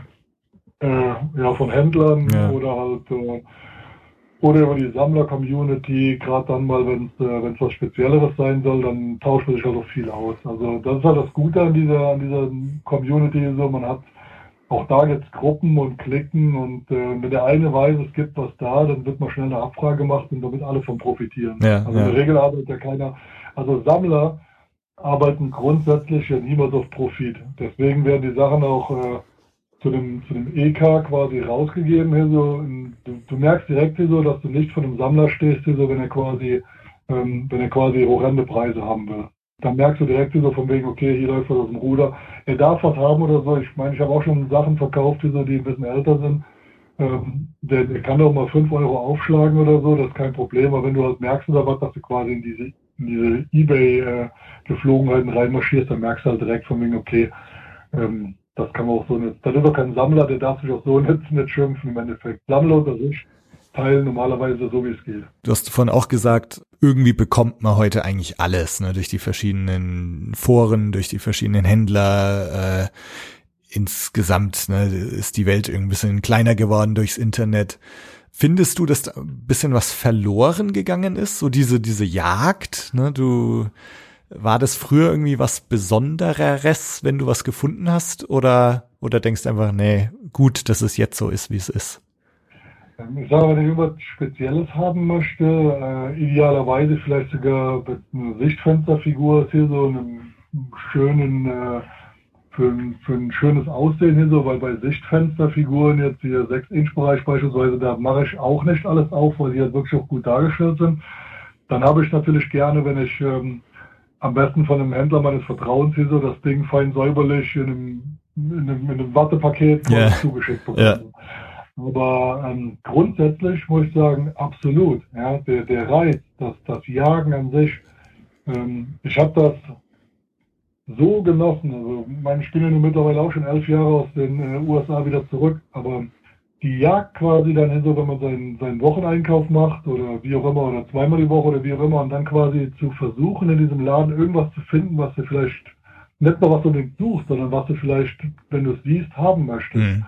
äh, ja, von Händlern ja. oder halt äh, oder über die Sammler-Community, gerade dann mal, wenn es äh, was Spezielleres sein soll, dann tauscht man sich halt auch viel aus. Also das ist halt das Gute an dieser, an dieser Community, so man hat auch da jetzt Gruppen und Klicken und äh, wenn der eine weiß, es gibt was da, dann wird mal schnell eine Abfrage gemacht und damit alle von profitieren. Ja, also ja. in der Regel arbeitet ja keiner, also Sammler arbeiten grundsätzlich ja niemals auf Profit. Deswegen werden die Sachen auch äh, zu dem, zu dem EK quasi rausgegeben. Hier so, du, du, merkst direkt hier so, dass du nicht von einem Sammler stehst, hier so, wenn er quasi, ähm, wenn er quasi horrende Preise haben will. Dann merkst du direkt hier so von wegen, okay, hier läuft was aus dem Ruder. Er darf was haben oder so. Ich meine, ich habe auch schon Sachen verkauft, die so, die ein bisschen älter sind. Ähm, der, der kann doch mal 5 Euro aufschlagen oder so, das ist kein Problem. Aber wenn du halt merkst oder was, dass du quasi in diese, in diese Ebay-Geflogenheiten äh, reinmarschierst, dann merkst du halt direkt von wegen, okay, ähm, das kann man auch so nicht. Das ist doch kein Sammler, der darf sich auch so nicht, nicht schimpfen im Endeffekt. Sammler unter sich teilen normalerweise so, wie es geht. Du hast vorhin auch gesagt, irgendwie bekommt man heute eigentlich alles, ne, durch die verschiedenen Foren, durch die verschiedenen Händler, äh, insgesamt, ne, ist die Welt irgendwie ein bisschen kleiner geworden durchs Internet. Findest du, dass da ein bisschen was verloren gegangen ist? So diese, diese Jagd, ne, du, war das früher irgendwie was Besondereres, wenn du was gefunden hast? Oder, oder denkst einfach, nee, gut, dass es jetzt so ist, wie es ist? Ich sage, wenn ich irgendwas Spezielles haben möchte, äh, idealerweise vielleicht sogar mit einer Sichtfensterfigur, hier so einem schönen, äh, für, ein, für ein schönes Aussehen hier so, weil bei Sichtfensterfiguren jetzt hier 6-Inch-Bereich beispielsweise, da mache ich auch nicht alles auf, weil die halt wirklich auch gut dargestellt sind. Dann habe ich natürlich gerne, wenn ich ähm, am besten von einem Händler meines Vertrauens hier so das Ding fein säuberlich in einem, in einem, in einem Wattepaket yeah. zugeschickt bekommen. Yeah. Aber ähm, grundsätzlich muss ich sagen, absolut. Ja, der, der Reiz, das, das Jagen an sich, ähm, ich habe das so genossen. Also meine Spiele nun mittlerweile auch schon elf Jahre aus den äh, USA wieder zurück, aber die Jagd quasi dann so wenn man seinen, seinen Wocheneinkauf macht oder wie auch immer oder zweimal die Woche oder wie auch immer und dann quasi zu versuchen in diesem Laden irgendwas zu finden, was du vielleicht nicht nur was unbedingt suchst, sondern was du vielleicht, wenn du es siehst, haben möchtest. Mhm.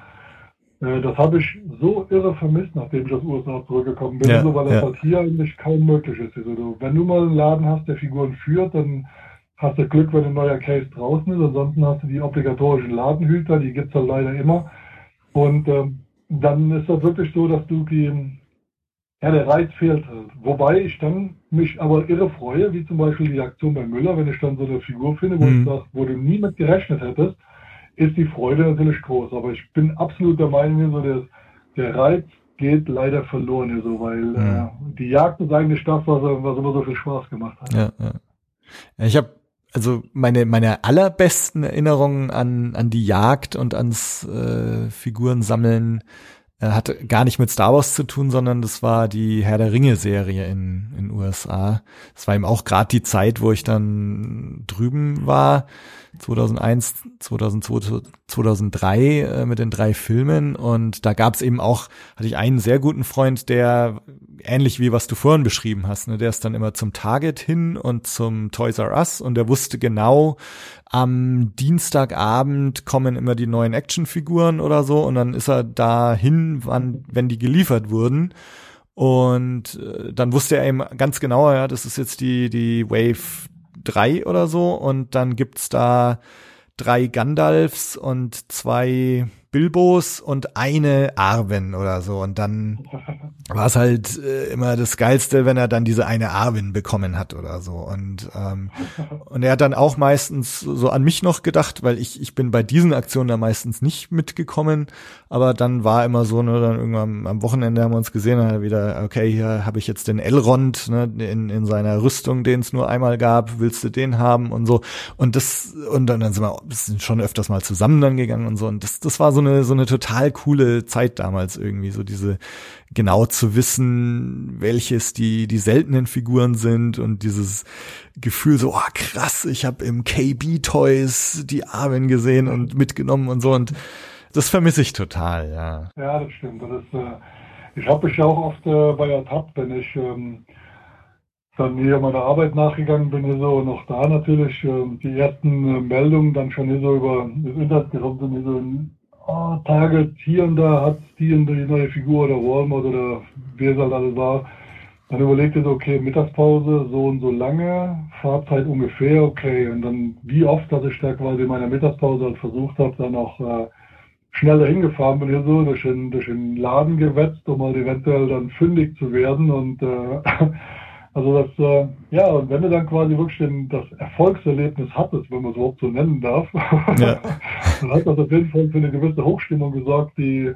Äh, das habe ich so irre vermisst, nachdem ich aus den USA zurückgekommen bin, ja, so, weil das ja. halt hier eigentlich kaum möglich ist. Also, du, wenn du mal einen Laden hast, der Figuren führt, dann hast du Glück, wenn ein neuer Case draußen ist. Ansonsten hast du die obligatorischen Ladenhüter, die gibt's halt leider immer. Und ähm, dann ist das wirklich so, dass du die, ja, der Reiz fehlt halt. Wobei ich dann mich aber irre freue, wie zum Beispiel die Aktion bei Müller, wenn ich dann so eine Figur finde, wo, Mhm. ich sag, wo du nie mit gerechnet hättest, ist die Freude natürlich groß. Aber ich bin absolut der Meinung, so der, der Reiz geht leider verloren hier so, weil Mhm. äh, die Jagd ist eigentlich das, was, was immer so viel Spaß gemacht hat. Ja, ja. ja ich habe also meine meine allerbesten Erinnerungen an an die Jagd und ans äh, Figurensammeln äh, hatte gar nicht mit Star Wars zu tun, sondern das war die Herr der Ringe Serie in in USA. Das war eben auch gerade die Zeit, wo ich dann drüben war. 2001, 2002, 2003 äh, mit den drei Filmen. Und da gab's eben auch, hatte ich einen sehr guten Freund, der ähnlich wie was du vorhin beschrieben hast, ne, der ist dann immer zum Target hin und zum Toys R Us. Und der wusste genau, am Dienstagabend kommen immer die neuen Actionfiguren oder so. Und dann ist er dahin, wann, wenn die geliefert wurden. Und äh, dann wusste er eben ganz genau, ja, das ist jetzt die, die Wave 3 oder so und dann gibt's da drei Gandalfs und zwei Bilbos und eine Arwen oder so und dann war es halt äh, immer das Geilste, wenn er dann diese eine Arwen bekommen hat oder so und ähm, und er hat dann auch meistens so an mich noch gedacht, weil ich ich bin bei diesen Aktionen da meistens nicht mitgekommen, aber dann war immer so, ne, dann irgendwann am Wochenende haben wir uns gesehen, dann er wieder, okay, hier habe ich jetzt den Elrond ne, in, in seiner Rüstung, den es nur einmal gab, willst du den haben und so. Und das, und dann, dann sind wir sind schon öfters mal zusammen dann gegangen und so. Und das, das war so eine, so eine total coole Zeit damals irgendwie, so diese genau zu wissen, welches die, die seltenen Figuren sind und dieses Gefühl so, oh krass, ich habe im KB Toys die Arwen gesehen und mitgenommen und so und das vermisse ich total, ja. Ja, das stimmt. Das ist, äh, ich habe mich ja auch oft äh, bei ertappt, wenn ich ähm, dann hier meiner Arbeit nachgegangen bin, so, auch da natürlich ähm, die ersten äh, Meldungen dann schon hier so über das Internet gekommen sind, hier so ein oh, Target hier und da hat die und die neue Figur oder Walmart oder wer es halt alles war. Dann überlegt ihr so, okay, Mittagspause, so und so lange, Fahrzeit ungefähr, okay, und dann wie oft, dass ich da quasi in meiner Mittagspause halt versucht habe, dann auch äh, schneller hingefahren bin hier so, durch den, durch den Laden gewetzt, um halt eventuell dann fündig zu werden und äh, also das, äh, ja, und wenn du dann quasi wirklich den, das Erfolgserlebnis hattest, wenn man es überhaupt so nennen darf, Ja. dann hat das auf jeden Fall für eine gewisse Hochstimmung gesorgt, die,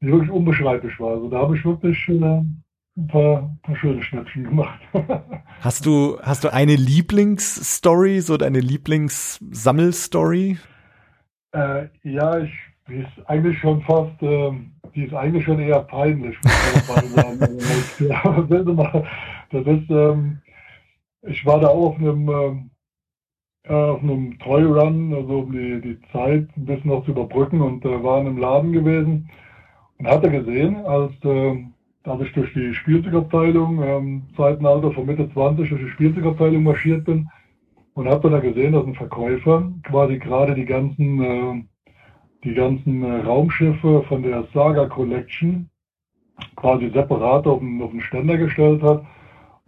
die wirklich unbeschreiblich war. Also da habe ich wirklich äh, ein paar, paar schöne Schnäppchen gemacht. Hast du, hast du eine Lieblingsstory, so deine Lieblingssammelstory? Äh, ja, ich, die ist eigentlich schon fast, ähm, die ist eigentlich schon eher peinlich, muss man mal sagen. Also, das ist, ähm, ich war da auch auf einem, ähm, äh, auf einem Toy Run, also um die, die Zeit ein bisschen noch zu überbrücken und äh, war in einem Laden gewesen und hatte gesehen, als, ähm, als ich durch die Spielzeugabteilung, ähm, Zeitenalter von Mitte 20 durch die Spielzeugabteilung marschiert bin, und habe dann gesehen, dass ein Verkäufer quasi gerade die ganzen, äh, die ganzen äh, Raumschiffe von der Saga Collection quasi separat auf den, auf den Ständer gestellt hat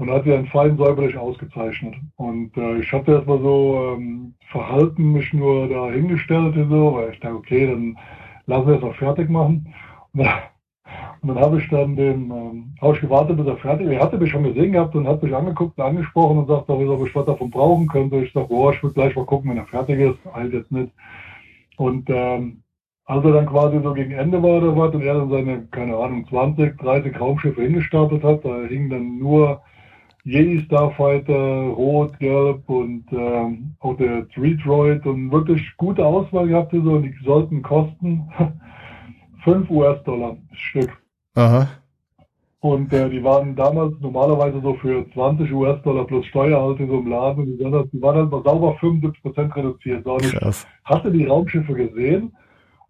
und hat dann fein säuberlich ausgezeichnet. Und äh, ich hatte erstmal so ähm, verhalten mich nur da hingestellt und so, weil ich dachte, okay, dann lassen wir es auch fertig machen. Und dann, dann habe ich dann den, ähm, habe ich gewartet, bis er fertig war. Er hatte mich schon gesehen gehabt und hat mich angeguckt und angesprochen und sagt, ob ich was davon brauchen könnte. Ich sage, boah, ich will gleich mal gucken, wenn er fertig ist. Halt jetzt nicht. Und ähm, als er dann quasi so gegen Ende war oder was und er dann seine, keine Ahnung, 20, 30 Raumschiffe hingestapelt hat, da hingen dann nur Jedi Starfighter, Rot, Gelb und ähm, auch der Street und wirklich gute Auswahl gehabt hier so und die sollten kosten 5 US-Dollar Stück. Aha. Und äh, die waren damals normalerweise so für 20 US-Dollar plus Steuer halt in so einem Laden. Die, waren halt, die waren halt mal sauber 75% reduziert. So, Krass. hatte die Raumschiffe gesehen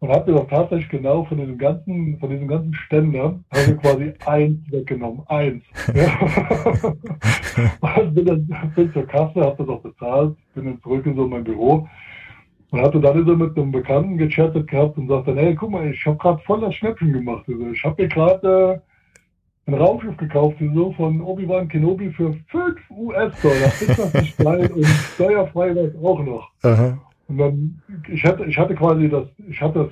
und habe doch tatsächlich genau von diesem ganzen, von diesem ganzen Ständer, habe ich quasi eins weggenommen. Eins. Ja. und bin dann bin zur Kasse, habe das auch bezahlt, bin dann zurück in so mein Büro und hatte dann so mit einem Bekannten gechattet gehabt und sagte, hey, guck mal, ich habe gerade voll das Schnäppchen gemacht. Also ich habe mir gerade äh, ein Raumschiff gekauft, so von Obi-Wan Kenobi für 5 US-Dollar. Ist das nicht geil? Und steuerfrei war es auch noch. Aha. Und dann, ich hatte, ich hatte quasi das, ich hatte das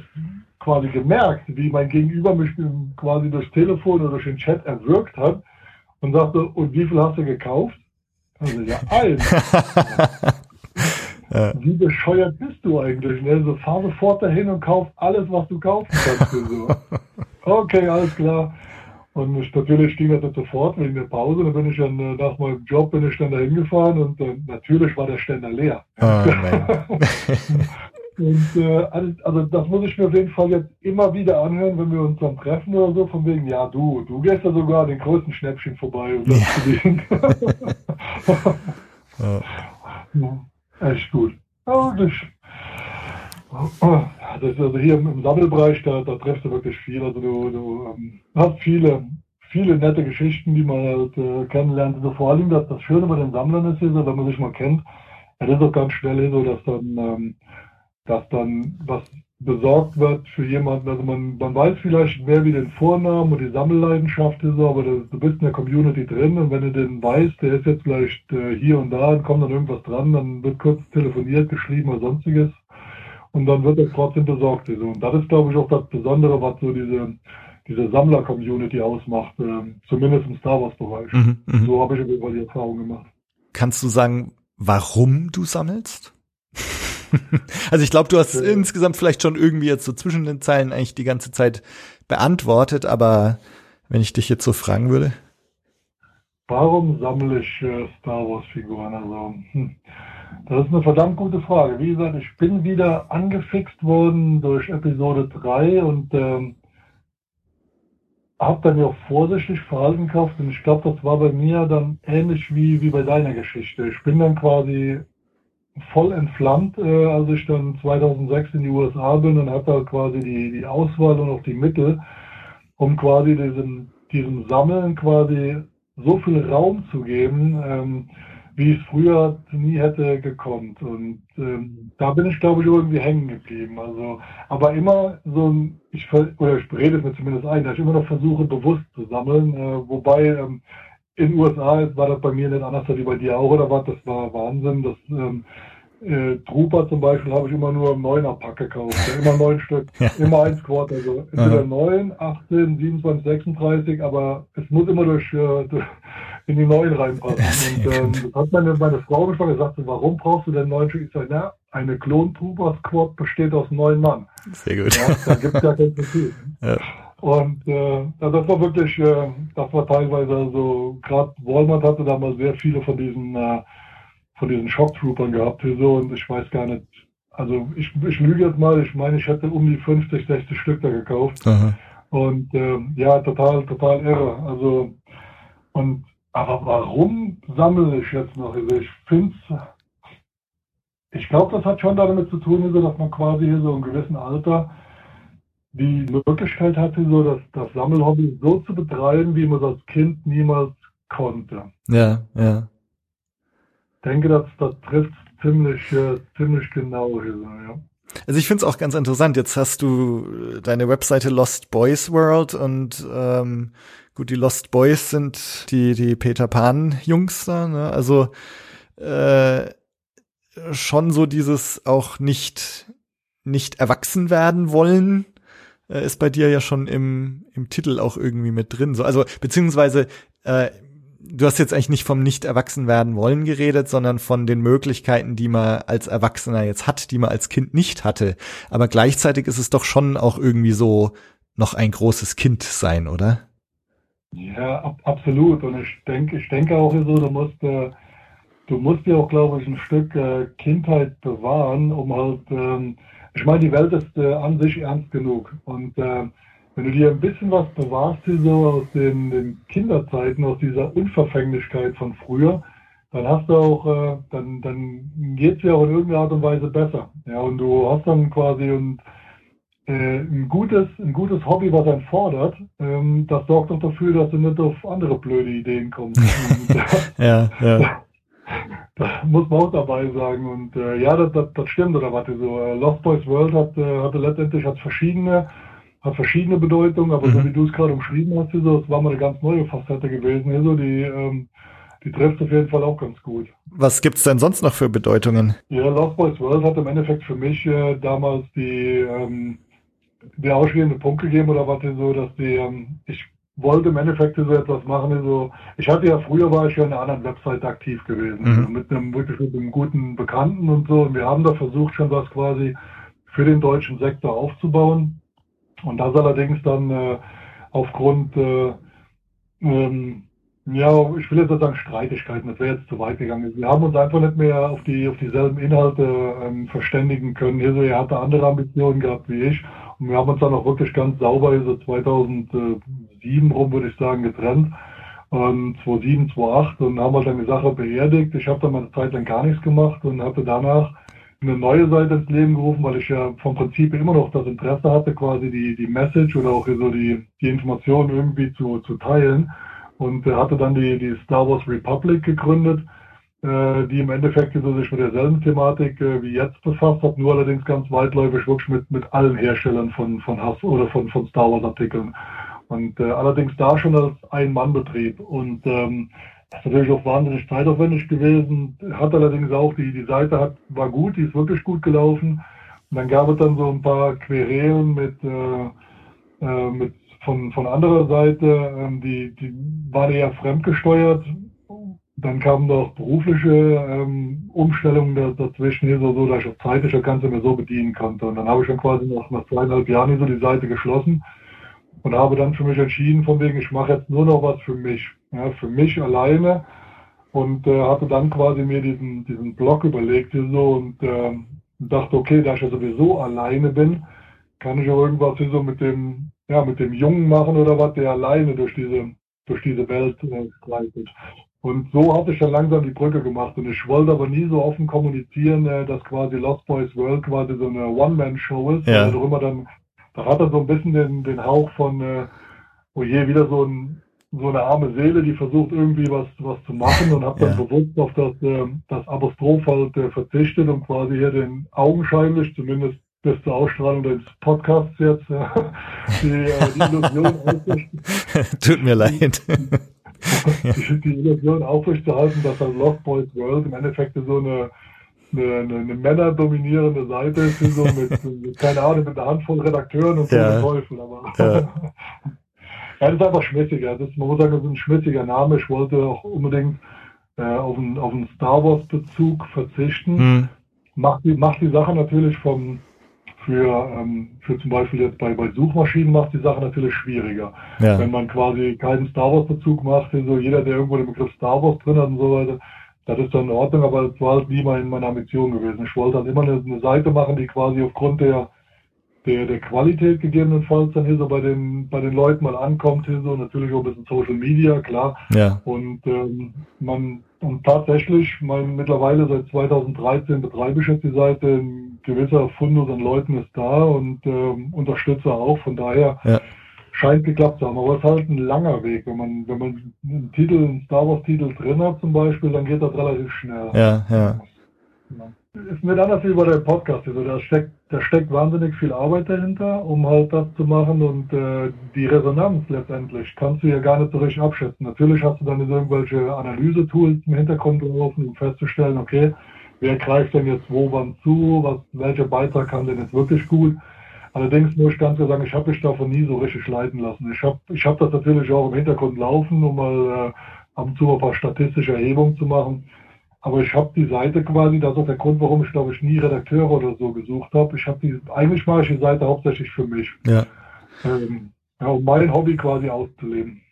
quasi gemerkt, wie mein Gegenüber mich quasi durchs Telefon oder durch den Chat erwürgt hat und sagte, und wie viel hast du gekauft? Also ja, eins. Wie bescheuert bist du eigentlich? Ne? So fahr sofort dahin und kauf alles, was du kaufen kannst. so. Okay, alles klar. Und ich, natürlich ging das sofort wegen der Pause. Dann bin ich dann äh, nach meinem Job bin ich dann dahin gefahren und äh, natürlich war der Ständer leer. Oh, und äh, also das muss ich mir auf jeden Fall jetzt immer wieder anhören, wenn wir uns dann treffen oder so, von wegen, ja du, du gehst ja sogar den größten Schnäppchen vorbei und das ja. ja. Echt gut. Ja, das, das ist also hier im Sammelbereich, da, da triffst du wirklich viel. Also du, du ähm, hast viele, viele nette Geschichten, die man halt äh, kennenlernt. Also vor allem das, das Schöne bei den Sammlern ist, wenn man sich mal kennt, es ist auch ganz schnell so, dass dann, ähm, dass dann was besorgt wird für jemanden. Also man, man weiß vielleicht mehr wie den Vornamen und die Sammelleidenschaft ist, aber du, du bist in der Community drin und wenn du den weißt, der ist jetzt vielleicht äh, hier und da und kommt dann irgendwas dran, dann wird kurz telefoniert, geschrieben oder sonstiges und dann wird er trotzdem besorgt. Also, und das ist, glaube ich, auch das Besondere, was so diese, diese Sammler-Community ausmacht, äh, zumindest im Star Wars-Bereich. Mhm, mh. So habe ich über die Erfahrung gemacht. Kannst du sagen, warum du sammelst? also ich glaube, du hast äh, insgesamt vielleicht schon irgendwie jetzt so zwischen den Zeilen eigentlich die ganze Zeit beantwortet, aber wenn ich dich jetzt so fragen würde. Warum sammle ich äh, Star Wars Figuren? Also, hm. Das ist eine verdammt gute Frage. Wie gesagt, ich bin wieder angefixt worden durch Episode 3 und ähm, habe dann auch vorsichtig verhalten gekauft und ich glaube, das war bei mir dann ähnlich wie, wie bei deiner Geschichte. Ich bin dann quasi voll entflammt, äh, als ich dann 2006 in die USA bin und hatte halt quasi die, die Auswahl und auch die Mittel, um quasi diesem, diesem Sammeln quasi so viel Raum zu geben, ähm, wie es früher nie hätte gekonnt. Und ähm, da bin ich, glaube ich, irgendwie hängen geblieben. Also, aber immer so ein, ich, oder ich rede es mir zumindest ein, dass ich immer noch versuche, bewusst zu sammeln. Äh, wobei ähm, in den USA war das bei mir nicht anders als wie bei dir auch oder was. Das war Wahnsinn. Das ähm, äh, Trooper zum Beispiel habe ich immer nur im neuner Pack gekauft. immer neun Stück, ja. immer ein Squad. Also entweder neun, 18, 27, 36, aber es muss immer durch, äh, durch in die neuen reinpassen. Und ähm, das hat meine, meine Frau mich mal gesagt, warum brauchst du denn neun Stück? Ich sage, na, eine Klon-Trooper-Squad besteht aus neun Mann. Sehr gut. Ja, da gibt es ja kein Prinzip. Ja. Und äh, das war wirklich, äh, das war teilweise, also gerade Walmart hatte damals sehr viele von diesen äh, von diesen Shocktroopern gehabt so und ich weiß gar nicht, also ich, ich lüge jetzt mal, ich meine, ich hätte um die 50, 60 Stück da gekauft. Aha. Und äh, ja, total, total irre. Also und aber warum sammle ich jetzt noch? Also ich finde ich glaube, das hat schon damit zu tun, dass man quasi hier so im gewissen Alter die Möglichkeit hatte, so das, das Sammelhobby so zu betreiben, wie man das als Kind niemals konnte. Ja, ja. Ich denke, das, das trifft ziemlich, äh, ziemlich genau hier, ja. Also ich finde es auch ganz interessant. Jetzt hast du deine Webseite Lost Boys World und ähm, gut, die Lost Boys sind die die Peter Pan Jungs da. Ne? Also äh, schon so dieses auch nicht nicht erwachsen werden wollen äh, ist bei dir ja schon im im Titel auch irgendwie mit drin. So also beziehungsweise äh, du hast jetzt eigentlich nicht vom nicht erwachsen werden wollen geredet, sondern von den Möglichkeiten, die man als Erwachsener jetzt hat, die man als Kind nicht hatte. Aber gleichzeitig ist es doch schon auch irgendwie so noch ein großes Kind sein, oder? Ja, ab, absolut. Und ich denke, ich denke auch so, du musst, äh, du musst dir auch, glaube ich, ein Stück äh, Kindheit bewahren, um halt, ähm, ich meine, die Welt ist äh, an sich ernst genug. Und äh, wenn du dir ein bisschen was bewahrst, so aus den, den Kinderzeiten, aus dieser Unverfänglichkeit von früher, dann hast du auch, äh, dann, dann geht es dir auch in irgendeiner Art und Weise besser. Ja, und du hast dann quasi und, ein, gutes, ein gutes Hobby, was einen fordert, ähm, das sorgt auch dafür, dass du nicht auf andere blöde Ideen kommst. ja, ja. Das muss man auch dabei sagen. Und äh, ja, das, das, das stimmt, oder warte so. Äh, Lost Boys World hat, äh, hatte letztendlich hat verschiedene hat verschiedene Bedeutungen, aber mhm. so wie du es gerade umschrieben hast, so, es war mal eine ganz neue Facette gewesen. Also die, ähm, die trifft auf jeden Fall auch ganz gut. Was gibt's denn sonst noch für Bedeutungen? Ja, Lost Boys World hat im Endeffekt für mich äh, damals die, ähm, der ausschlaggebende Punkt gegeben oder was so, dass die, ähm, ich wollte im Endeffekt so etwas machen. So, ich hatte ja früher war ich ja in einer anderen Website aktiv gewesen, Mhm. also mit einem wirklich mit einem guten Bekannten und so. Und wir haben da versucht schon was quasi für den deutschen Sektor aufzubauen. Und das allerdings dann äh, aufgrund äh, ähm, ja, ich will jetzt nicht sagen Streitigkeiten, das wäre jetzt zu weit gegangen. Wir haben uns einfach nicht mehr auf die auf dieselben Inhalte ähm, verständigen können. Hier so, er hatte andere Ambitionen gehabt wie ich. Wir haben uns dann auch wirklich ganz sauber so 2007 rum, würde ich sagen, getrennt. Ähm, 2007, 2008 und haben halt dann die Sache beerdigt. Ich habe dann mal eine Zeit lang gar nichts gemacht und hatte danach eine neue Seite ins Leben gerufen, weil ich ja vom Prinzip immer noch das Interesse hatte, quasi die, die Message oder auch so die, die Information irgendwie zu, zu teilen. Und hatte dann die, die Star Wars Republic gegründet, die im Endeffekt so sich mit derselben Thematik äh, wie jetzt befasst hat, nur allerdings ganz weitläufig wirklich mit, mit allen Herstellern von, von Hass oder von, von Star Wars Artikeln. Und äh, allerdings da schon als Ein-Mann-Betrieb. Und ähm, das ist natürlich auch wahnsinnig zeitaufwendig gewesen. Hat allerdings auch, die, die Seite hat, war gut, die ist wirklich gut gelaufen. Und dann gab es dann so ein paar Querelen mit, äh, äh, mit von, von anderer Seite, ähm, die, die waren eher fremdgesteuert. Dann kamen noch berufliche ähm, Umstellungen da, dazwischen, hier so, so, dass ich auch zeitlich das Ganze mehr so bedienen konnte. Und dann habe ich dann quasi nach, nach zweieinhalb Jahren hier so die Seite geschlossen und habe dann für mich entschieden, von wegen, ich mache jetzt nur noch was für mich, ja, für mich alleine und äh, hatte dann quasi mir diesen, diesen Blog überlegt hier so und äh, dachte, okay, da ich ja sowieso alleine bin, kann ich auch irgendwas hier so mit dem, ja, mit dem Jungen machen oder was, der alleine durch diese, durch diese Welt äh, streitet. Und so hatte ich dann langsam die Brücke gemacht und ich wollte aber nie so offen kommunizieren, äh, dass quasi Lost Boys World quasi so eine One-Man-Show ist, Ja. weil darüber dann da hat er so ein bisschen den, den Hauch von, äh, oh je, wieder so, ein, so eine arme Seele, die versucht irgendwie was, was zu machen und habe dann Ja. bewusst auf das, äh, das Apostroph halt äh, verzichtet und quasi hier den augenscheinlich, zumindest bis zur Ausstrahlung des Podcasts jetzt, äh, die, die Illusion Tut mir leid. die, die Illusion aufrechtzuerhalten, dass das Lost Boys World im Endeffekt so eine eine, eine, eine männerdominierende Seite ist, so mit, mit, keine Ahnung, mit einer Handvoll Redakteuren und so Ja. Teufel. Aber Ja. ja, das ist einfach schmissiger. Das, man muss sagen, das ist ein schmissiger Name. Ich wollte auch unbedingt äh, auf, einen, auf einen Star Wars Bezug verzichten. Hm. Macht die, macht die Sache natürlich vom für, ähm, für zum Beispiel jetzt bei, bei Suchmaschinen macht die Sache natürlich schwieriger. Ja. Wenn man quasi keinen Star Wars Bezug macht, so jeder, der irgendwo den Begriff Star Wars drin hat und so weiter, das ist dann in Ordnung, aber das war halt nie mein, meine Ambition gewesen. Ich wollte halt immer eine, eine Seite machen, die quasi aufgrund der, der, der Qualität gegebenenfalls dann hier so bei den, bei den Leuten mal ankommt, hier so natürlich auch ein bisschen Social Media, klar. Ja. Und ähm, man und tatsächlich, mein, mittlerweile seit 2013 betreibe ich jetzt die Seite. Ein gewisser Fundus an Leuten ist da und ähm, Unterstützer auch. Von daher Ja. scheint geklappt zu haben. Aber es ist halt ein langer Weg. Wenn man, wenn man einen Titel, einen Star Wars Titel drin hat zum Beispiel, dann geht das relativ schnell. Ja, ja. Ist nicht anders wie bei der Podcast. Also da steckt, da steckt wahnsinnig viel Arbeit dahinter, um halt das zu machen und äh, die Resonanz letztendlich kannst du ja gar nicht so richtig abschätzen. Natürlich hast du dann irgendwelche Analyse-Tools im Hintergrund laufen, um festzustellen, okay, wer greift denn jetzt wo wann zu, was, welcher Beitrag kann denn jetzt wirklich gut. Allerdings muss ich ganz klar sagen, ich habe mich davon nie so richtig leiten lassen. Ich habe ich hab das natürlich auch im Hintergrund laufen, um mal äh, ab und zu ein paar statistische Erhebungen zu machen. Aber ich habe die Seite quasi, das ist auch der Grund, warum ich glaube ich nie Redakteure oder so gesucht habe. Ich habe die, eigentlich mache ich die Seite hauptsächlich für mich, Ja. ähm, ja, um mein Hobby quasi auszuleben.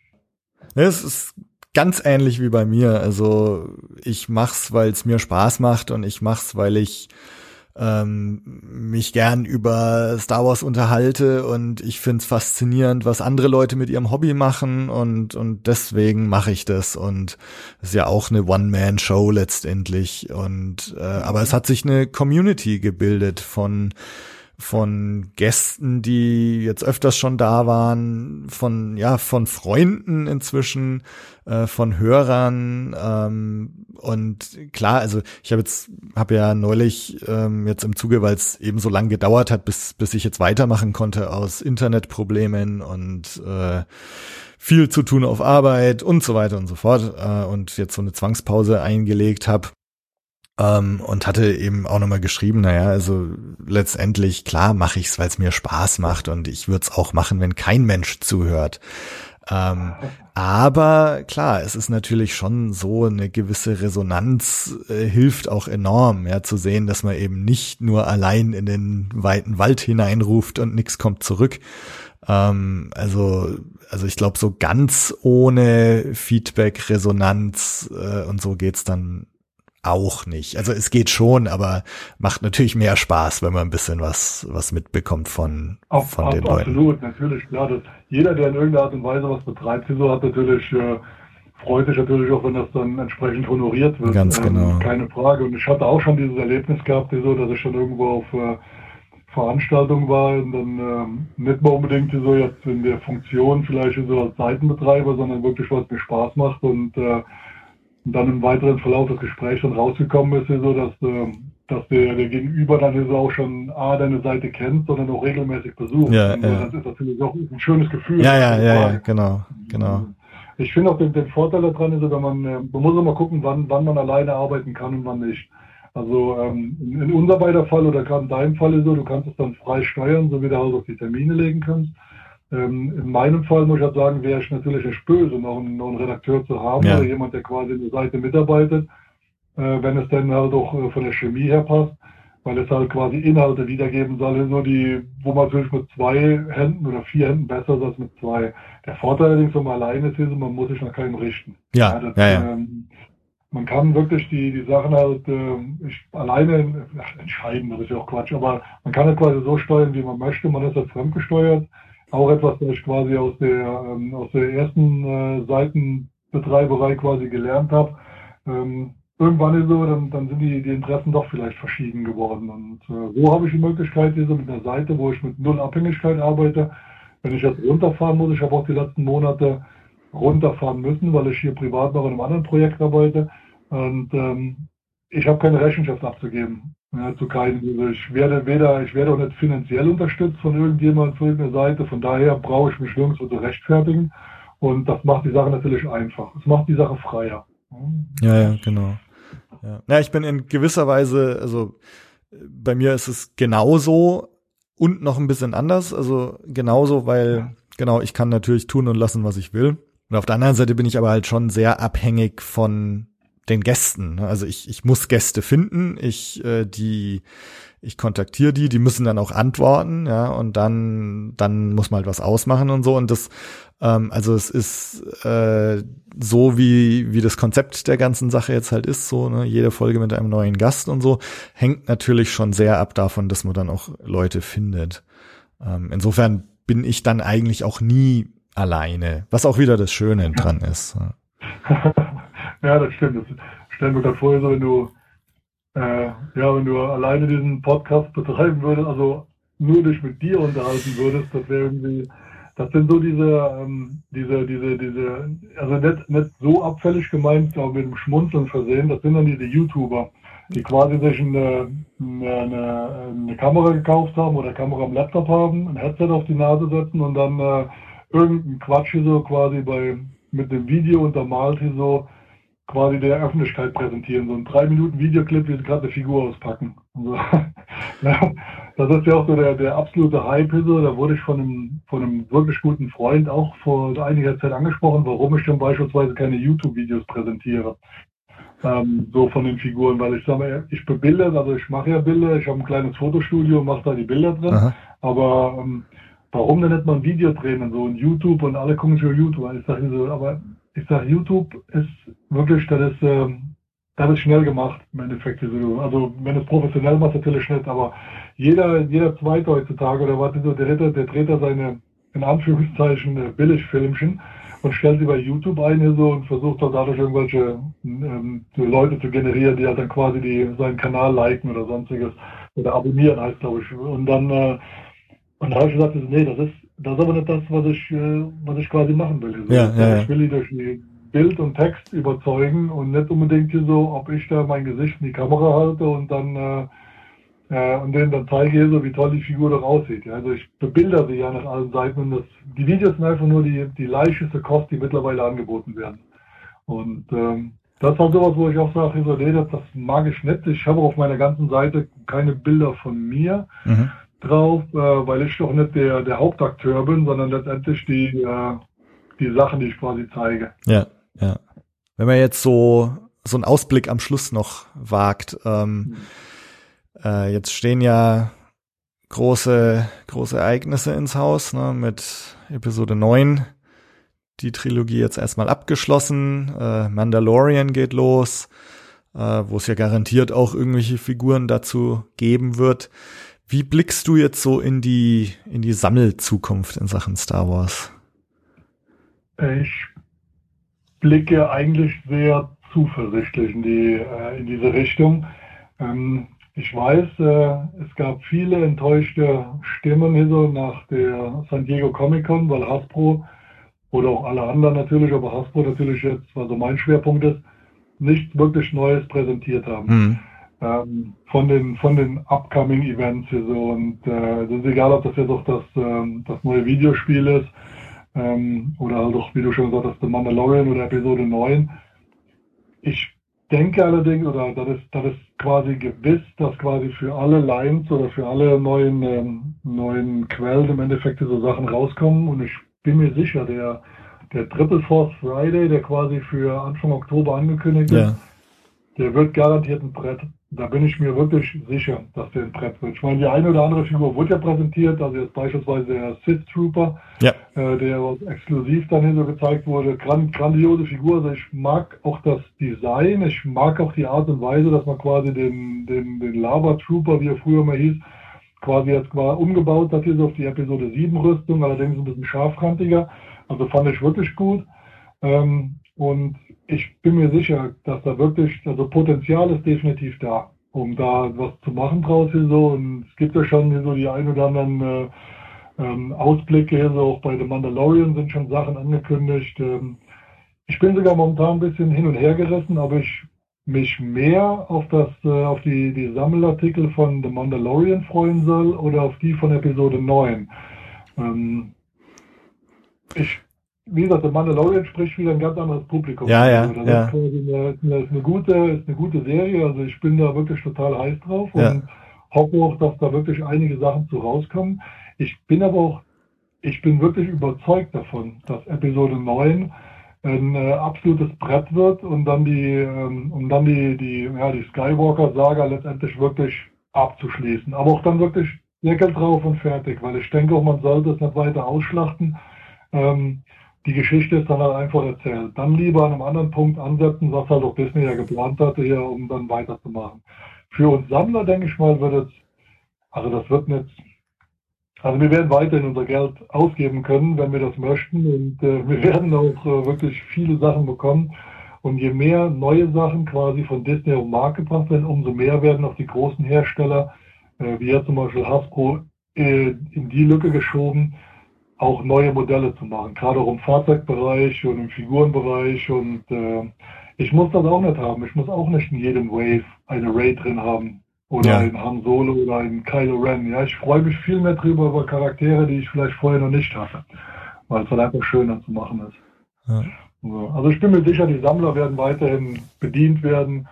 Es ist ganz ähnlich wie bei mir. Also ich mach's, weil es mir Spaß macht und ich mach's, weil ich ähm, mich gern über Star Wars unterhalte und ich find's faszinierend, was andere Leute mit ihrem Hobby machen und und deswegen mache ich das und es ist ja auch eine One-Man-Show letztendlich und äh, aber es hat sich eine Community gebildet von von Gästen, die jetzt öfters schon da waren, von ja von Freunden inzwischen, äh, von Hörern ähm, und klar, also ich habe jetzt habe ja neulich ähm, jetzt im Zuge, weil es eben so lang gedauert hat, bis bis ich jetzt weitermachen konnte aus Internetproblemen und äh, viel zu tun auf Arbeit und so weiter und so fort äh, und jetzt so eine Zwangspause eingelegt habe Ähm, und hatte eben auch nochmal geschrieben, naja, also letztendlich, klar mache ich's, weil es mir Spaß macht und ich würde es auch machen, wenn kein Mensch zuhört. Ähm, aber klar, es ist natürlich schon so, eine gewisse Resonanz äh, hilft auch enorm, ja, zu sehen, dass man eben nicht nur allein in den weiten Wald hineinruft und nichts kommt zurück. Ähm, also, also ich glaube, so ganz ohne Feedback, Resonanz äh, und so geht's dann auch nicht. Also es geht schon, aber macht natürlich mehr Spaß, wenn man ein bisschen was, was mitbekommt von, Auf, von ab, den Leuten. Absolut, natürlich, klar. Das, jeder, der in irgendeiner Art und Weise was betreibt, so hat natürlich, äh, freut sich natürlich auch, wenn das dann entsprechend honoriert wird. Ganz genau. Ähm, keine Frage. Und ich hatte auch schon dieses Erlebnis gehabt, so, dass ich schon irgendwo auf äh, Veranstaltung war und dann ähm, nicht mal unbedingt so jetzt in der Funktion vielleicht so als Seitenbetreiber, sondern wirklich was mir Spaß macht und äh, und dann im weiteren Verlauf des Gesprächs dann rausgekommen ist, so dass, äh, dass der, der Gegenüber dann so auch schon A, deine Seite kennt, sondern auch regelmäßig besucht. Ja, und, ja. Das ist natürlich auch ein schönes Gefühl. Ja, ja, ja, ja, genau, genau. Ich finde auch den, den Vorteil daran ist, wenn man, äh, man muss immer gucken, wann, wann man alleine arbeiten kann und wann nicht. Also ähm, in, in unser beider Fall oder gerade in deinem Fall ist so, du kannst es dann frei steuern, so wie du halt auf die Termine legen kannst. Ähm, in meinem Fall muss ich halt sagen, wäre ich natürlich echt böse, noch einen, noch einen Redakteur zu haben Ja. oder jemand, der quasi in der Seite mitarbeitet, äh, wenn es dann halt auch äh, von der Chemie her passt, weil es halt quasi Inhalte wiedergeben soll, so die, wo man natürlich mit zwei Händen oder vier Händen besser ist als mit zwei. Der Vorteil allerdings, wenn man alleine ist, ist, man muss sich nach keinem richten. Ja, das, ja, ja. Ähm, man kann wirklich die, die Sachen halt ähm, ich, alleine ach, entscheiden, das ist ja auch Quatsch, aber man kann es quasi so steuern, wie man möchte. Man ist halt fremdgesteuert. Auch etwas, das ich quasi aus der, ähm, aus der ersten äh, Seitenbetreiberei quasi gelernt habe. Ähm, irgendwann ist so, dann, dann sind die, die Interessen doch vielleicht verschieden geworden. Und äh, wo habe ich die Möglichkeit, hier so mit einer Seite, wo ich mit null Abhängigkeit arbeite, wenn ich jetzt runterfahren muss, ich habe auch die letzten Monate runterfahren müssen, weil ich hier privat noch in einem anderen Projekt arbeite. Und ähm, ich habe keine Rechenschaft abzugeben. Ja, zu keinem. Also ich werde weder, ich werde auch nicht finanziell unterstützt von irgendjemand, von irgendeiner Seite. Von daher brauche ich mich nirgendwo zu rechtfertigen. Und das macht die Sache natürlich einfach. Es macht die Sache freier. Ja, ja, genau. Ja. ja, ich bin in gewisser Weise, also bei mir ist es genauso und noch ein bisschen anders. Also genauso, weil, Ja. genau, ich kann natürlich tun und lassen, was ich will. Und auf der anderen Seite bin ich aber halt schon sehr abhängig von den Gästen. ne? Also ich, ich muss Gäste finden, ich, äh, die, ich kontaktiere die, die müssen dann auch antworten, ja, und dann, dann muss man halt was ausmachen und so. Und das, ähm, also es ist äh, so, wie, wie das Konzept der ganzen Sache jetzt halt ist, so, ne, jede Folge mit einem neuen Gast und so, hängt natürlich schon sehr ab davon, dass man dann auch Leute findet. Ähm, insofern bin ich dann eigentlich auch nie alleine, was auch wieder das Schöne dran ist. ja. ja, das stimmt. Das stell mir gerade vor, so wenn du, äh, ja, wenn du alleine diesen Podcast betreiben würdest, also nur dich mit dir unterhalten würdest, das wäre irgendwie, das sind so diese, ähm, diese, diese, diese, also nicht, nicht so abfällig gemeint, aber mit dem Schmunzeln versehen, das sind dann diese YouTuber, die quasi sich eine, eine, eine, eine Kamera gekauft haben oder Kamera am Laptop haben, ein Headset auf die Nase setzen und dann äh, irgendeinen Quatsch hier so quasi bei mit dem Video untermalt hier so quasi der Öffentlichkeit präsentieren. So ein drei Minuten Videoclip, wie sie gerade eine Figur auspacken. Und so. das ist ja auch so der, der absolute Hype so. Da wurde ich von einem, von einem wirklich guten Freund auch vor einiger Zeit angesprochen, warum ich dann beispielsweise keine YouTube-Videos präsentiere. Ähm, so von den Figuren, weil ich sage mal, ich bebilde, also ich mache ja Bilder, ich habe ein kleines Fotostudio, mache da die Bilder drin. Aha. Aber ähm, warum denn nicht mal ein Video drehen und so und YouTube und alle gucken sich auf YouTube? Ich sage so, aber ich sage, YouTube ist wirklich, das ist, ähm, das ist schnell gemacht im Endeffekt. So. Also wenn es professionell macht, natürlich nicht, aber jeder, jeder Zweite heutzutage oder was der, dritte, der dreht da seine, in Anführungszeichen, äh, Billigfilmchen und stellt sie bei YouTube ein so und versucht dann dadurch irgendwelche ähm, Leute zu generieren, die halt dann quasi die, seinen Kanal liken oder sonstiges oder abonnieren heißt, glaube ich. Und dann äh, und da habe ich gesagt, nee, das ist, das ist aber nicht das, was ich, äh, was ich quasi machen will. Also, Ja, ja, ja. Ich will die durch Bild und Text überzeugen und nicht unbedingt hier so, ob ich da mein Gesicht in die Kamera halte und dann äh, äh, und denen dann zeige, so wie toll die Figur doch aussieht. Ja. Also ich bebilder sie ja nach allen Seiten und das, die Videos sind einfach nur die, die leichteste Kost, die mittlerweile angeboten werden. Und ähm, das war sowas, wo ich auch sage, so, nee, das, das mag ich nicht. Ich habe auf meiner ganzen Seite keine Bilder von mir mhm. Drauf, äh, weil ich doch nicht der, der Hauptakteur bin, sondern letztendlich die, äh, die Sachen, die ich quasi zeige. Ja, ja. Wenn man jetzt so, so einen Ausblick am Schluss noch wagt, ähm, mhm. äh, jetzt stehen ja große, große Ereignisse ins Haus, ne, mit Episode 9 die Trilogie jetzt erstmal abgeschlossen. Äh, Mandalorian geht los, äh, wo es ja garantiert auch irgendwelche Figuren dazu geben wird. Wie blickst du jetzt so in die, in die Sammelzukunft in Sachen Star Wars? Ich blicke eigentlich sehr zuversichtlich in die, äh, in diese Richtung. Ähm, ich weiß, äh, es gab viele enttäuschte Stimmen hier nach der San Diego Comic Con, weil Hasbro oder auch alle anderen natürlich, aber Hasbro natürlich jetzt, also mein Schwerpunkt ist, nichts wirklich Neues präsentiert haben. Mhm. Ähm, von den von den upcoming Events hier so und äh, es ist egal, ob das jetzt auch das ähm, das neue Videospiel ist ähm, oder halt auch, wie du schon gesagt hast, The Mandalorian oder Episode 9. Ich denke allerdings, oder das ist, das ist quasi gewiss, dass quasi für alle Lines oder für alle neuen, ähm, neuen Quellen im Endeffekt so Sachen rauskommen und ich bin mir sicher, der, der Triple Force Friday, der quasi für Anfang Oktober angekündigt ja. ist, der wird garantiert ein Brett. Da bin ich mir wirklich sicher, dass der ein Brett wird. Ich meine, die eine oder andere Figur wurde ja präsentiert, also jetzt beispielsweise der Sith Trooper, ja. äh, der exklusiv dann hier so gezeigt wurde. Grand, grandiose Figur. Also ich mag auch das Design, ich mag auch die Art und Weise, dass man quasi den, den, den Lava Trooper, wie er früher mal hieß, quasi jetzt mal umgebaut hat hier so auf die Episode 7 Rüstung, allerdings ein bisschen scharfkantiger. Also fand ich wirklich gut. Ähm, und ich bin mir sicher, dass da wirklich, also Potenzial ist definitiv da, um da was zu machen draus hier so. Und es gibt ja schon hier so die ein oder anderen äh, ähm, Ausblicke hier so, auch bei The Mandalorian sind schon Sachen angekündigt. Ähm, ich bin sogar momentan ein bisschen hin und her gerissen, aber ich mich mehr auf das, äh, auf die, die Sammelartikel von The Mandalorian freuen soll oder auf die von Episode 9. Ähm, ich, wie gesagt, The Mandalorian spricht wieder ein ganz anderes Publikum. Ja, ja, also das ja. Ist, eine, ist, eine, gute, ist eine gute Serie, also ich bin da wirklich total heiß drauf ja. und hoffe auch, dass da wirklich einige Sachen zu rauskommen. Ich bin aber auch, ich bin wirklich überzeugt davon, dass Episode 9 ein äh, absolutes Brett wird und dann die, ähm, um dann die, die, ja, die Skywalker-Saga letztendlich wirklich abzuschließen. Aber auch dann wirklich Deckel drauf und fertig, weil ich denke auch, man sollte es nicht weiter ausschlachten. Ähm, die Geschichte ist dann halt einfach erzählt. Dann lieber an einem anderen Punkt ansetzen, was halt auch Disney ja geplant hatte, hier, um dann weiterzumachen. Für uns Sammler, denke ich mal, wird es, also das wird nicht also wir werden weiterhin unser Geld ausgeben können, wenn wir das möchten. Und äh, wir werden auch äh, wirklich viele Sachen bekommen. Und je mehr neue Sachen quasi von Disney auf den Markt gebracht werden, umso mehr werden auch die großen Hersteller, äh, wie jetzt zum Beispiel Hasbro, äh, in die Lücke geschoben, auch neue Modelle zu machen. Gerade auch im Fahrzeugbereich und im Figurenbereich. Und äh, ich muss das auch nicht haben. Ich muss auch nicht in jedem Wave eine Ray drin haben oder ja. in Han Solo oder in Kylo Ren. Ja, ich freue mich viel mehr drüber über Charaktere, die ich vielleicht vorher noch nicht hatte, weil es halt einfach schöner zu machen ist. Ja. Also ich bin mir sicher, die Sammler werden weiterhin bedient werden.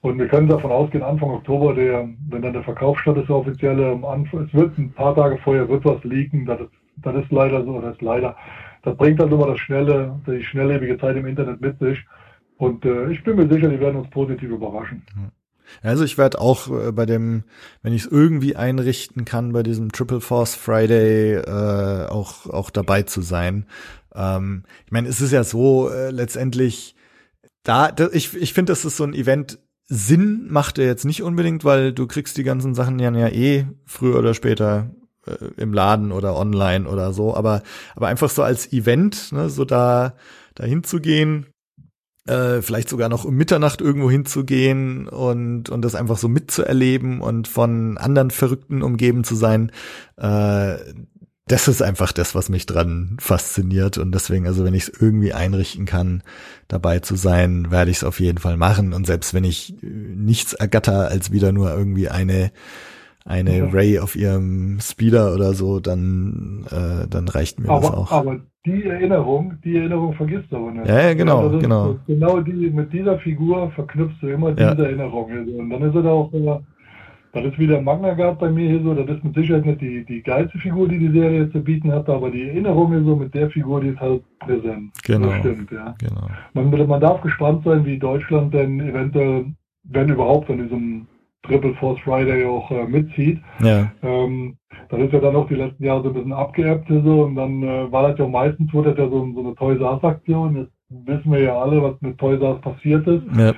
Und wir können davon ausgehen, Anfang Oktober, der, wenn dann der Verkauf statt ist, der offizielle, es wird ein paar Tage vorher wird was leaken, das ist, das ist leider so, das ist leider. Das bringt dann immer das schnelle, die schnelllebige Zeit im Internet mit sich. Und äh, ich bin mir sicher, die werden uns positiv überraschen. Also ich werde auch äh, bei dem, wenn ich es irgendwie einrichten kann, bei diesem Triple Force Friday äh, auch auch dabei zu sein. Ähm, ich meine, es ist ja so äh, letztendlich da, da ich ich finde, das ist so ein Event. Sinn macht er jetzt nicht unbedingt, weil du kriegst die ganzen Sachen ja, ja eh früher oder später äh, im Laden oder online oder so. Aber aber einfach so als Event, ne, so da dahin zu gehen äh, vielleicht sogar noch um Mitternacht irgendwo hinzugehen und, und das einfach so mitzuerleben und von anderen Verrückten umgeben zu sein, äh, das ist einfach das, was mich dran fasziniert. Und deswegen, also wenn ich es irgendwie einrichten kann, dabei zu sein, werde ich es auf jeden Fall machen. Und selbst wenn ich nichts ergatter als wieder nur irgendwie eine eine Ja. Ray auf ihrem Speeder oder so, dann, äh, dann reicht mir das Aber, auch. aber die Erinnerung, die Erinnerung vergisst du aber nicht. Ja, ja, genau, das ist genau. Genau die, mit dieser Figur verknüpfst du immer Ja. diese Erinnerung. Also, Und dann ist es auch, äh, das ist wie der Manga Guard bei mir hier so, das ist mit Sicherheit nicht die, die geilste Figur, die die Serie zu bieten hatte, aber die Erinnerung ist so mit der Figur, die ist halt präsent. Genau. Das stimmt, ja. Genau. Man, man darf gespannt sein, wie Deutschland denn eventuell, wenn überhaupt, an diesem Triple Force Friday auch äh, mitzieht. Ja, Ähm, das ist ja dann auch die letzten Jahre so ein bisschen abgeebbt so und dann äh, war das ja meistens wurde das ja so, so eine Toys R Aktion. Jetzt wissen wir ja alle, was mit Toys R passiert ist. ja,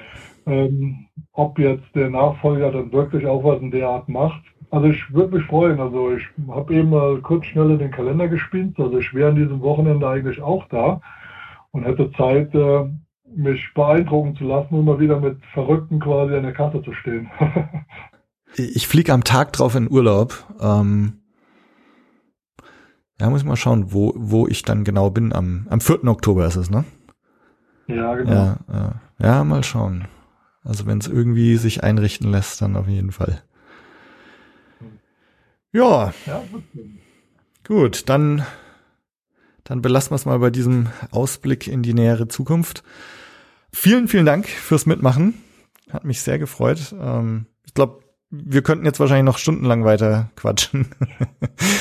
Ähm, ob jetzt der Nachfolger dann wirklich auch was in der Art macht. Also ich würde mich freuen. Also ich habe eben mal kurz schnell in den Kalender gespinnt. Also ich wäre an diesem Wochenende eigentlich auch da und hätte Zeit, äh, mich beeindrucken zu lassen und mal wieder mit Verrückten quasi an der Karte zu stehen. ich fliege am Tag drauf in Urlaub. Ähm, ja, muss ich mal schauen, wo, wo ich dann genau bin. Am, am 4. Oktober ist es, ne? ja, genau. Ja, ja, ja, mal schauen. Also wenn es irgendwie sich einrichten lässt, dann auf jeden Fall. Ja, Ja, gut, dann, dann belassen wir es mal bei diesem Ausblick in die nähere Zukunft. Vielen, vielen Dank fürs Mitmachen. Hat mich sehr gefreut. Ähm, ich glaube, wir könnten jetzt wahrscheinlich noch stundenlang weiter quatschen.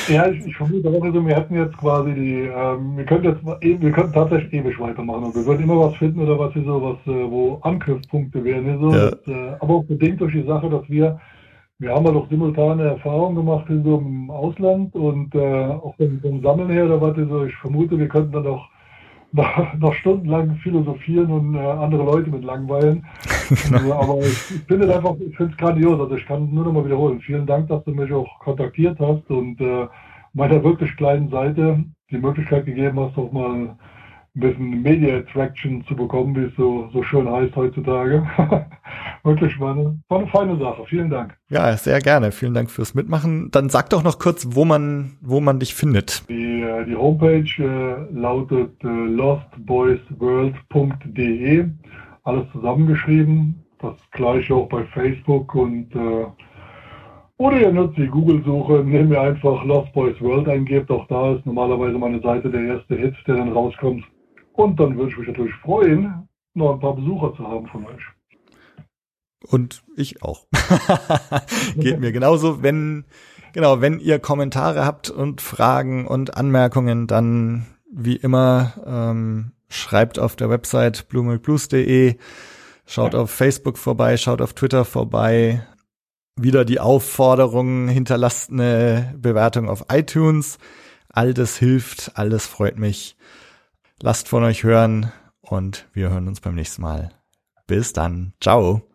Ja, ich, ich vermute auch, also wir hätten jetzt quasi die, ähm, wir könnten jetzt, wir könnten tatsächlich ewig weitermachen und wir würden immer was finden oder was hier so, was, äh, wo Anknüpfpunkte wären so. Ja. Das, äh, aber auch bedingt durch die Sache, dass wir, wir haben ja doch simultane Erfahrungen gemacht in so im Ausland und äh, auch vom, vom Sammeln her, da war so, ich vermute, wir könnten dann auch noch, noch stundenlang philosophieren und äh, andere Leute mit langweilen. Also, aber ich, ich finde es einfach, ich finde es grandios. Also ich kann nur noch mal wiederholen. Vielen Dank, dass du mich auch kontaktiert hast und äh, meiner wirklich kleinen Seite die Möglichkeit gegeben hast, auch mal ein bisschen Media Attraction zu bekommen, wie es so, so schön heißt heutzutage. wirklich war eine, war eine feine Sache. Vielen Dank. ja, sehr gerne. Vielen Dank fürs Mitmachen. Dann sag doch noch kurz, wo man, wo man dich findet. Die, äh, die Homepage äh, lautet äh, lostboysworld.de. Alles zusammengeschrieben. Das gleiche auch bei Facebook und äh, oder ihr nutzt die Google-Suche, indem ihr einfach Lost Boys World eingebt. Auch da ist normalerweise meine Seite der erste Hit, der dann rauskommt. Und dann würde ich mich natürlich freuen, noch ein paar Besucher zu haben von euch. Und ich auch. Geht mir genauso. Wenn, genau, wenn ihr Kommentare habt und Fragen und Anmerkungen, dann wie immer ähm, schreibt auf der Website bluemilkblues.de, schaut auf Facebook vorbei, schaut auf Twitter vorbei. Wieder die Aufforderung, hinterlasst eine Bewertung auf iTunes. All das hilft, all das freut mich. Lasst von euch hören und wir hören uns beim nächsten Mal. Bis dann. Ciao.